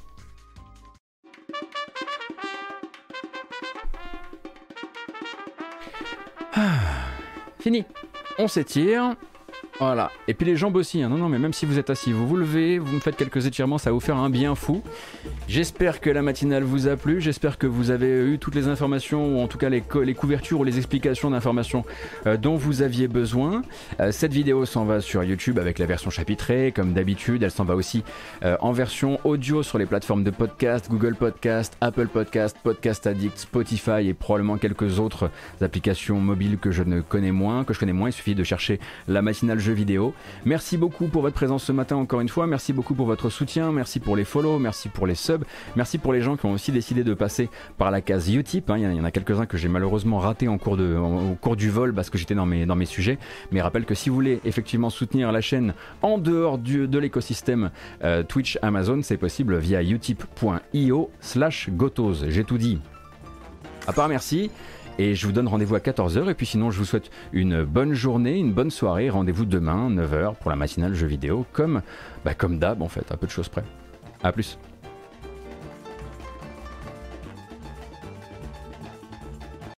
Fini. On s'étire. Voilà. Et puis les jambes aussi. Hein. Non, non, mais même si vous êtes assis, vous vous levez, vous me faites quelques étirements, ça va vous faire un bien fou. J'espère que la matinale vous a plu. J'espère que vous avez eu toutes les informations, ou en tout cas les, couvertures ou les explications d'informations euh, dont vous aviez besoin. Euh, cette vidéo s'en va sur YouTube avec la version chapitrée, comme d'habitude. Elle s'en va aussi euh, en version audio sur les plateformes de podcast, Google Podcast, Apple Podcast, Podcast Addict, Spotify et probablement quelques autres applications mobiles que je ne connais moins, que je connais moins. Il suffit de chercher la matinale vidéo. Merci beaucoup pour votre présence ce matin encore une fois. Merci beaucoup pour votre soutien. Merci pour les follow. Merci pour les subs. Merci pour les gens qui ont aussi décidé de passer par la case Utip. Hein. Il y en a quelques-uns que j'ai malheureusement raté en cours au cours du vol parce que j'étais dans mes, sujets. Mais rappelle que si vous voulez effectivement soutenir la chaîne en dehors de l'écosystème euh, Twitch Amazon, c'est possible via utip.io slash gotos. J'ai tout dit. À part merci. Et je vous donne rendez-vous à 14h. Et puis sinon, je vous souhaite une bonne journée, une bonne soirée. Rendez-vous demain, 9h, pour la matinale jeux vidéo, comme, bah, comme d'hab en fait, à peu de choses près. A plus.